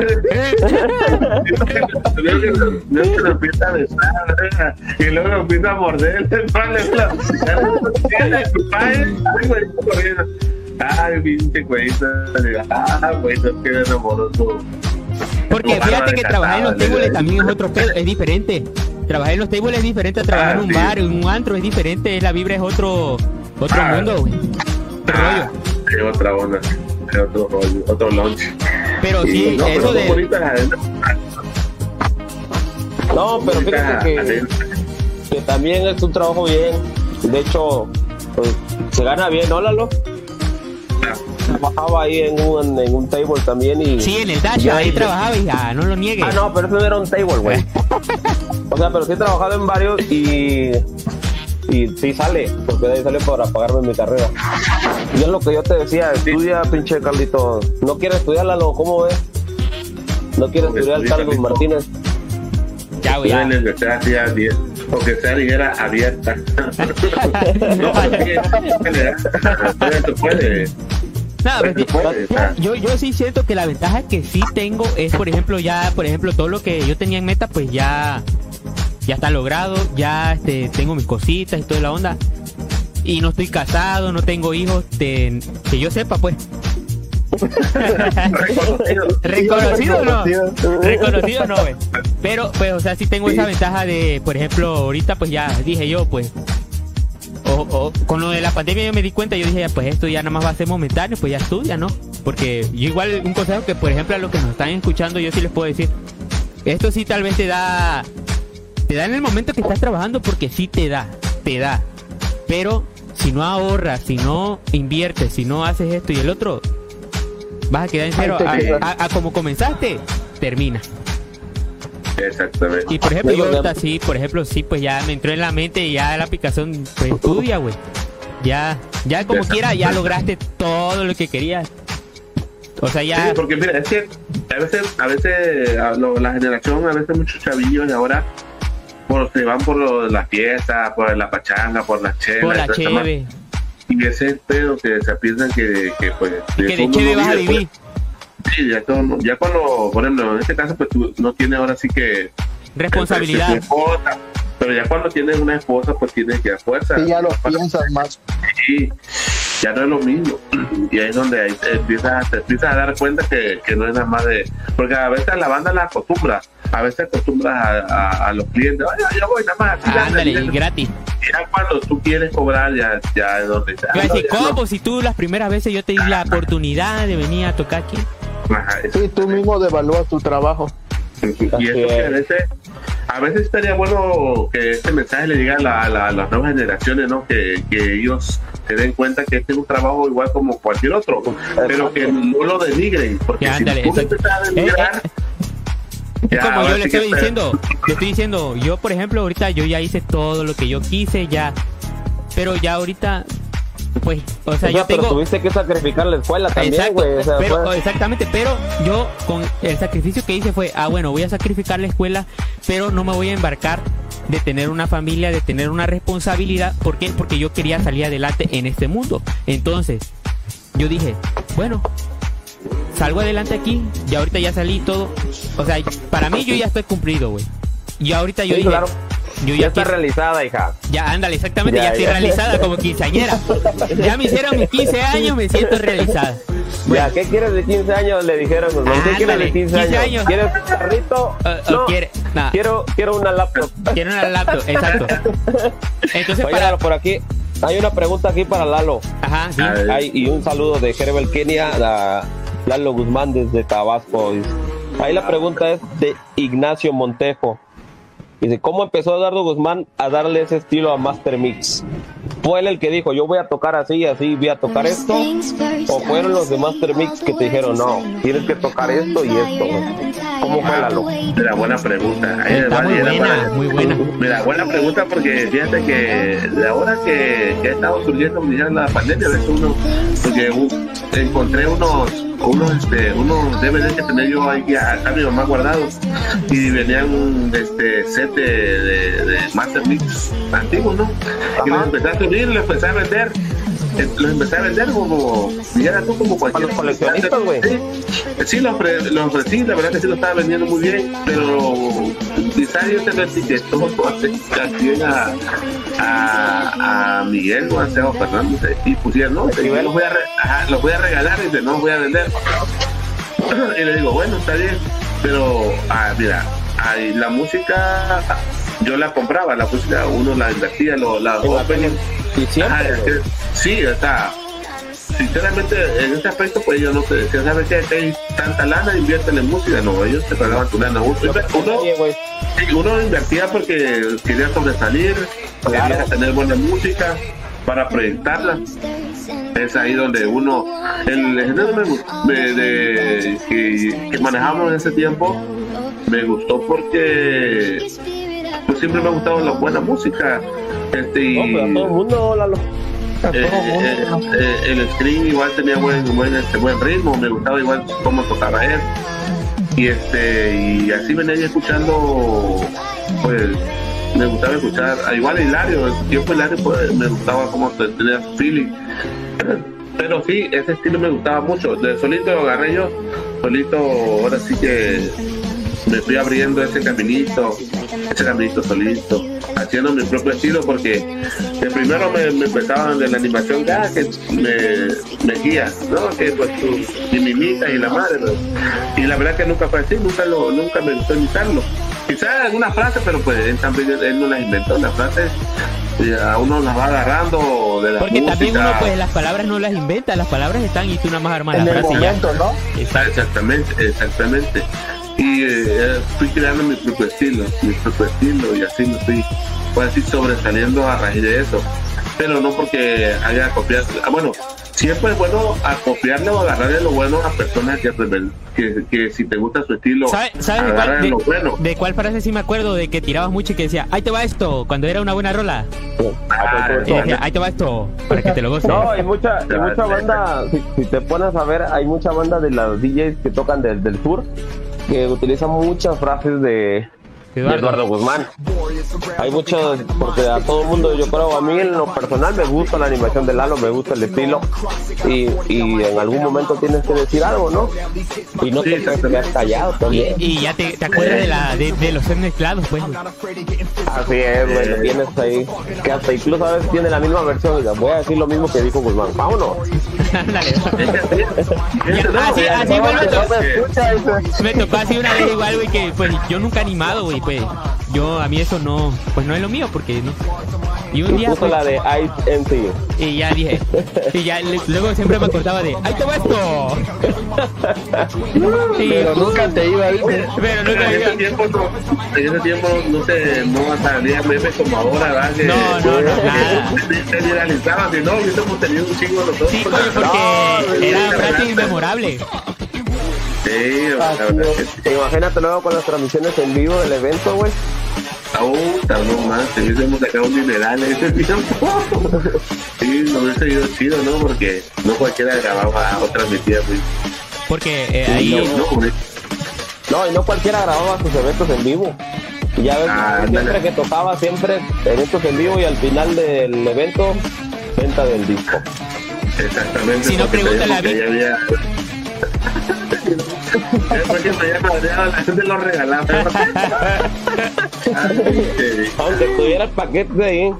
Y luego que lo- empieza a besar, y luego lo empieza a morder. Vale, la- su padre, ay, güey. Ay, pinche cuellito. Ah, güey, no queda enamoroso. Porque fíjate que trabajar en los tables ¿no? también es otro pedo, es diferente. Trabajar en los tables es diferente a trabajar Ah, en un sí. bar, en un antro es diferente, la vibra es otro otro Ah. mundo, güey. Otro Ah, rollo. es otra onda, es otro rollo, otro lunch. Pero Y sí, no, pero eso son de. No, pero fíjate que, también es un trabajo bien. De hecho, pues, se gana bien, ¿no, Lalo? Trabajaba ahí en un, en un table también y... Sí, en el Dash, ahí trabajaba y ya, no lo niegues. Ah, no, pero eso no era un table, güey. O sea, pero sí he trabajado en varios y... Y sí sale, porque de ahí sale para pagarme mi carrera. Y es lo que yo te decía, estudia, pinche Carlito. ¿No quieres estudiar, Lalo? ¿Cómo ves? ¿No quieres Porque estudiar estudia, Carlos Carlito. Martínez? Ya, güey, ya. así abierta, o que sea ligera abierta. no, porque se puede. No, pero Pero puede, sea. yo, yo sí siento que la ventaja que sí tengo es, por ejemplo, ya, por ejemplo, todo lo que yo tenía en meta, pues ya, ya está logrado, ya este, tengo mis cositas y toda la onda. Y no estoy casado, no tengo hijos, de- que yo sepa, pues. Reconocido. Reconocido o no. Reconocido. Reconocido no. Pero, pues, o sea, sí tengo esa ventaja de, por ejemplo, ahorita, pues ya dije yo, pues. O, o- con lo de la pandemia yo me di cuenta, yo dije, ya, pues esto ya nada más va a ser momentáneo, pues ya estudia, ¿no? Porque yo igual, un consejo que, por ejemplo, a los que nos están escuchando, yo sí les puedo decir, esto sí tal vez te da, te da en el momento que estás trabajando, porque sí te da, te da. Pero si no ahorras, si no inviertes, si no haces esto y el otro, vas a quedar en cero. A como comenzaste, termina. Exactamente. Y por ejemplo, yo ahorita sí, por ejemplo, sí, pues ya me entró en la mente y ya la aplicación, pues estudia, güey. Ya, ya como quiera, ya lograste todo lo que querías. O sea, ya. Sí, porque mira, es que a veces, a veces a lo- la generación, a veces muchos chavillos de ahora por, se van por lo las fiestas, por la pachanga, por las chelas. por la y cheve. Ese pedo que se piensan que, que pues... Que de cheve vas a pues. Sí, ya, cuando, ya cuando, por ejemplo, en este caso, pues tú no tienes ahora sí que... Responsabilidad. esposa, pero ya cuando tienes una esposa, pues tienes que a fuerza. Sí, ya lo piensas más. Sí, ya no es lo mismo. Y ahí es donde ahí te empiezas, te empiezas a dar cuenta que, que no es nada más de... Porque a veces la banda la acostumbra, a veces acostumbras a, a- a los clientes, "Ay, yo voy nada más. así, Ándale, ya, y gratis. ya cuando tú quieres cobrar, ya, ya es donde... ya, Yo iba a decir, ya no. ¿cómo? Si tú las primeras veces yo te di la oportunidad de venir a tocar aquí. Ajá, Sí, tú mismo devalúas tu trabajo. Y eso que a es. veces, a veces estaría bueno que este mensaje le llegue a, la- a la- a las nuevas generaciones, ¿no? Que, que ellos se den cuenta que este es un trabajo igual como cualquier otro, pero que no lo denigren, porque Ya, si tú a Eh, denigrar, Es ya, como yo le que estoy diciendo, le estoy diciendo, yo por ejemplo ahorita yo ya hice todo lo que yo quise, ya, pero ya ahorita, pues, o sea, O sea, yo pero tengo... tuviste que sacrificar la escuela también, güey. O sea, pero, fue- exactamente, pero yo con el sacrificio que hice fue, ah, bueno, voy a sacrificar la escuela, pero no me voy a embarcar de tener una familia, de tener una responsabilidad. ¿Por qué? Porque yo quería salir adelante en este mundo. Entonces, yo dije, bueno, salgo adelante aquí, y ahorita ya salí todo. O sea, para mí yo ya estoy cumplido, güey. Y ahorita yo Sí, dije, claro. Yo ya ya está realizada, hija. ya, ándale, exactamente, Ya, ya, estoy ya. realizada como quinceañera. Ya me hicieron mis 15 años, me siento realizada. Ya, ¿qué quieres de 15 años? Le dijeron, ¿no? ¿qué quieres de 15, 15 años? años. ¿Quieres un carrito? No, quiere- quiero, quiero una laptop. Quiero una laptop, exacto. Entonces, Oye, para. Lalo, por aquí, hay una pregunta aquí para Lalo. Ajá, sí. Hay- y un saludo de Herbel Kenia, a Lalo Guzmán desde Tabasco. Ahí la pregunta es de Ignacio Montejo. Dice, ¿cómo empezó Eduardo Guzmán a darle ese estilo a Master Mix? ¿Fue él el que dijo, yo voy a tocar así, así, voy a tocar esto? ¿O fueron los de Master Mix que te dijeron, no, tienes que tocar esto y esto? ¿Cómo fue la loca? Mira, buena pregunta. Está va, muy buena, muy buena. Mira, buena pregunta porque fíjate que de ahora que, que ha estado surgiendo la pandemia, a veces uno, porque encontré unos unos este, unos DVDs que tenía yo ahí acá mi mamá guardados y venían un este set de, de, de Master Mix antiguos, ¿no? Y los empecé a subir, los empecé a vender. Eh, Los empecé a vender como, dijera tú, como cualquier los coleccionistas, güey. Sí, los, ofre- los ofrecí, la verdad que sí lo estaba vendiendo muy bien, pero quizás yo te lo etiquetó a, a, a Miguel o a Seo Fernández y pusieron, no, los voy a, re- ajá, los voy a regalar y dice, no los voy a vender. y le digo, bueno, está bien, pero ah, mira, ahí la música yo la compraba, la música uno la invertía, lo, la la opening. Y siempre, Ajá, es que- sí, o sea, sinceramente en ese aspecto pues yo no te decía, ¿sabes qué? Que hay tanta lana, invierte en música, no, ellos te pagaban tu lana. Uno, uno, uno invertía porque quería sobresalir, Claro. quería tener buena música para proyectarla. Es ahí donde uno, el género que, que manejamos en ese tiempo, me gustó porque pues siempre me ha gustado la buena música. Este, y, no, pero a todo el mundo. Eh, eh, eh, el screen igual tenía buen buen este buen ritmo me gustaba igual cómo tocaba él. Y este y así venía yo escuchando pues me gustaba escuchar a igual Hilario el tiempo Hilario pues me gustaba cómo te- tenía su feeling. Pero sí ese estilo me gustaba mucho. De solito lo agarré yo solito ahora sí que me fui abriendo ese caminito, ese caminito solito, haciendo mi propio estilo, porque de primero me, me empezaban de la animación ya que me, me guía, ¿no? Que pues tú, y mimitas y la madre, ¿no? y la verdad que nunca fue así, nunca lo, nunca me gustó imitarlo. Quizás alguna frase, pero pues él también él no las inventó, las frases a uno las va agarrando de la Porque también uno, pues las palabras no las inventa, las palabras están y tú nada más armas En la el frase y ya. momento, ¿no? Exactamente, exactamente. Y eh, fui creando mi propio estilo, mi propio estilo, y así me fui, pues así sobresaliendo a raíz de eso. Pero no porque haya copiado. Ah, bueno, siempre es bueno a copiarle o agarrarle lo bueno a personas que, rebel- que, que si te gusta su estilo, ¿Sabe- ¿Sabes de cuál, de, lo bueno. de cuál frase sí me acuerdo? De que tirabas mucho y que decía, ahí te va esto, cuando era una buena rola. Ah, Y decía, ahí te va esto, para que te lo goces. No, hay mucha, hay mucha banda, si, si te pones a ver, hay mucha banda de las DJs que tocan del, del sur que utilizan muchas frases de, de Eduardo. Guzmán. Hay muchos, porque a todo el mundo, yo creo, a mí en lo personal me gusta la animación de Lalo, me gusta el estilo, y, y en algún momento tienes que decir algo, ¿no? Y no Sí, te puedes quedar callado Y, también. y ya te, te acuerdas de, la, de, de los ser mezclados, pues. Así es, lo tienes ahí, que hasta incluso a veces tiene la misma versión, y voy a decir lo mismo que dijo Guzmán, vámonos. Así- así no, vuelve ese todo. no, que- Me tocó así una vez igual, güey, que pues yo nunca animado, güey, pues. Yo, a mí eso no, pues no es lo mío, porque no. Y un Y día, puso pues, la de Ice MC. y ya dije, y ya luego siempre me acordaba de, ¡ahí te va esto! Y- Pero nunca te iba, ¿viste? pero En nunca ese tiempo no, en ese tiempo no se no salía memes como ahora, ¿verdad? Que- No, no, no, nada. Se viralizaban, si no, hemos tenido un chingo los dos. Sí, coño, porque era prácticamente inmemorable. Sí, la que luego con las transmisiones en vivo del evento, güey. Aún, no más, te hubiésemos sacado un dineral en ese tiempo. Sí, no hubiese ido chido, ¿no? Porque no cualquiera grababa o transmitía, güey. Porque eh, ahí, No, no, y no cualquiera grababa sus eventos en vivo. Y ya ves, Ah, siempre que tocaba, siempre eventos en vivo y al final del evento, venta del disco. Exactamente. Si no, porque pregúntale a Vic. había... Es porque me madreado, la gente lo regalaba. Aunque tuviera el paquete de ahí.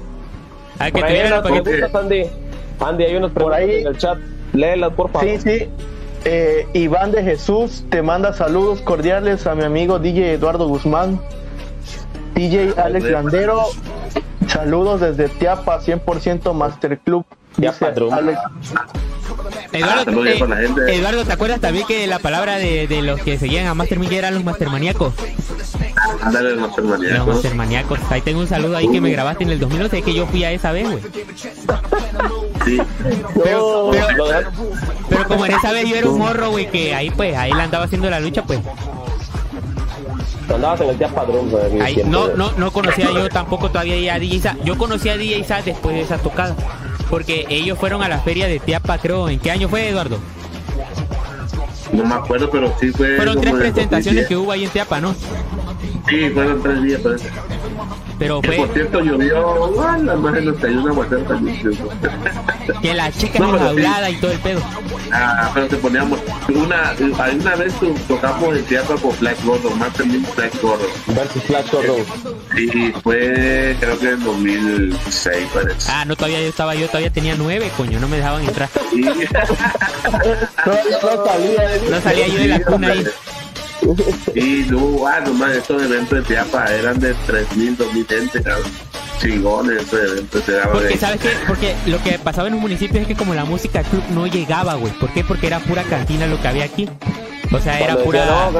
a que tuviera el paquete. Andy. Andy, hay unas Por ahí- en el chat. Léelas, por favor. Sí, sí. Eh, Iván de Jesús te manda saludos cordiales a mi amigo DJ Eduardo Guzmán. DJ Alex Landero, saludos desde Tiapa 100% Master Club. Tiapa Dice. Alex, Eduardo, Ah, eh. Eduardo, ¿te acuerdas también que la palabra de, de los que seguían a Master Mix eran los mastermaníacos? Ándale, los Los maníacos. mastermaníacos. Ahí tengo un saludo ahí que me grabaste en el 2011, es que yo fui a esa vez, güey. Sí. Pero, pero, pero como en esa vez yo era un morro, güey, que ahí pues, ahí la andaba haciendo la lucha, pues. Andabas en el padrón, güey, no, no, no conocía yo tampoco todavía a DJ Sa. Yo conocí a DJ Sa después de esa tocada. Porque ellos fueron a la feria de Tiapa, creo. ¿En qué año fue, Eduardo? No me acuerdo, pero sí fue. Fueron tres presentaciones que 2010. hubo ahí en Tiapa, ¿no? Sí, fueron tres días, parece. Pero Que fue por cierto llovió, ¡ah, la madre nos cayó una aguacero también. que las chicas No, pero sí. enjauladas y todo el pedo. Ah, pero te poníamos una, hay una vez tu- tocamos en teatro por Black Gordo, más también Black Gordo. Versus Flash Gordon. Y fue, creo que en 2006 parece. Ah, no, todavía yo estaba, yo todavía tenía nueve, coño, no me dejaban entrar. Y, Todavía no salía. ¿eh? No salía yo de la cuna ahí. Y no, ah, nomás estos eventos de Teapa eran de 3.000, 2.000 gente, cabrón. Chingones estos eventos, se daba Porque, de... ¿sabes qué? Porque lo que pasaba en un municipio es que como la música club no llegaba, güey. ¿Por qué? Porque era pura cantina lo que había aquí. O sea, era Cuando pura...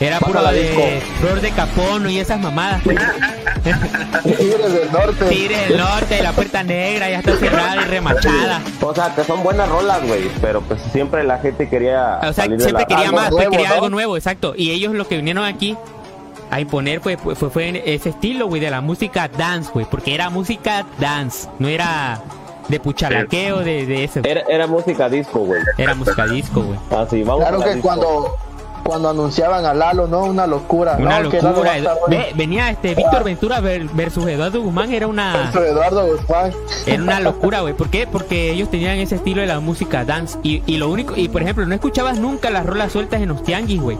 Era puro la de flor de capono y esas mamadas. Tigres del norte. Tigres del norte, la puerta negra ya está cerrada y remachada. O sea, que son buenas rolas, güey, pero pues siempre la gente quería O sea, salir de siempre la- quería algo más, nuevo, quería ¿no? algo nuevo, exacto. Y ellos lo que vinieron aquí a imponer pues, fue, fue, ese estilo, güey, de la música dance, güey. Porque era música dance, no era de puchalaqueo, de, de eso. Era, era música disco, güey. Era música disco, güey. Así, vamos Claro a que disco. cuando, cuando anunciaban a Lalo, ¿no? Una locura. Una locura. Ve, venía este Víctor Ventura ver- versus Eduardo Guzmán, era una... Eduardo Guzmán. Era una locura, güey. ¿Por qué? Porque ellos tenían ese estilo de la música dance. Y, y lo único, y por ejemplo, no escuchabas nunca las rolas sueltas en los tianguis, güey.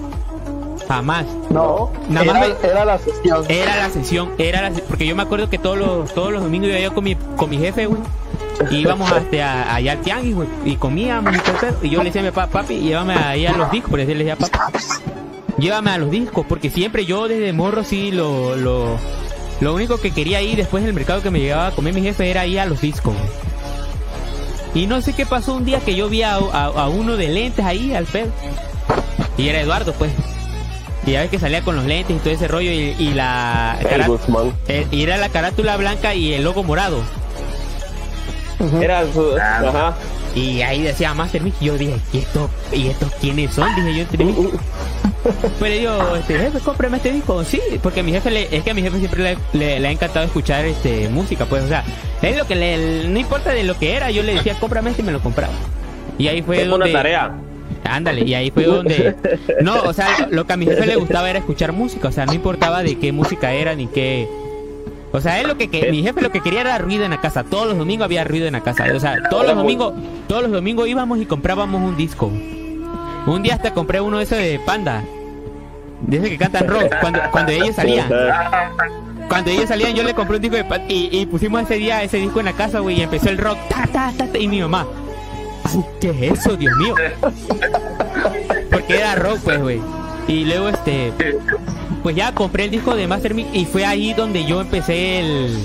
Jamás. No, Nada más era, me- era la sesión. Era la sesión, era la porque yo me acuerdo que todos los, todos los domingos iba yo con mi, con mi jefe, güey. Y íbamos hasta allá al tianguis, güey. Y comíamos y todo eso. Y yo le decía a mi papá, papi, llévame ahí a los discos. Por eso le decía, papá, llévame a los discos. Porque siempre yo desde morro sí lo, lo, lo único que quería ir después del mercado que me llegaba a comer mi jefe era ir a los discos, güey. Y no sé qué pasó un día que yo vi a, a- a uno de lentes ahí al pedo. Y era Eduardo, pues. Y ya ves que salía con los lentes y todo ese rollo y, y la... El Guzmán. eh, y era la carátula blanca y el logo morado. Era su... Ajá. Y ahí decía Master Mix. Y yo dije, ¿y estos, ¿y estos quiénes son? Dije yo entre mí. Pues le digo, este, jefe, cómprame este disco. Sí, porque a mi jefe le, es que a mi jefe siempre le, le- le ha encantado escuchar este música, pues, o sea, es lo que le, no importa de lo que era, yo le decía, cómprame este y me lo compraba. Y ahí fue Tengo donde. una tarea. Ándale, y ahí fue donde... No, o sea, lo que a mi jefe le gustaba era escuchar música, o sea, no importaba de qué música era ni qué... O sea, él lo que, mi jefe lo que quería era ruido en la casa. Todos los domingos había ruido en la casa. O sea, todos los domingos, todos los domingos íbamos y comprábamos un disco. Un día hasta compré uno de esos de Panda. De esos que cantan rock. Cuando, cuando ellos salían. Cuando ellos salían yo le compré un disco de Panda. Y, pusimos ese día ese disco en la casa, güey. Y empezó el rock. Ta, ta, ta, y mi mamá. "Ay, ¿Qué es eso, Dios mío? Porque era rock, pues, güey. Y luego, este... Pues ya compré el disco de Master Mix y fue ahí donde yo empecé el...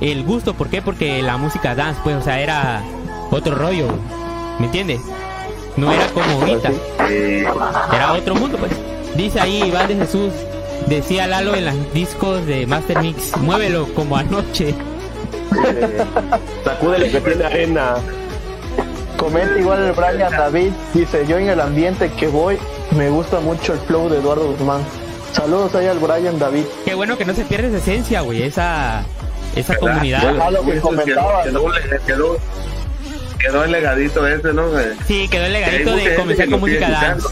El gusto, ¿por qué? Porque la música dance, pues, o sea, era otro rollo, güey. ¿me entiendes? No era como ahorita, era otro mundo, pues. Dice ahí Iván de Jesús, decía Lalo en los discos de Master Mix, muévelo como anoche. Sacúdele que tiene arena. Comenta igual el Brian David. Dice, yo en el ambiente que voy, me gusta mucho el flow de Eduardo Guzmán. Saludos ahí al Brian David. Qué bueno que no se pierde esa esencia, güey, esa, esa comunidad. Bueno, Ah, lo que eso comentabas. Quedó, quedó, quedó, quedó el legadito ese, ¿no? Sí, quedó el legadito de comenzar con música dance.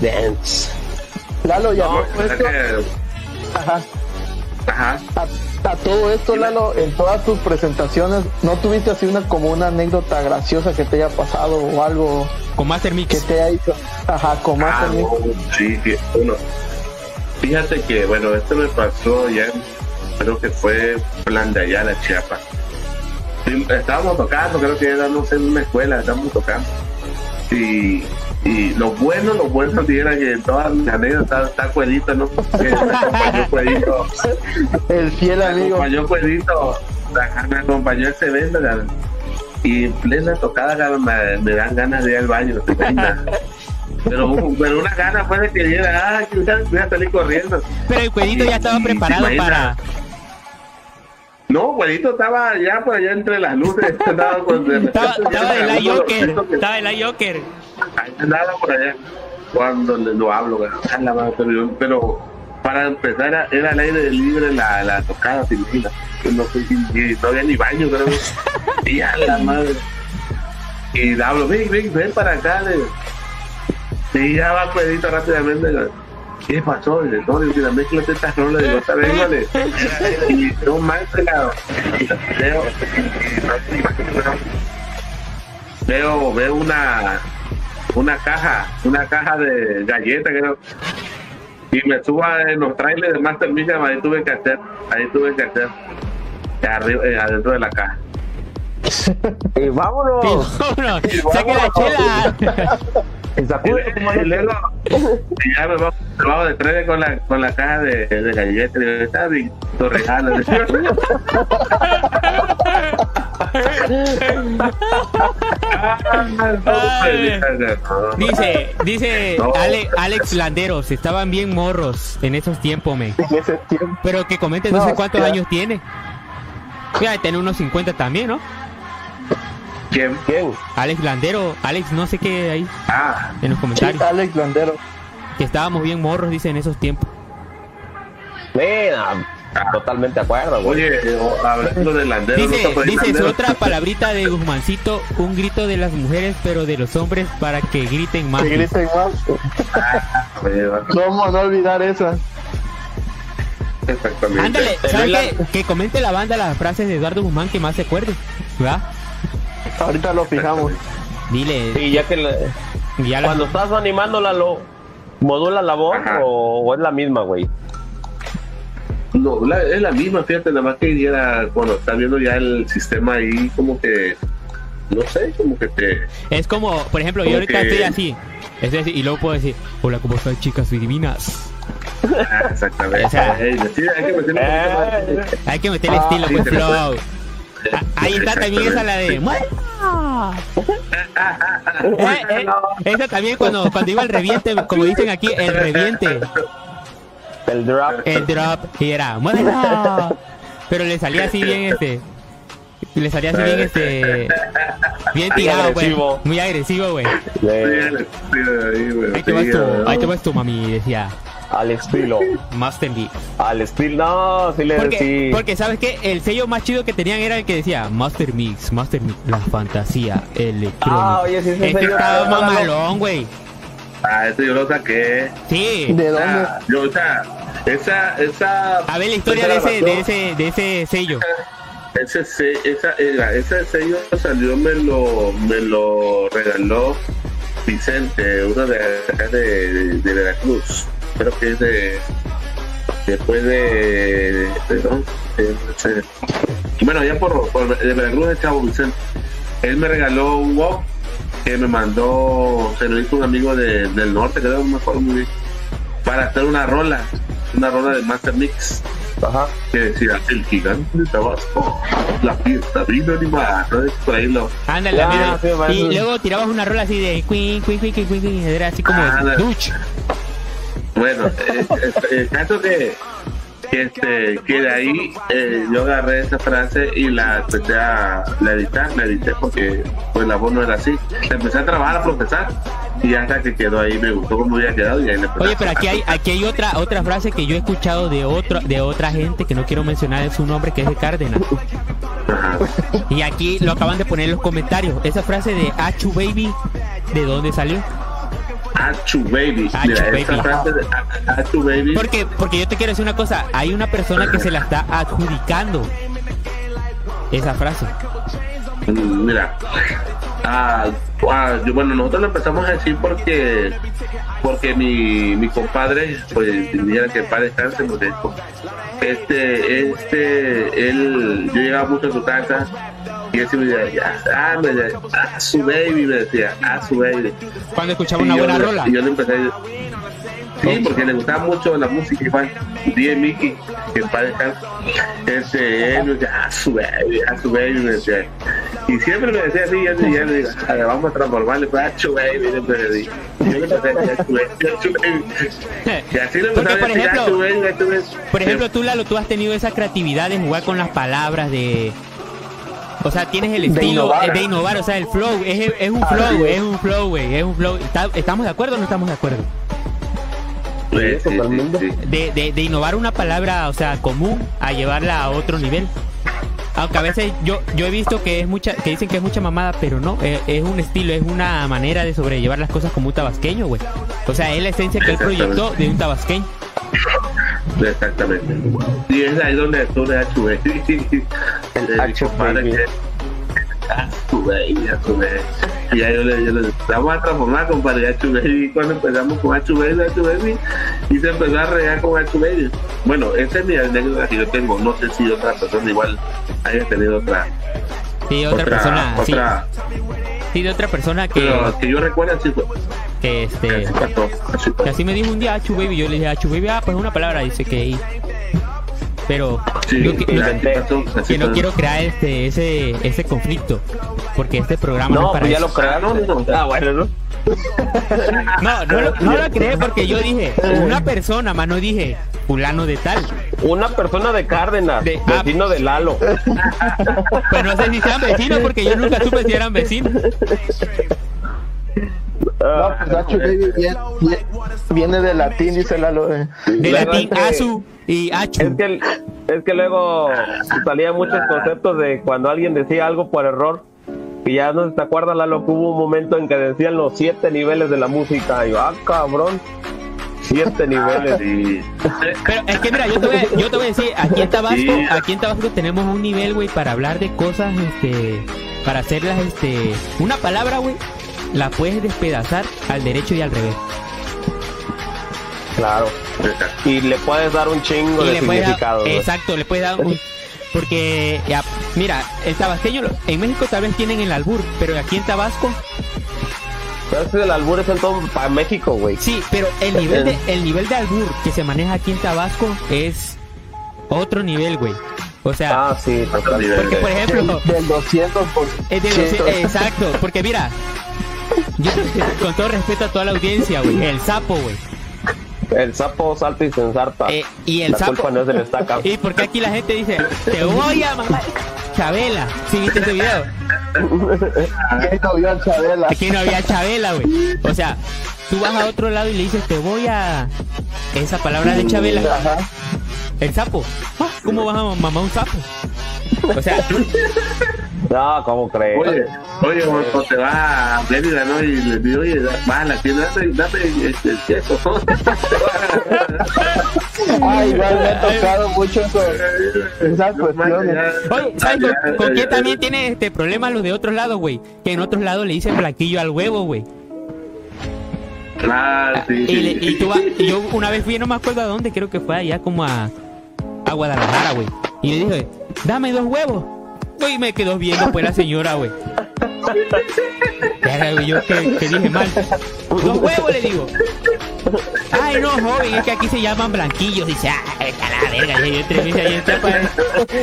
Dance. Lalo, ya No, esto, ajá, Ajá. A, todo esto, Lalo, en todas tus presentaciones, ¿no tuviste así una como una anécdota graciosa que te haya pasado o algo Con Master que Mix. te haya hecho? Ajá, con más Ah, no, sí, sí, bueno. Fíjate que, bueno, esto me pasó ya, creo que fue plan de allá, la Chiapas. Estábamos tocando, creo que era, no sé, en una escuela, estábamos tocando. Y, y lo bueno, lo bueno sí era que todas mis anécdotas está cuedito, ¿no? Que me acompañó cuedito, el fiel me amigo. acompañó cuedito me acompañó ese evento cabrón. y en plena tocada me, me dan ganas de ir al baño. Pero, pero una gana fue de que diera, ah, que voy a salir corriendo. Pero el cuedito ya estaba preparado para. No, güerito estaba ya por allá entre las luces. Estaba, con- Estaba, la algunos Joker. Estaba de la Joker. Ahí andaba por allá. Cuando le, lo hablo, güey. A la madre, pero, pero para empezar era, al aire libre la, la tocada, ¿te imaginas? No, no había ni baño, creo. Y a la madre. Y hablo, ven, ven, ven para acá. Le. Y ya va Pedrito rápidamente. le ¿Qué pasó? Le no, le digo, mezclate estas rolas. Digo, está bien, vale. Y no más, pelado. Veo, veo, veo una, una caja, una caja de galletas, creo. Y me subo a- en los trailers de Master Mission, ahí tuve que hacer, ahí tuve que hacer, arriba, eh, adentro de la caja. Y vámonos. Vámonos, saque la chela. Y luego, y ya me bajo de trailer con la, con la caja de, de galletas, y digo, está bien, tu regalo. Dice, dice No. Ale- Alex Landeros, estaban bien morros en esos tiempos, ese tiempo. Pero que comente no, No, sé cuántos ya. años tiene. Mira, tiene unos 50 también, ¿no? ¿Quién? ¿Quién? Alex Landero, Alex no sé qué ahí Ah, en los Sí, comentarios. Alex Landero. Que estábamos bien morros, dice en esos tiempos. Mira, totalmente de acuerdo, güey. oye, hablando de Landero, ¿no Dice, dice Landero? otra palabrita de Guzmancito, un grito de las mujeres, pero de los hombres para que griten más. Que griten más. Va, ¿Cómo no olvidar esa? Exactamente. Ándale, ¿sabes la- qué? Que comente la banda las frases de Eduardo Guzmán que más se acuerde. ¿Verdad? Ahorita lo fijamos. Dile, Y ya que le- ya la- cuando estás animándola, lo modula la voz o es la misma, güey. No, la- es la misma, fíjate, nada más que ya cuando estás viendo ya el sistema ahí, como que, no sé, como que te... Es como, por ejemplo, yo ahorita que- estoy así. Estoy así, y luego puedo decir, hola, ¿cómo están chicas divinas? Ah, exactamente. O sea- Ey, sí, hay que meterle. Eh, Hay que meterle Ah, estilo, sí, pues, flow. Ah, Ahí está también esa la de. Eh, eh, esa también cuando, cuando iba el reviente, como dicen aquí, el reviente, el drop. el drop, y era. Pero le salía así bien este. Le salía así bien este. Bien tirado, güey. agresivo. Muy agresivo, güey. Ahí te vas tu, ahí te vas tu mami, decía. al estilo. Master Beat. Al estilo. No, sí le Porque, sí. porque sabes que el sello más chido que tenían era el que decía Master Mix, Master Mix, la fantasía electrónica. Ah, oye, sí, ese este sello estaba mamalón, güey. Ah, ese yo lo saqué. Sí. ¿De dónde? Ah, yo, o sea, esa, esa... A ver la historia de ese, de ese, de ese sello. Ese, se- esa, era- ese sello salió, me lo, me lo regaló Vicente, uno de acá de, de Veracruz. Creo que es de. Después de. de ¿no? De- de- bueno, ya por, por de Veracruz es Chavo Vicente. Él me regaló un WOP que me mandó, se lo hizo un amigo de- del norte, creo, no me acuerdo muy bien, para hacer una rola, una rola de Master Mix Ajá. que decía el gigante de Tabasco, la fiesta vino animada, ¿no? Por ahí lo. Ándale, sí, parece- Y luego tirabas una rola así de queen, queen, queen, queen, queen, era así como Ándale. Duch. Bueno, eh, eh, el caso que, que, este, que de ahí eh, yo agarré esa frase y la empecé a la editar, la edité porque pues la voz no era así. Empecé a trabajar, a procesar y hasta que quedó ahí, me gustó cómo había quedado y ahí le Oye, pero aquí hay, aquí hay otra, otra frase que yo he escuchado de otro, de otra gente que no quiero mencionar su nombre, que es de Cárdenas. Ajá. Y aquí lo acaban de poner en los comentarios. Esa frase de Achu Baby, ¿de dónde salió? Achu baby. Mira, baby. esa frase de Achu baby. Porque, porque yo te quiero decir una cosa, hay una persona que se la está adjudicando esa frase. Mm, Mira, ah, ah, yo- bueno, nosotros lo empezamos a decir porque porque mi, mi compadre, pues dijera que padre descanse, porque este, este, él, yo llegaba mucho a su casa y él siempre decía, ya, ah, me decía, a su baby, me decía, a su baby. Cuando escuchaba Y una buena le- rola. Y yo le empecé a sí, porque le gustaba mucho la música igual, DJ Mickey. que padre este, él me decía, ah, su baby, ah, su baby, me decía. Y siempre me decía así, y ya le digo, a ver, vamos a transformarle, pues, ah, su baby, le digo. Yo le empecé a decir, ah, su baby, ah, su baby. Y así le empecé a decir, ah, su baby, ah, su baby. Por ejemplo, tú, Lalo, tú has tenido esa creatividad de jugar con las palabras, de... O sea, tienes el estilo innovar. eh, de innovar, o sea, el flow, es, es un Así flow, es. es un flow, güey, es un flow. ¿Está- ¿Estamos de acuerdo o no estamos de acuerdo? Sí, sí, sí, totalmente. sí. De, de, de innovar una palabra, o sea, común, a llevarla a otro nivel. Aunque a veces yo yo he visto que es mucha que dicen que es mucha mamada, pero no, es, es un estilo, es una manera de sobrellevar las cosas como un tabasqueño, güey. O sea, es la esencia que él proyectó de un tabasqueño. Exactamente. Y es ahí donde baby. A baby, a tu baby. Y ahí yo le, yo le vamos a transformar, compadre, a. Y cuando empezamos con baby, H baby, y se empezó a regar con baby. Bueno, esa es mi anécdota que yo tengo. No sé si otra persona igual haya tenido otra. Sí, otra, persona, sí, otra, sí, de otra persona que, pero que yo recuerdo así fue. que este Así pasó, así que así me dijo un día Achu baby, yo le dije Achu baby, ah, pues una palabra, dice que pero Sí, no- así pasó, así que no quiero crear este ese ese conflicto porque este programa no, No, es para pues ya eso. lo crearon. No, no, no. Ah, bueno, ¿no? No, no, lo- no lo creé porque yo dije una persona, más no dije fulano de tal. Una persona de Cárdenas, De- ah. vecino de Lalo. Pues no sé si sean vecinos porque yo nunca supe si eran vecinos. No, pues Nacho Baby viene, viene de latín, dice Lalo. eh. De latín es que- asu y achu. Es que, es que luego salían muchos conceptos de cuando alguien decía algo por error. Y ya no se te acuerdas, Lalo, que hubo un momento en que decían los siete niveles de la música. Y yo, ah, cabrón, siete niveles. Sí. Pero es que mira, yo te voy a, yo te voy a decir, aquí en Tabasco, Sí. aquí en Tabasco tenemos un nivel, güey, para hablar de cosas, este, para hacerlas, este, una palabra, güey, la puedes despedazar al derecho y al revés. Claro. Y le puedes dar un chingo Y de dar- significado. ¿no? exacto, le puedes dar un, porque, ya, mira, el tabasqueño, en México tal vez tienen el albur, pero aquí en Tabasco, Pero ese del albur es en todo para México, güey. sí, pero el nivel de, el nivel de albur que se maneja aquí en Tabasco es otro nivel, güey. O sea, Ah, sí, totalmente. porque por ejemplo, Del 200 por Es los- exacto, porque mira, yo con todo respeto a toda la audiencia, güey, el sapo, güey. El sapo salta y se ensarta. Eh, y el la sapo. culpa no es del estaca. ¿Y porque aquí la gente dice, te voy a mamar? Chabela, ¿sí viste ese video? Aquí no había Chabela, güey. O sea, tú vas a otro lado y le dices, te voy a. Esa palabra de Chabela, Ajá. el sapo. Ah, ¿Cómo vas a mamar un sapo? O sea, No, ¿cómo crees? Oye, oye, cuando te va a Mérida, ¿no? Y le digo, oye, va a la tienda, dame, dame este, el queso. Ay, igual me ha tocado mucho eso, esas cuestiones. Oye, ¿sabes con, con quién también tiene este problema los de otros lados, güey? Que en otros lados le dicen blanquillo al huevo, güey. Ah, sí, Y, le- y tú vas- y yo una vez fui, no me acuerdo a dónde, creo que fue allá como a, a Guadalajara, güey. Y le dije, dame dos huevos. Y me quedó viendo pues la señora, güey. Yo que, que dije mal. Dos huevos le digo. Ay, no, joven, es que aquí se llaman blanquillos. Dice, ah, a la verga. Yo tres ahí está.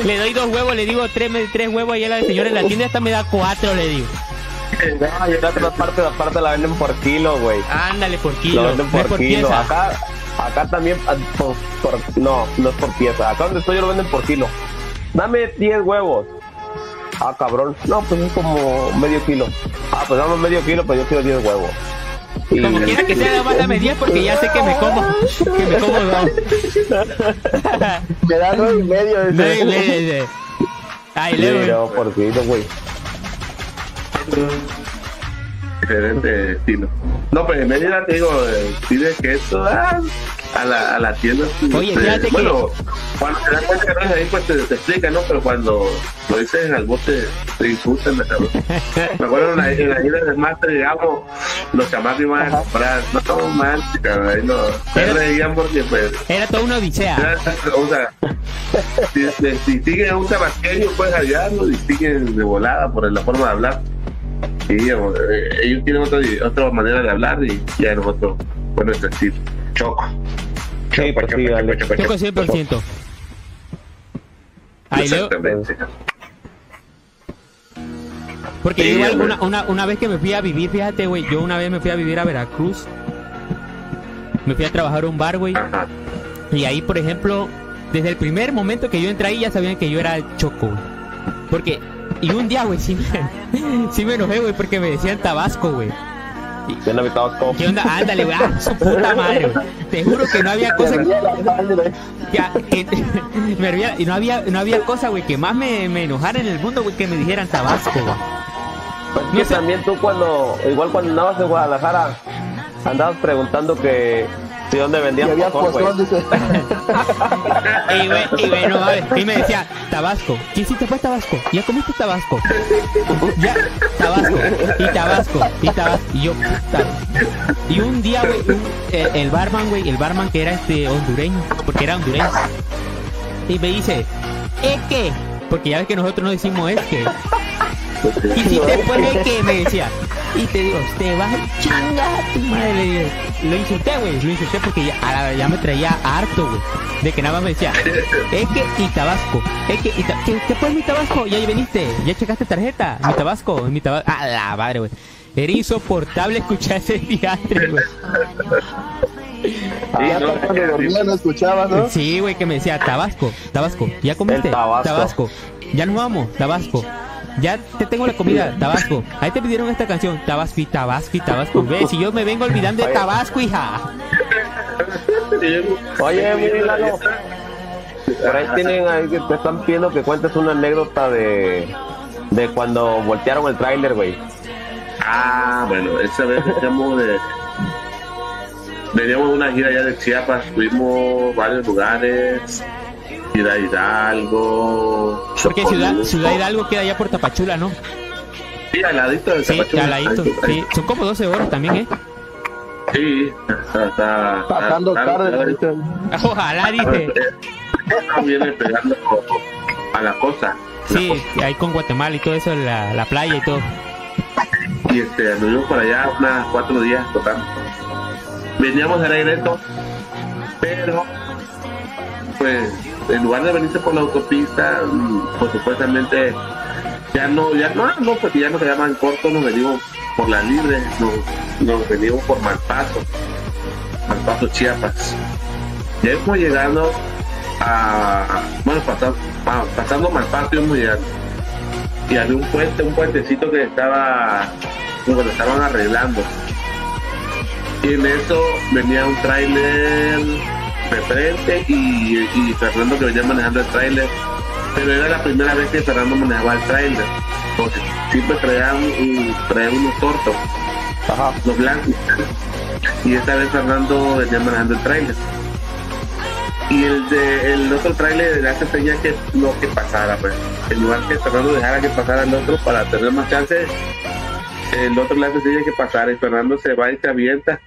Le doy dos huevos, le digo tres, tres huevos y a la señora en la tienda hasta me da cuatro, le digo. No, y en otra parte, aparte la venden por kilo, güey. Ándale por Lo kilo, venden no es por kilo. pieza. Acá, acá también, ah, por, por- no, no es por pieza. Acá donde estoy yo lo venden por kilo. Dame 10 huevos. Ah, cabrón. No, pues es como medio kilo. Ah, pues dame medio kilo, pues yo quiero 10 huevos. Y, Como quiera que sea, más dame 10 porque ya sé que me como, que me como dos. Me da nueve y medio. Nueve y medio, dice. Ay, no, por güey. diferente estilo. No, pues en Mérida te digo, eh, pide queso ah, a la, a la tienda. Oye, eh, fíjate que- bueno, cuando te das cuenta que no ahí, pues te, te explica, ¿no? Pero cuando lo dices en el bote, te insultan. Me acuerdo en la, en la ida del máster, digamos, los chamacos iban a comprar, no todo mal, cabrón, ahí no, Pero- reían porque, pues, Era toda una odisea. o sea, si, si, si distinguen a un tabasqueño, pues allá lo distinguen de volada por la forma de hablar. Sí, eh, ellos tienen otra, otra manera de hablar y ya nosotros, bueno, nuestro estilo. Choco. Sí, pues sí, dale. Choco 100%. Ahí luego, Exactamente. porque Sí, yo igual hombre. una, una, una vez que me fui a vivir, fíjate, güey, yo una vez me fui a vivir a Veracruz. Me fui a trabajar a un bar, güey. Y ahí, por ejemplo, desde el primer momento que yo entré ahí ya sabían que yo era el choco, güey. Porque, y un día, güey, sí me, sí me enojé, güey, porque me decían Tabasco, güey. Yo no me Tabasco. ¿Qué onda? Ándale, güey, ah, su puta madre, güey. Te juro que no había cosa que, que- que- me hervía- y no había, no había cosa, güey, que más me, me enojara en el mundo, güey, que me dijeran Tabasco, güey. Pues No que sé. también tú cuando, igual cuando andabas en Guadalajara, andabas preguntando que si dónde Y vendían había pozol, güey. pozón, dice. Y, güey, y, güey, no mames. Y me decía, Tabasco. ¿Qué hiciste fue Tabasco? ¿Ya comiste Tabasco? Ya, Tabasco. Y Tabasco. Y Tabasco. Y yo, puta. Y un día, güey, un- el, el barman, güey, el barman que era este hondureño, porque era hondureño. Y me dice, ¿es que? Porque ya ves que nosotros no decimos es que. Y si te pones que me decía, y te digo, te vas a chingar tu madre. Le lo insulté, güey, lo insulté porque ya, a la- ya me traía harto, güey. De que nada más me decía, es que y Tabasco, es que y ¿qué, qué fue mi Tabasco? Ya ahí viniste, ya checaste tarjeta, mi Tabasco, mi Tabasco. A la madre, güey. Era insoportable escuchar ese teatro, güey. Sí, Ya no, cuando dormía no escuchabas, ¿no? Sí, güey, que me decía, Tabasco, Tabasco, ¿ya comiste? El Tabasco. Ya nos vamos, Tabasco. Ya te tengo la comida, Tabasco. Ahí te pidieron esta canción, Tabasco y Tabasco y Tabasco. Ve, si yo me vengo olvidando de Tabasco, hija. Oye, mi Lalo, por ahí tienen, ahí que te están pidiendo que cuentes una anécdota de, de cuando voltearon el tráiler, güey. Ah, bueno, esa vez veníamos de. Veníamos de una gira allá de Chiapas, fuimos varios lugares, Ciudad Hidalgo. Porque Ciudad. Ciudad Hidalgo queda allá por Tapachula, ¿no? Sí, al ladito de Sí, Tapachula. al ladito. Sí, son como 12 horas también, ¿eh? Sí, está. está Pasando está- tarde. Ojalá, dice. viene pegando a la costa. Sí, ahí con Guatemala y todo eso, la, la playa y todo. y este, anduvimos por allá unas cuatro días tocando. Veníamos de regreso, pero pues en lugar de venirse por la autopista, mm, pues supuestamente ya no, ya no, no, porque ya nos quedaban cortos, nos venimos por la libre, nos, nos venimos por Malpaso, Malpaso Chiapas. Ya íbamos llegando a, bueno, pasando, pa- pasando Malpaso íbamos llegando y había un puente, un puentecito que estaba, como lo estaban arreglando. Y en eso venía un tráiler de frente y, y Fernando que venía manejando el tráiler. Pero era la primera vez que Fernando manejaba el tráiler. Porque siempre traía, un, traía unos tortos, Ajá. los blancos. Y esta vez Fernando venía manejando el tráiler. Y el de el otro tráiler le hace señal que no que pasara, pues. En lugar que Fernando dejara que pasara el otro para tener más chance, el otro le hace señal que pasara y Fernando se va y se avienta.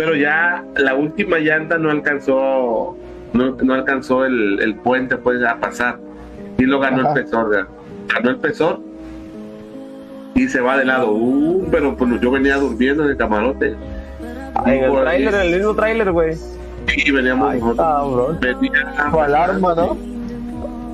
Pero ya la última llanta no alcanzó, no, no alcanzó el, el puente pues a pasar. Y lo ganó Ajá. el pesor, ganó el pesor y se va de lado. Uh, pero pues yo venía durmiendo en el camarote. En el tráiler, en el mismo tráiler, güey. Y veníamos Ay, nosotros. cabrón. Venía alarma, ¿no?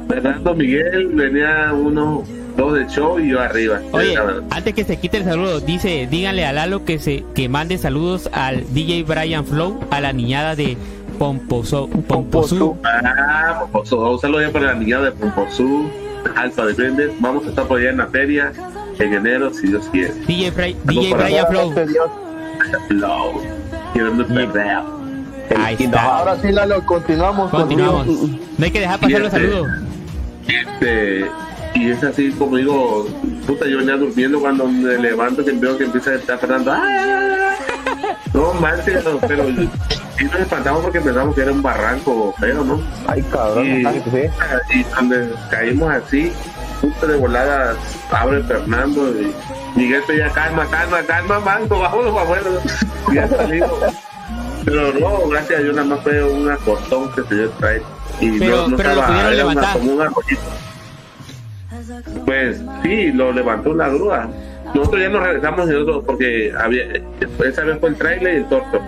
Fernando Miguel, venía uno, dos de show y yo arriba. Oye, antes que se quite el saludo, dice, díganle a Lalo que se que mande saludos al DJ Brian Flow, a la niñada de Pomposo, Pomposú. Ah, Pomposú. Un saludo ya para la niña de Pomposú, Alfa de Vendes. Vamos a estar por allá en la feria en enero, si Dios quiere. DJ, Bri- DJ Brian Flow. Dios. Flow. Quiero perreo. Ahora sí, Lalo, continuamos. Continuamos. No hay que dejar pasar los saludos. Este, y es así como digo, puta, yo venía durmiendo cuando me levanto que veo que empieza a estar Fernando. ¡ah! No manches, no, pero y nos espantamos porque pensamos que era un barranco feo, ¿no? Ay, cabrón. Y, sí. y cuando caímos así, justo de volada abre Fernando y Miguel pedía calma, calma, calma, mango, vámonos para afuera. Y ya salimos. Pero no, gracias a Dios nada más fue un acostón que se dio el traer. Y Pero- no, no pero lo estaba, pudieron era una- como un arroyito. Pues sí, lo levantó la grúa. Nosotros ya nos regresamos porque había, esa vez fue el trailer y el torto.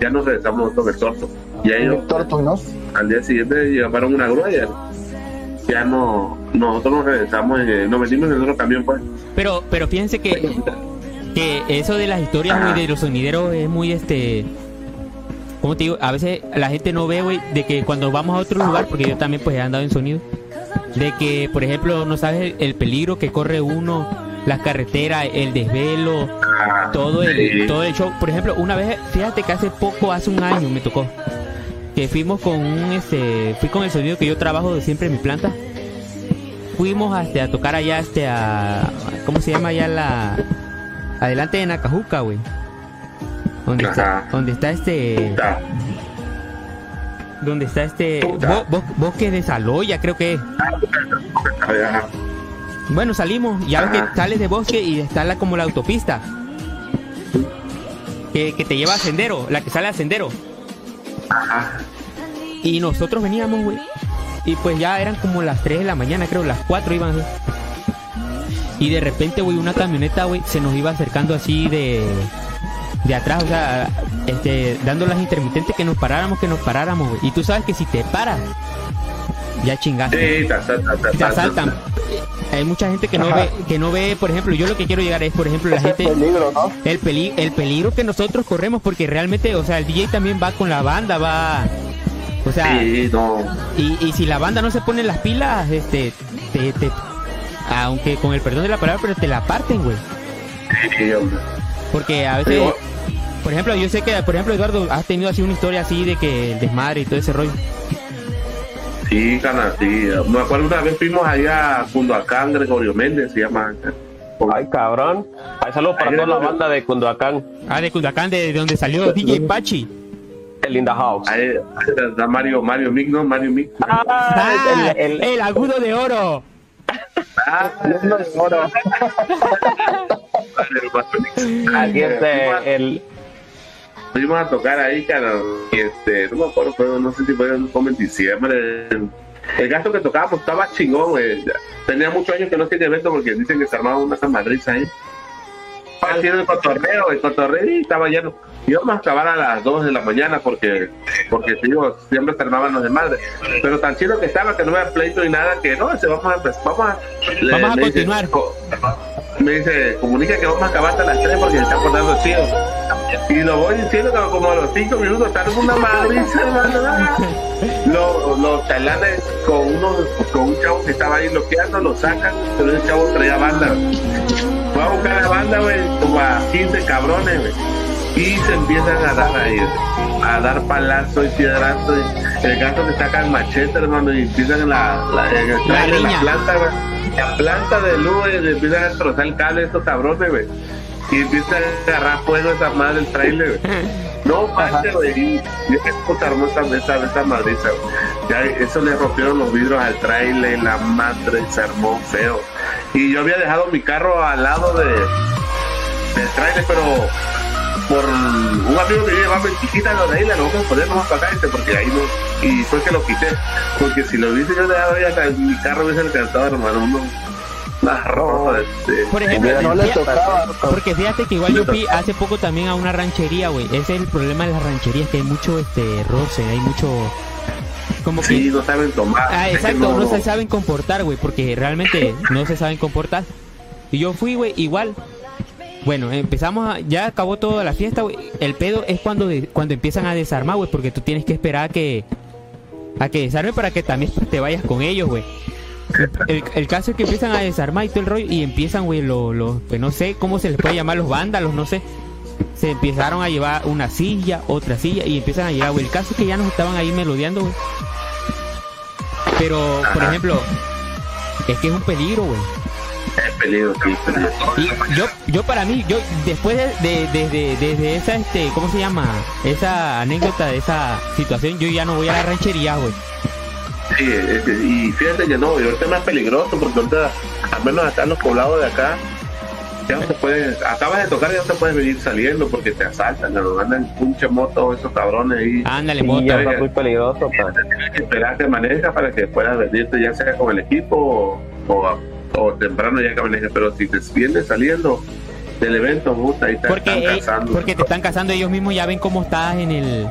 Ya nos regresamos nosotros del torto. Y ahí El Torto, ¿no? al día siguiente llevaron una grúa y ya no, nosotros nos regresamos, eh, nos metimos en otro camión, pues. Pero, pero fíjense que, que eso de las historias, de los sonideros es muy este. ¿Cómo te digo? A veces la gente no ve, güey, de que cuando vamos a otro lugar, porque yo también pues he andado en sonido, de que, por ejemplo, no sabes el, el peligro que corre uno, las carreteras, el desvelo, todo el, todo el show. Por ejemplo, una vez, fíjate que hace poco, hace un año me tocó, que fuimos con un, este, fui con el sonido que yo trabajo de siempre en mi planta. Fuimos hasta a tocar allá, este, a, ¿cómo se llama allá la, adelante de Nacajuca, güey. Donde está, donde está este. Donde está este, Puta. bo- bo- bosque de Saloya, creo que es. Ajá. Bueno, salimos, ya ves que sales de bosque y está la, como la autopista. Que, que te lleva a sendero, la que sale a sendero. Ajá. Y nosotros veníamos, güey. Y pues ya eran como las 3 de la mañana, creo, las 4 iban. Y de repente, güey, una camioneta, güey, se nos iba acercando así de, de atrás, o sea, este, dando las intermitentes que nos paráramos, que nos paráramos, güey. Y tú sabes que si te paras, ya chingaste. Sí, te asaltan, te te asaltan. Hay mucha gente que no Ajá. ve, que no ve, por ejemplo, yo lo que quiero llegar es, por ejemplo, la es gente, el peligro, ¿no? el peli, el peligro que nosotros corremos, porque realmente, o sea, el DJ también va con la banda, va, o sea, Sí, no. y, y si la banda no se pone las pilas, este, te, te- aunque con el perdón de la palabra, pero te la parten, güey, Sí, hombre. porque a veces, por ejemplo, yo sé que, por ejemplo, Eduardo, has tenido así una historia así de que el desmadre y todo ese rollo. Sí, cana, sí. Me acuerdo una vez fuimos allá a Cunduacán, Gregorio Méndez, se llama. Ay, cabrón. Hay saludos para toda la Gregorio. banda de Cunduacán, Ah, de Cundacán, de, de donde salió DJ Pachi. el In the House. Ahí está Mario, Mario Mick, ¿no? Mario Mick. Ah, Ah, el, el- el agudo de oro. Ah, No, no, no. Aquí este, el, Fuimos a tocar ahí, cara, y este, no me acuerdo, fue, no sé si fue como en diciembre. El, gasto que tocábamos estaba chingón. Tenía muchos años que no hacía evento porque dicen que se armaba una madriza ahí. Haciendo el cotorreo, el cotorreo y estaba lleno. Íbamos a acabar a las 2 de la mañana porque, porque digo, siempre se armaban los de madre. Pero tan chido que estaba que no había pleito y nada, que no, se vamos a empezar, vamos a, le- Vamos a me dice, continuar. co- me dice, comunica que vamos a acabar hasta las 3 porque se está portando chido. Y lo voy diciendo que como a los 5 minutos están una madriza, hermano. Los, los chalanes con uno, con un chavo que estaba ahí bloqueando, lo sacan, pero el chavo traía banda. Fue a buscar la banda, güey, como a 15 cabrones, güey. Y se empiezan a dar ahí, a dar palazos y piedrazos. y El gato que saca el machete, hermano, y empiezan la, la, el La planta, güey. La planta de luz, le empiezan a destrozar el cable estos cabrones, güey. Y empiezan a agarrar fuego esa madre del trailer, güey. No, manches, güey. Y y es puta armó esa, esa, madriza, güey. Ya eso le rompieron los vidrios al trailer, la madre se armó feo. Y yo había dejado mi carro al lado de del trailer, pero por un amigo que llevaba en chiquita lo de ahí, le vamos a poner nomás para acá, dice, porque ahí no. Y fue que lo quité. Porque si lo hubiese yo dejado ahí, mi carro hubiese alcanzado, hermano, uno. Una ropa de. Por ejemplo, No le tocaba. porque fíjate que igual yo fui hace poco también a una ranchería, güey. Ese es el problema de las rancherías, que hay mucho este roce, hay mucho como que no saben tomar. Ah, exacto, no, se saben comportar, güey, porque realmente no se saben comportar. Y yo fui, güey, igual. Bueno, empezamos a, ya acabó toda la fiesta, güey. El pedo es cuando de- cuando empiezan a desarmar, güey, porque tú tienes que esperar a que a que desarme para que también te vayas con ellos, güey. El, el caso es que empiezan a desarmar y todo el rollo y empiezan, güey, los, los, pues no sé cómo se les puede llamar los vándalos, no sé. Se empezaron a llevar una silla, otra silla y empiezan a llevar, güey. El caso es que ya nos estaban ahí melodeando, güey. Pero, por ejemplo, es que es un peligro, güey. Es peligro, sí, peligro. Y yo, yo para mí, yo después de, de- desde, desde esa, este, ¿cómo se llama? Esa anécdota, de esa situación, yo ya no voy a la ranchería, güey. Sí, y fíjate que no, ahorita es más peligroso porque ahorita, al menos acá en los poblados de acá, ya no te puedes, acabas de tocar y ya no te puedes venir saliendo porque te asaltan, ¿no? andan en pinche moto esos cabrones ahí. Ándale, sí, moto. ya está muy peligroso. pa. Tienes que esperar que maneja para que puedas venirte ya sea con el equipo o, o, o temprano ya que manejes, pero si te vienes saliendo del evento, puta, ahí te Porque, están eh, cazando. porque te están cazando ellos mismos, ya ven cómo estás en el...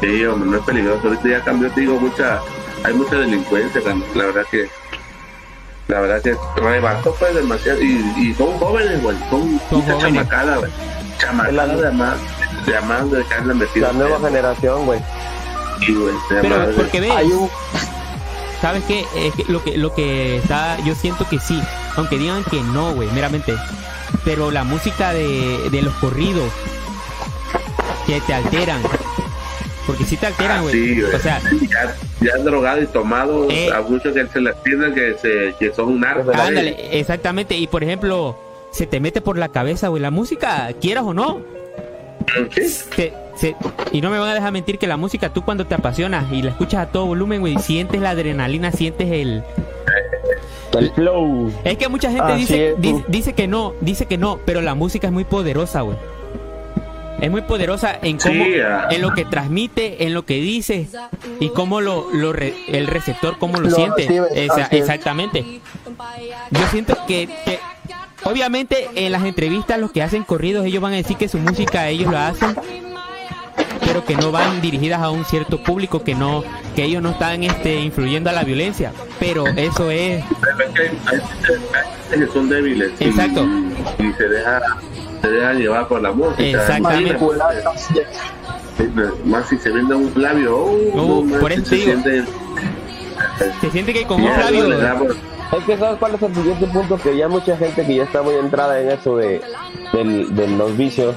Sí, hombre, no es peligroso. Ahorita ya cambió, te digo, mucha, hay mucha delincuencia, la verdad que la verdad que rebasó pues demasiado y, y son jóvenes, güey, son, Son jóvenes. chamacada, güey. Chamacada de más, de más de metida. La nueva generación, güey. Sí, güey, Pero madre. porque ves, Hay un, ¿sabes qué? Es que lo que lo que está, yo siento que sí, aunque digan que no, güey, meramente. Pero la música de, de los corridos que te alteran. Porque sí te alteran, Ah, güey. sí, güey. o sea, ya, ya drogado y tomado, Eh. a muchos que se les piensan que, se, que son narcos. güey. ándale, exactamente. Y por ejemplo, se te mete por la cabeza, güey, la música, quieras o no. Sí. te- se- y no me van a dejar mentir que la música, tú cuando te apasionas y la escuchas a todo volumen, güey, sientes la adrenalina, sientes el, El flow. Es que mucha gente dice, es, di- tú. dice que no, dice que no, pero la música es muy poderosa, güey. Es muy poderosa en cómo, Sí, en lo que transmite, en lo que dice y cómo lo, lo re- el receptor cómo lo, Lo siente. recibe, Esa- exactamente. Yo siento que, que, obviamente en las entrevistas los que hacen corridos ellos van a decir que su música ellos la hacen, pero que no van dirigidas a un cierto público, que no, que ellos no están este influyendo a la violencia. Pero eso es que son débiles. y- Exacto. Y, se deja se deja llevar por la música. Exactamente. Más si se vende un Flavio. Oh, Uh, no, por eso se siente- se siente que con un damos- Es que sabes cuál es el siguiente punto, que ya mucha gente que ya está muy entrada en eso de, los vicios,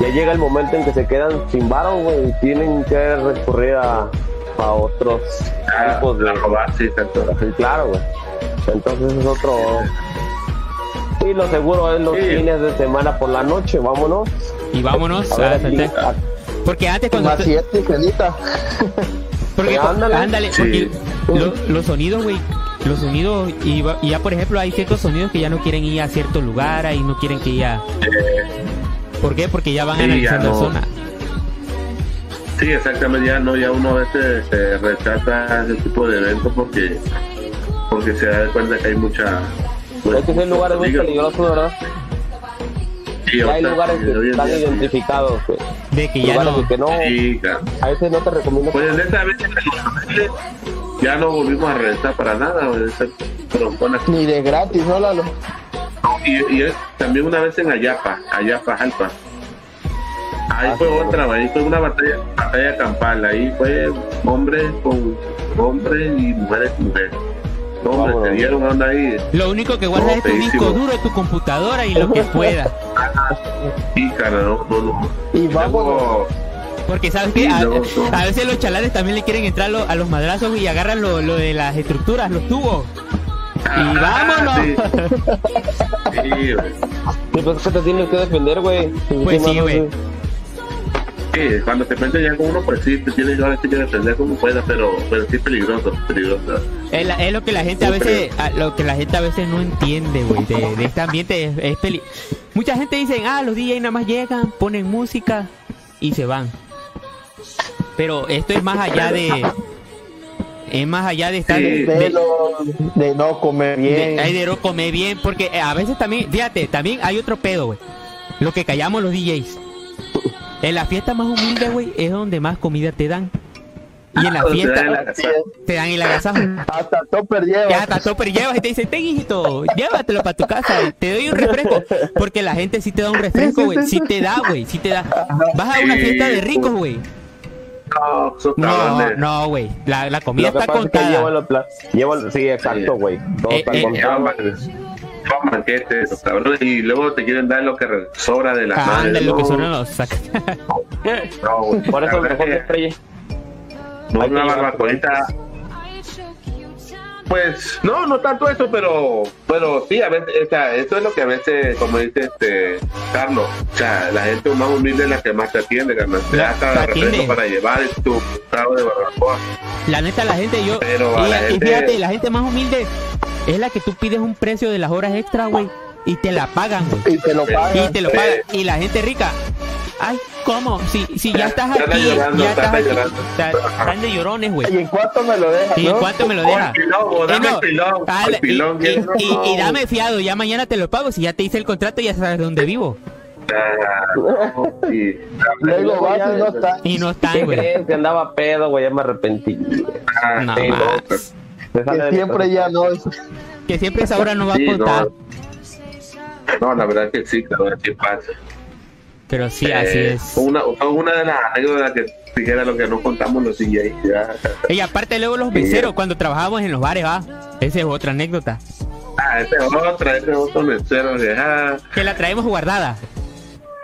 ya llega el momento en que se quedan sin varo, güey, y tienen que recurrir a, a otros a, tipos de... robar. Sí, claro, güey. Entonces es otro... Y lo seguro es los Sí. fines de semana por la noche, vámonos. y vámonos A ver, a a- Porque antes cuando Más te- siete, porque ándale. ándale, Sí. porque lo- los sonidos, güey, los sonidos y, va- y ya por ejemplo hay ciertos sonidos que ya no quieren ir a cierto lugar ahí no quieren que ya ¿Por qué? Porque ya van Sí, ya analizando no. zona. Sí, exactamente, ya no, ya uno a veces se retrata ese tipo de eventos porque porque se da cuenta que hay mucha... pues, Hay que ser lugares muy digo, peligrosos, ¿verdad? sí, Y hay lugares que están día, identificados, güey. De que ya Lugares no que no, Sí, claro. a veces no te recomiendo Pues en esa vez en Los Ángeles ya no volvimos a regresar para nada. Ni de gratis, ¿no, Lalo? Y, y es también una vez en Ayapa, Ayapa, Jalpa. Ahí Ah, fue sí, otra, ahí fue una batalla, batalla campal, ahí fue hombres con hombres y mujeres con mujeres. Hombre, Vámonos. se dieron onda ahí. lo único que guardas No, es tu disco duro, tu computadora y lo que pueda. Y cara, no, no, no. Y vámonos. Luego, Porque sabes que Sí, a, veces los chalanes también le quieren entrar lo- a los madrazos y agarran lo, lo de las estructuras, los tubos. Y Ah, vámonos. sí. Sí, güey. Sí, pues es que te tienes que defender, güey. Pues sí, güey. Sí, cuando te metes ya con uno, pues sí, te tienes que defender como pueda, pero, pero sí es peligroso, peligroso. Es, la- es lo que la gente a veces a- lo que la gente a veces no entiende, güey, de, de este ambiente es, es peli Mucha gente dice, "Ah, los DJ nada más llegan, ponen música y se van." Pero esto es más allá de es más allá de estar Sí. de, De, lo- de no comer bien. de, ay, de no comer bien, porque eh, a veces también, fíjate, también hay otro pedo, güey. Lo que callamos los DJs. En la fiesta más humilde, güey, es donde más comida te dan. Y en la O sea, fiesta la- Así es. te dan el agasajo. Hasta topper lleva. Ya hasta topper llevas y te dicen, ten hijito, llévatelo para tu casa, te doy un refresco. Porque la gente sí te da un refresco, güey. Sí te da, güey. Sí te da. Vas a una fiesta de ricos, güey. No, No, no, güey. La, la comida Lo que está pasa es que contada. los pla- llevan- sí, exacto, güey. Todo Eh, está eh, contado. Los cabrones, y luego te quieren dar lo que sobra de la Ah, madre. ándale, lo que no, son los saca- no, güey. Por eso La verdad mejor que no, que una barbacoita. Pues, no, no tanto eso, pero, pero sí, a veces, o sea, esto es lo que a veces, como dice este Carlos, o sea, la gente más humilde es la que más te atiende, carnal. Te da hasta refresco para llevar tu trago de barbacoa. La neta, la gente, yo. Pero y, la y gente- fíjate, la gente más humilde es la que tú pides un precio de las horas extra, güey. Y te la pagan, güey. Y te lo pagan. Y te lo pagan. Y la gente rica. Ay, ¿cómo? Si, si ya estás Están aquí, llorando, ya están estás aquí. llorando. Está- Están de llorones, güey. ¿Y en cuánto me lo dejas? ¿Y en cuánto me lo deja? el pilón, dame el pilón, dale, el pilón, y, dame fiado, ya mañana te lo pago. Si ya te hice el contrato, ya sabes dónde vivo. No, y- Luego vas y no está. Y no están, ¿Qué güey. Que andaba pedo, güey, ya me arrepentí. ah, No sí, más. pues, Que siempre ya no es. Que siempre esa hora no va Sí, a contar. no. No, la verdad que sí, cabrón, sí pasa. Pero sí, así Eh, es. Una, una de las anécdotas que dijera lo que no contamos los DJs. Ya. Y aparte luego los Sí, meseros, cuando trabajábamos en los bares, va. Esa es otra anécdota. Ah, ese es otra, ese es otro mesero. que, ah, Que la traemos guardada.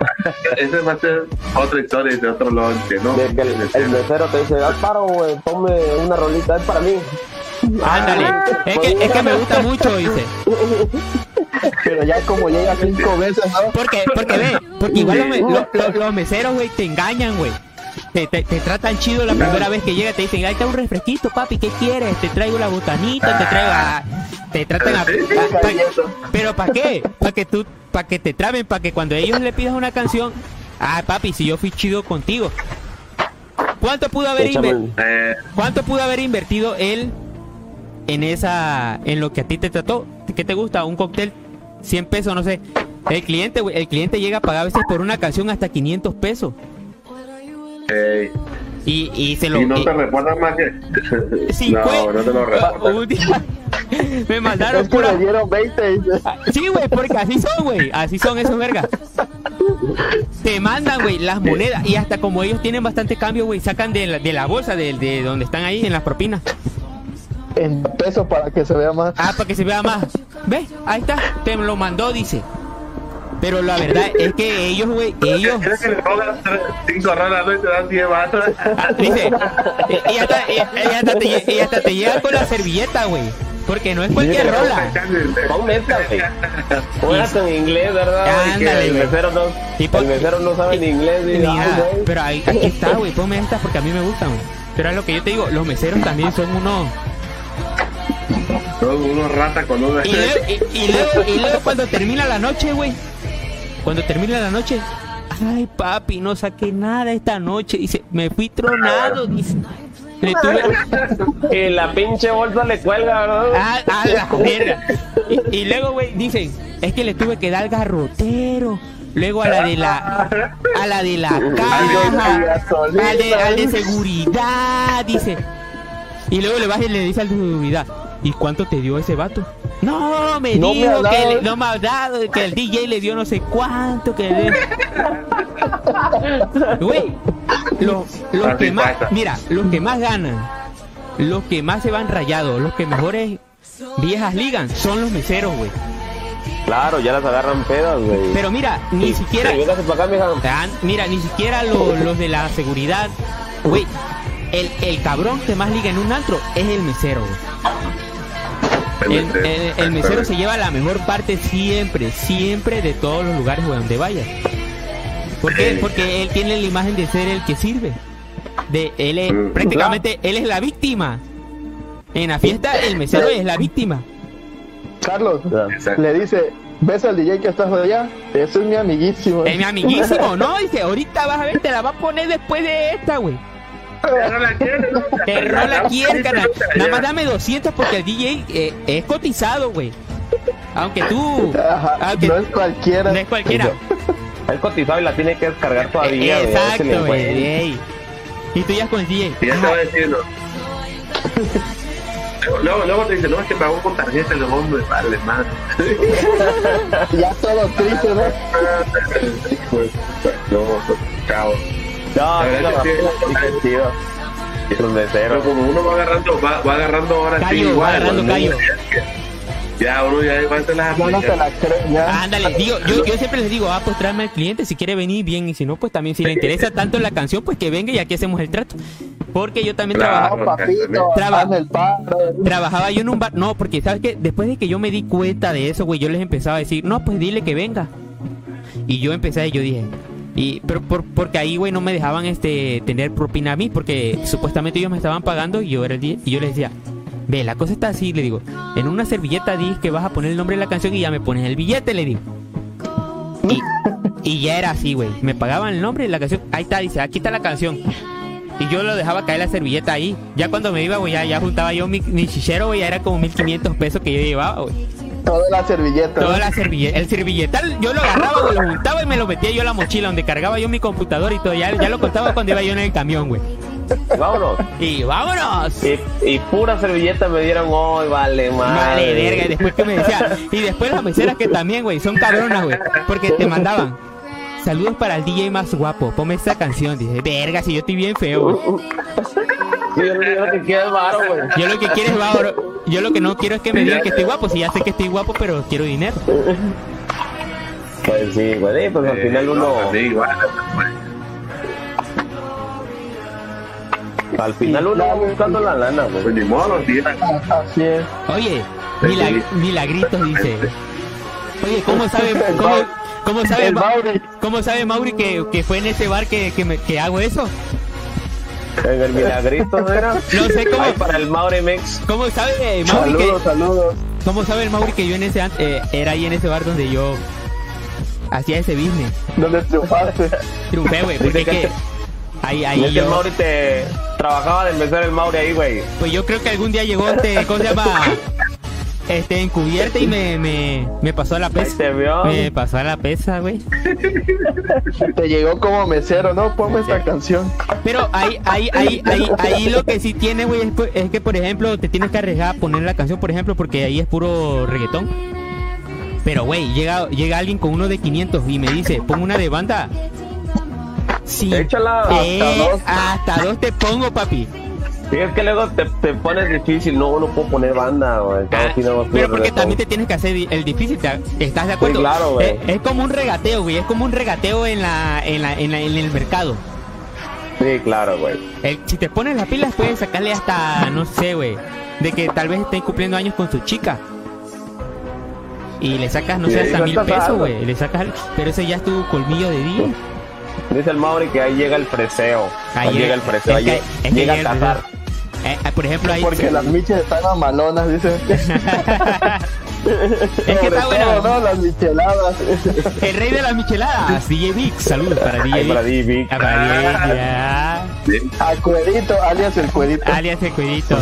ese va a ser otra historia de otro lonche, ¿no? De que el, el mesero te dice, ah, paro, güey, ponme una rolita, es para mí. Ándale. Es que, es que me gusta mucho, dice. Pero ya como llega cinco veces, ¿no? Porque, porque ve, porque igual los, los meseros, güey, te engañan, güey. Te, te, te tratan chido la primera vez que llega, te dicen, ahí está un refresquito, papi, ¿qué quieres? Te traigo la botanita, te traigo a- Te tratan a... a- pa- pero ¿para qué? Para que tú, para que te traben, para que cuando ellos le pidas una canción, ah, papi, si yo fui chido contigo. ¿Cuánto pudo haber ¿Cuánto pudo haber invertido él en esa, en lo que a ti te trató? ¿Qué te gusta? Un cóctel, 100 pesos, no sé. El cliente, güey, el cliente llega a pagar a veces por una canción hasta 500 pesos. Y, y se lo... y no te recuerdas más que. cinco- no, no te lo recuerdas. Un día me mandaron Es que pura... le dieron 20 y dice, Sí, güey, porque así son, güey. Así son esos vergas. Te mandan, güey, las monedas. Y hasta como ellos tienen bastante cambio, güey, sacan de la, de la bolsa, de, de donde están ahí, en las propinas. En peso para que se vea más. Ah, para que se vea más. ¿Ves? Ahí está. Te lo mandó, dice. Pero la verdad es que ellos, güey, ellos... ¿Quieres que le pongas tres- cinco rolas ¿no? y te dan 10 vatos? Ah, dice, hasta, y- y hasta te, y hasta te llega con la servilleta, güey. Porque no es cualquier rola. Esta, güey. Póngase en inglés, ¿verdad? Ándale, el mesero no, el mesero no sabe ni inglés. Ni nada. Pero ahí, aquí está, güey. Ponme esta porque a mí me gustan, güey. Pero es lo que yo te digo, los meseros también son unos... Son unos ratas con una. Y luego, y, y luego, y luego cuando termina la noche, güey. Cuando termina la noche. Ay, papi, no saqué nada esta noche. Dice, me fui tronado. Dice, le tuve... Y la pinche bolsa le cuelga, ¿verdad? Ah, a la verga. Y, y luego, güey, dicen, es que le tuve que dar garrotero. Luego a la de la a la de la caja, al de, al de seguridad, dice. Y luego le baja y le dice al de seguridad, ¿y cuánto te dio ese vato? No, me No dijo que le- no me ha dado, que el DJ le dio no sé cuánto, que le... Güey, los, los que más, mira, los que más ganan, los que más se van rayados, los que mejores viejas ligan, son los meseros, güey. Claro, ya las agarran pedas, güey. Pero mira, ni siquiera, Sí, para acá. Ah, mira, ni siquiera lo- los de la seguridad, güey. El, el cabrón que más liga en un antro es el mesero, güey. El, el- el mesero se lleva la mejor parte siempre, siempre de todos los lugares donde vaya. ¿Por qué? Porque él tiene la imagen de ser el que sirve. De él es, Mm. prácticamente él es la víctima. En la fiesta el mesero es la víctima. Carlos Exacto. le dice, ¿ves al DJ que estás allá? Ese es mi amiguísimo. Es mi amiguísimo, ¿no? Dice, ahorita vas a ver, te la va a poner después de esta, güey. Que rola. Nada más dame 200 porque el DJ eh, es cotizado, güey. Aunque tú... Ajá, Aunque no es cualquiera. no es cualquiera. Es cotizado y la tiene que descargar todavía, le Exacto, güey. ey. Y tú ya con el DJ. Y ya te va. Luego- Luego, te dice, no, es que pagó con tarjeta, le hombre, vale, más. Ya todo triste, ¿no? Pues, no, chao. No, La sí, verdad la que Pero como uno va agarrando, va, va agarrando ahora sí, Callo, va igual, agarrando ¿no? callo. Ya, uno ya va a hacer las Ya no se la creen, ya. Ándale, digo, yo, yo siempre les digo, ah, pues tráeme al cliente, si quiere venir bien, y si no, pues también si le interesa tanto la canción, pues que venga y aquí hacemos el trato. Porque yo también Claro. trabajaba, No, papito, Traba- el trabajaba yo en un bar, no, porque sabes que después de que yo me di cuenta de eso, güey, yo les empezaba a decir, no, pues dile que venga. Y yo empecé, yo dije, y pero por, porque ahí, güey, no me dejaban este tener propina a mí, porque supuestamente ellos me estaban pagando y yo era el y yo les decía, ve, la cosa está así, le digo, en una servilleta di que vas a poner el nombre de la canción y ya me pones el billete, le digo. Y, y ya era así, güey. Me pagaban el nombre de la canción. Ahí está, dice, aquí está la canción. Y yo lo dejaba caer la servilleta ahí. Ya cuando me iba, güey, ya, ya juntaba yo mi, mi chichero, güey, ya era como 1500 pesos que yo llevaba, güey. Toda la servilleta. Toda la servilleta, el servilletal yo lo agarraba, güey, lo juntaba y me lo metía yo a la mochila donde cargaba yo mi computador y todo. Ya, ya lo contaba cuando iba yo en el camión, güey. Vámonos. Y vámonos. Y, y pura servilleta me dieron hoy, vale, madre. Vale, verga. Y después que me decía. Y después las meseras que también, güey, son cabronas, güey. Porque te mandaban. Saludos para el DJ más guapo. Ponme esta canción. Dice, verga, si yo estoy bien feo, güey. Yo lo que quiero es varo, güey. Yo lo que quiero es varo. Yo lo que no quiero es que me digan que estoy guapo. Si ya sé que estoy guapo, pero quiero dinero. Pues sí, güey, sí, pues al final uno, Sí, igual. al final uno va buscando la lana, Pues güey. ni modo, tía. Así es. Oye, milag- milagritos dice. Oye, ¿cómo sabe, cómo, cómo sabe, Mauri. cómo sabe Mauri que, que fue en ese bar que, que, me- que hago eso? En el milagrito, era. No sé cómo- Ay, para el Maure Mex. ¿Cómo sabe Mauri que, Saludos, saludos. cómo sabe el Mauri que yo en ese eh, era ahí en ese bar donde yo hacía ese business? ¿Dónde triunfaste? Triunfé, güey, porque que- ahí, ahí que el yo, Mauri te trabajaba de mesero el Mauri ahí, güey. pues yo creo que algún día llegó este, ¿cómo se llama? Este, encubierta y me, me, me pasó a la pesa. vio. Me pasó a la pesa, güey. Te llegó como mesero, ¿no? Ponme esta canción. Pero ahí, ahí, ahí, ahí, ahí lo que sí tiene, güey, es, que- es que, por ejemplo, te tienes que arriesgar a poner la canción, por ejemplo, porque ahí es puro reggaetón. Pero, güey, llega, llega alguien con uno de 500 y me dice, pon una de banda. Sí. Échala. Eh, hasta dos. hasta dos te pongo, papi. Sí, es que luego te, te pones difícil. No, no puedo poner banda, güey. Ah, no pero porque reggaetón. también te tienes que hacer el difícil, ¿te- ¿estás de acuerdo? Sí, claro, güey. es, es como un regateo, güey, es como un regateo en la, en la, en la- en el mercado. Sí, claro, güey. El- si te pones las pilas puedes sacarle hasta, no sé, güey, de que tal vez estén cumpliendo años con su chica. Y le sacas, no Sí, sé, hasta mil pesos, güey. Le sacas, pero ese ya es tu colmillo de día. Dice el Mauri que ahí llega el freseo. Ahí, Ahí llega el freseo. es Ahí que- llega, es que llega llega a cazar. Eh, eh, por ejemplo, ahí... Porque las miches están amalonas, dice. es que está bueno. ¿no? Las micheladas. El rey de las micheladas, DJ Vic. Saludos para DJ Vic. para. Ah, para DJ Vic, ya. Sí. A cuerito, alias el cuerito. Alias el cuidito.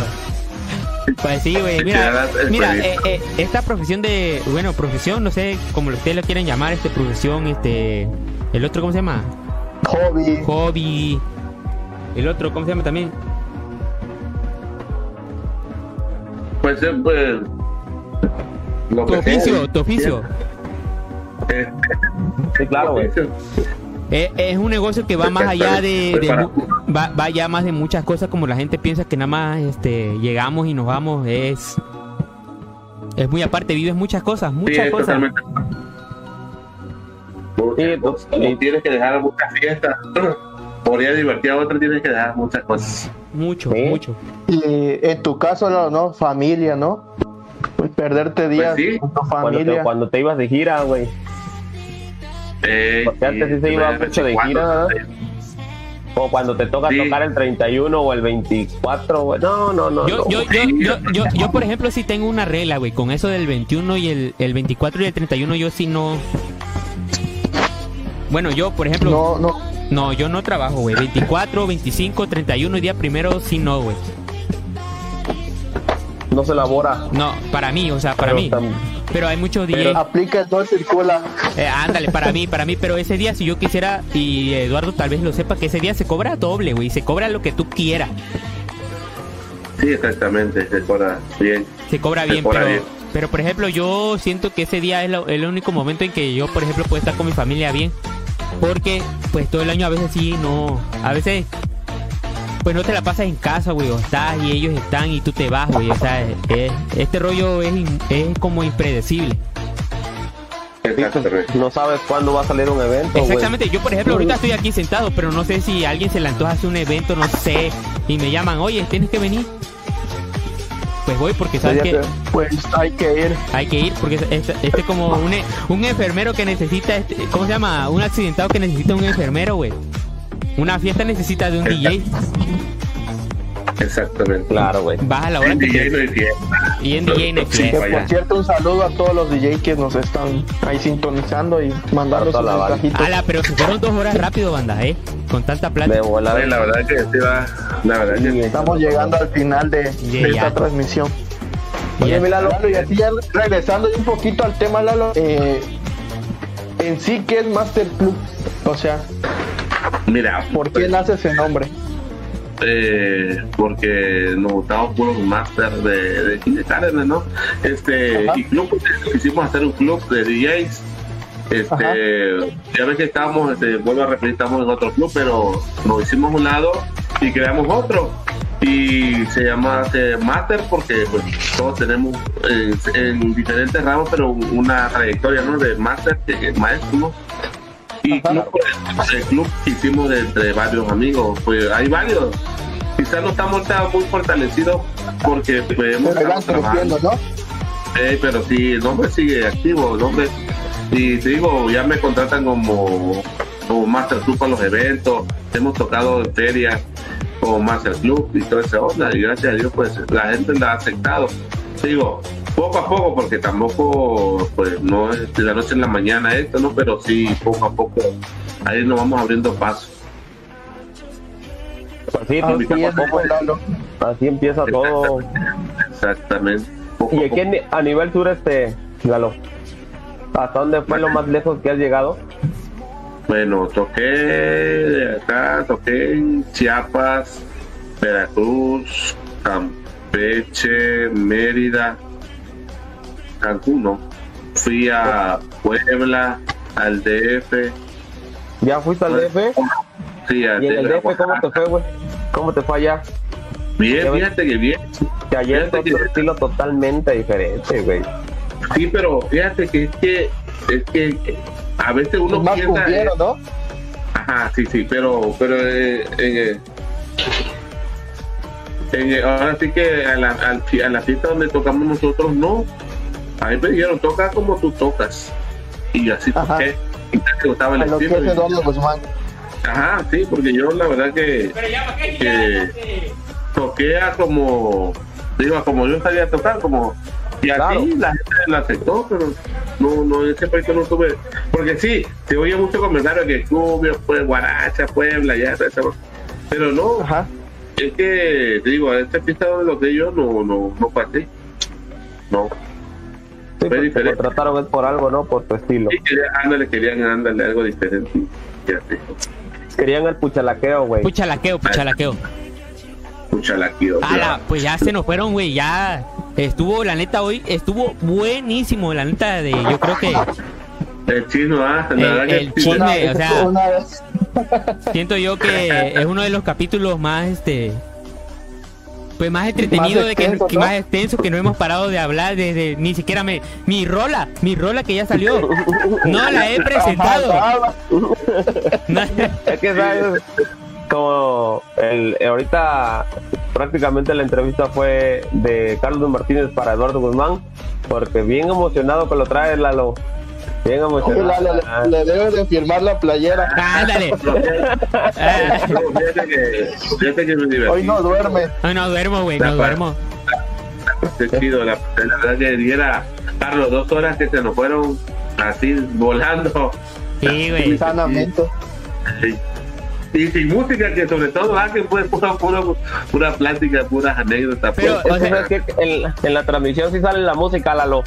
Pues sí, güey. Mira, mira eh, eh, esta profesión de. Bueno, profesión, no sé cómo ustedes lo quieren llamar, este profesión, este. El otro, ¿cómo se llama? Hobby. Hobby. El otro, ¿cómo se llama también? Pues. Lo Tu que sea. oficio, tu oficio. Eh, Sí, claro, güey. Eh, es un negocio que va más allá de, va, va ya más de muchas cosas como la gente piensa que nada más este llegamos y nos vamos es es muy aparte vives muchas cosas muchas cosas totalmente. Sí, pues, tienes que dejar muchas fiestas. Por ir a divertir a otra tienes que dejar muchas cosas. Mucho Sí. mucho Y en tu caso, no, ¿no? Familia, ¿no? Pues perderte días sí. con tu Cuando te, familia. cuando te ibas de gira, güey. Eh, Porque antes sí se iba mucho de gira, O cuando te toca Sí. tocar el 31 o el 24, güey. No, no, no. yo, no. yo, yo, yo, yo, yo, por ejemplo sí tengo una regla güey con eso del 21 y el, el 24 y el 31 yo sí no bueno yo por ejemplo No, no. No yo no trabajo güey 24 25 31 y día primero sí no güey No se elabora. no para mí o sea para Pero mí pero hay muchos DJs Pero aplica el no circula. Eh, ándale, para mí, para mí, pero ese día si yo quisiera, y Eduardo tal vez lo sepa, que ese día se cobra doble, güey, se cobra lo que tú quieras, Sí, exactamente. Se cobra bien. se cobra Se bien, cobra pero, bien. pero por ejemplo yo siento que ese día es lo- el único momento en que yo, por ejemplo, puedo estar con mi familia bien, porque pues todo el año a veces sí, no, a veces pues no te la pasas en casa, güey, o estás y ellos están y tú te vas, güey, o sea, es- este rollo es, es como impredecible. No sabes cuándo va a salir un evento. Exactamente, yo por ejemplo ahorita estoy aquí sentado, pero no sé si alguien se le antoja hacer un evento, no sé, y me llaman, oye, tienes que venir. Pues voy porque sabes que Pues hay que ir. hay que ir, porque este, este como un, un enfermero que necesita, este, ¿cómo se llama? Un accidentado que necesita un enfermero, güey. Una fiesta necesita de un DJ. Exactamente. Claro, güey. Vas a la hora En que DJ te... no. Y en DJ no Sí, por cierto, un saludo a todos los DJ que nos están ahí sintonizando y mandando sus Toda la banda. mensajitos. Ala, pero se fueron dos horas rápido, banda, ¿eh? Con tanta plata. De volada. Oye, la verdad que sí va. La verdad que Estamos llegando al final de, de Ya, ya. esta transmisión. Oye, Ya. mi Lalo, y así ya regresando un poquito al tema, Lalo, eh, en sí, ¿qué es Master Club? O sea, Mira, ¿por qué nace ese nombre? Eh, porque nos gustamos puros máster de, de Cárdenas, ¿no? Este, Ajá. y club, pues, quisimos hacer un club de DJs. Este, ya ves que estábamos, este, vuelvo a repetir, estamos en otro club, pero nos hicimos un lado y creamos otro. Y se llama eh, Master porque pues, todos tenemos eh, en diferentes ramos, pero una trayectoria ¿no? de Master, que es maestro, ¿no? Y club, pues, el club que hicimos entre varios amigos, pues hay varios. Quizás no estamos tan muy fortalecidos porque pues, hemos creciendo, ¿no? Eh, pero sí, el nombre sigue activo, el nombre. Y te digo, ya me contratan como, como Master Club para los eventos, hemos tocado en ferias como Master Club y toda esa onda, y gracias a Dios, pues la gente la ha aceptado. Te digo, poco a poco, porque tampoco, pues no es de la noche en la mañana esto, ¿no? Pero sí, poco a poco, ahí nos vamos abriendo paso. Pues sí, Así poco a es, poco, Lalo. así empieza todo. Exactamente. Poco ¿Y a aquí poco. a nivel sur, este, Lalo? ¿Hasta dónde fue lo más lejos que has llegado? Bueno, toqué de acá, toqué en Chiapas, Veracruz, Campeche, Mérida, Cancún, ¿no? Fui a Puebla, al DF, ¿Ya fuiste al DF? sí, al ¿Y en el DF, DF cómo te fue, güey? ¿Cómo te fue allá? Bien, fíjate que bien. Que ayer es Fíjate otro que- estilo totalmente diferente, güey. Sí, pero fíjate que es que, es que a veces uno Es más piensa... cumbiero, ¿no? Ajá, sí, sí, pero, pero eh, en, eh, eh, ahora sí que a la, a la fiesta donde tocamos nosotros, no. Ahí me dijeron, toca como tú tocas. Y así toqué. Y te gustaba el A que estilo. es Eduardo Guzmán. Ajá, sí, porque yo la verdad que, que toqué a como, digo, a como yo sabía tocar, como, y así Claro. la gente la aceptó, pero no, no, ese proyecto no tuve, porque sí, se oye mucho comentario que Cumbia, pues, Guaracha, Puebla, ya, eso, pero no, Ajá. es que, te digo, a esta fiesta donde lo que yo no, no, no pasé, no, Sí, te diferente. contrataron por algo, ¿no? Por tu estilo. y querían, ándale, querían, ándale, algo diferente, Querían el puchalaqueo, güey. Puchalaqueo, puchalaqueo. escucha la quiero. Ala, pues ya se nos fueron, güey. Ya estuvo, la neta, hoy estuvo buenísimo. La neta, de yo creo que El chino, ah, la El- el sí. Una, o sea- una vez. siento yo que es uno de los capítulos más, este. Pues más entretenido, Más de que, extenso, que ¿no? más extenso, que no hemos parado de hablar desde ni siquiera me, mi rola, mi rola que ya salió. No la he presentado. Es que, ¿sabes? Como el, ahorita prácticamente la entrevista fue de Carlos Martínez para Eduardo Guzmán, porque bien emocionado que lo trae Lalo. Bien emocionado. Lalo, le, le debes de firmar la playera. Ándale. Ah, fíjate que, que. Hoy no duerme. no, no duermo, güey, no duermo. Qué chido, la, la verdad que diera, Carlos, dos horas que se nos fueron así volando. Sí, güey. Sanamente. Sí. Y sin música, que sobre todo, ah, que fue pura, pura, pura plática, puras anécdotas. Pero, pues. o Es que, sea- ¿sabes qué? en, en la transmisión sí sale la música, Lalo.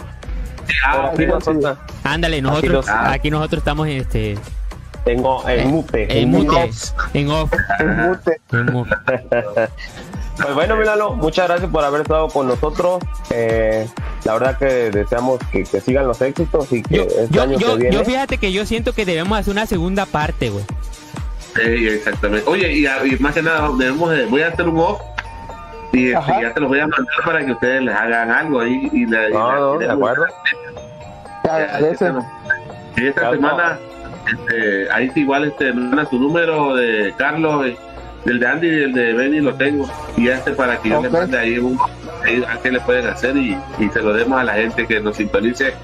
Ah, Ándale, nosotros, los- aquí nosotros estamos este, tengo el mute. en mute, off. en off, Mute. en mute. Pues bueno, mi Lalo, muchas gracias por haber estado con nosotros. Eh, la verdad que deseamos que, que sigan los éxitos y que Yo, este yo, año yo, que viene. yo fíjate que yo siento que debemos hacer una segunda parte, güey. Sí, exactamente. Oye, y, y más que nada, debemos de- voy a hacer un off y este, ya te los voy a mandar para que ustedes les hagan algo ahí. Y la, y No, la- no, y de la- acuerdo. Te agradece. Y esta Claro. semana, este, ahí sí igual este, me manda su número de Carlos, eh, del de Andy y el de Benny lo tengo. Y este para que yo Ok. le mande ahí un ahí a qué le pueden hacer y, y se lo demos a la gente que nos sintonice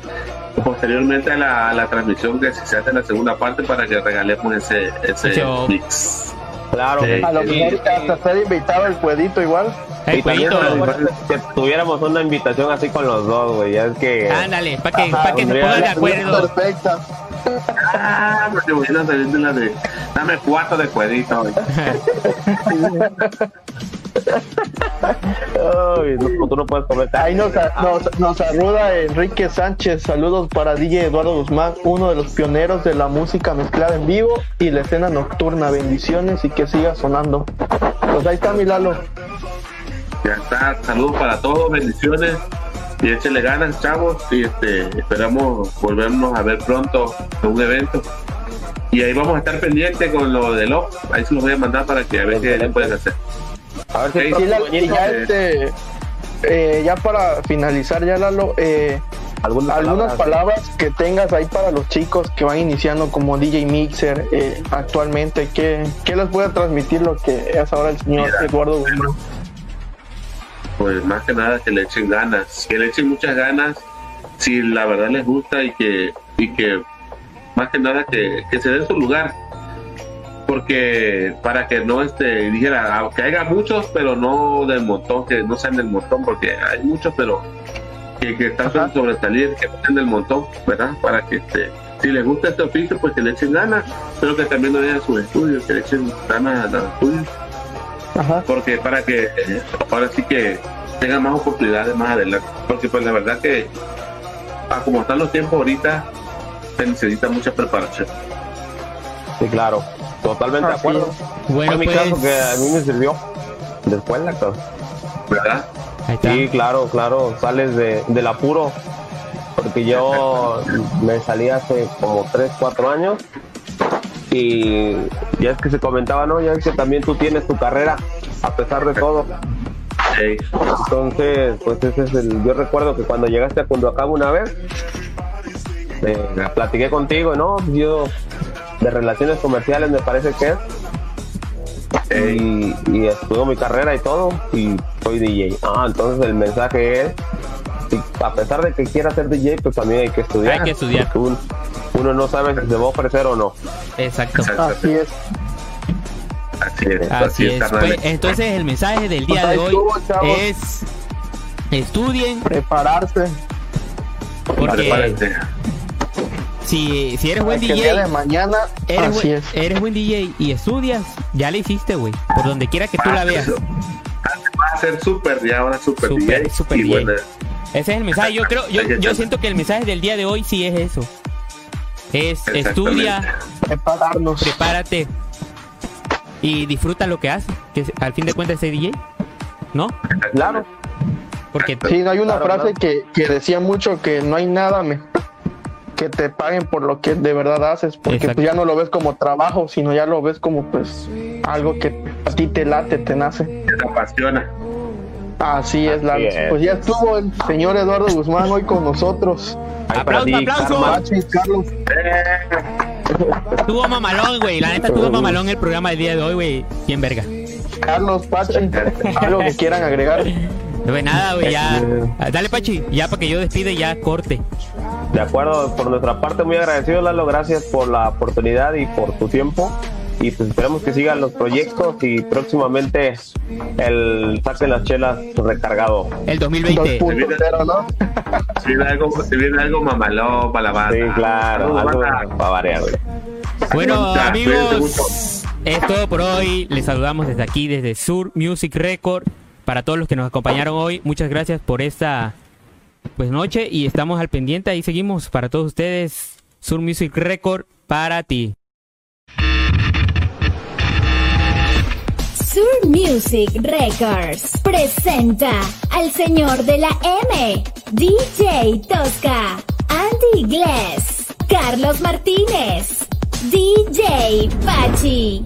posteriormente a la, a la transmisión que se hace en la segunda parte para que regalemos ese, ese mix. Claro. Sí. A lo mejor hasta ser invitado el cuedito igual. Hey, bueno que tuviéramos una invitación así con los dos, güey. Ya es que. ándale, para que, pa' que se pongan de acuerdo. Perfecta. Ah, porque voy a salir de la de. Dame cuatro de cuadrito. Ay, no, tú no puedes comer Ahí nos, nos, nos saluda Enrique Sánchez. Saludos para DJ Eduardo Guzmán, uno de los pioneros de la música mezclada en vivo y la escena nocturna. Bendiciones y que siga sonando. Pues ahí está mi Lalo. Ya está, saludos para todos, bendiciones y échale ganas, chavos, y este, esperamos volvernos a ver pronto en un evento. Y ahí vamos a estar pendientes con lo de lo, ahí se los voy a mandar para que a ver qué pueden hacer. A ver si Sí, la- ya, este, eh, ya para finalizar, ya Lalo, eh, algunas, algunas palabras que tengas ahí para los chicos que van iniciando como DJ Mixer eh, actualmente, ¿qué, ¿qué les puede transmitir lo que es ahora el señor Mira. Eduardo Guzmán? Pues más que nada que le echen ganas, que le echen muchas ganas si la verdad les gusta y que, y que más que nada que, que se den su lugar. Porque para que no este dijera, aunque haya muchos, pero no del montón, que no sean del montón, porque hay muchos, pero que, que están Ajá. sobresalir, que sean del montón, ¿verdad? Para que este, si les gusta este oficio, pues que le echen ganas, pero que también no dejen sus estudios, que le echen ganas a los estudios Ajá. porque para que eh, ahora sí que tengan más oportunidades más adelante porque pues la verdad que a como están los tiempos ahorita se necesita mucha preparación Sí, claro. Totalmente de Así acuerdo. Bueno, Fue mi pues. caso que a mí me sirvió. Después la cosa. ¿verdad? Sí, claro, claro. Sales de, del apuro. Porque yo me salí hace como 3, 4 años. Y ya es que se comentaba, ¿no? Ya es que también tú tienes tu carrera, a pesar de todo. Sí, Entonces, pues ese es el. Yo recuerdo que cuando llegaste a Cunduacán una vez, eh, platiqué contigo, ¿no? Yo de relaciones comerciales me parece que es. Y, y estudio mi carrera y todo, y soy DJ. Ah, entonces el mensaje es: si a pesar de que quiera ser DJ, pues también hay que estudiar. Hay que estudiar. porque un- uno no sabe si se va a ofrecer o no. Exacto. Así exactamente. es. así es Así es. carnal. Pues, entonces el mensaje del día Pues de hoy estuvo, es estudien Prepararse. porque si, si eres buen de DJ, mañana. eres así buen, es. eres buen DJ y estudias, ya le hiciste, güey. Por donde quiera que tú la veas. va a ser súper ya ahora súper Súper, DJ súper y DJ. bueno Ese es el mensaje. Yo creo, yo, yo siento que el mensaje del día de hoy sí es eso. Es estudia, Prepararnos. prepárate y disfruta lo que haces. Que al fin de cuentas es DJ, ¿no? Claro, Porque Sí, hay una Claro, frase claro. que, que decía mucho que no hay nada me- que te paguen por lo que de verdad haces, porque Exacto. pues ya no lo ves como trabajo, sino ya lo ves como pues algo que a ti te late, te nace. te apasiona Así es, Así es. pues ya estuvo el señor Eduardo Guzmán hoy con nosotros. Ahí para Aplauso, ti, aplauso. Karma. Pachi, Carlos, estuvo mamalón, güey. La neta estuvo mamalón el programa del día de hoy, güey. Bien verga. Carlos, Pachi, algo que quieran agregar. Pues nada, güey, ya. Dale, Pachi, ya para que yo despide y ya corte. De acuerdo, por nuestra parte muy agradecido Lalo, gracias por la oportunidad y por tu tiempo. Y pues esperemos que sigan los proyectos y próximamente el Saquen las Chelas recargado. El 2.0, 2020. ¿no? si viene algo si viene algo mamalón para la banda Sí, claro, algo para variar. Bueno, amigos, es todo por hoy. Les saludamos desde aquí, desde Sur Music Record. Para todos los que nos acompañaron hoy, muchas gracias por esta pues noche y estamos al pendiente. Ahí seguimos para todos ustedes. Sur Music Record para ti. Sur Music Records presenta al señor de la M, DJ Tosca, Andy Gless, Carlos Martínez, DJ Pachi.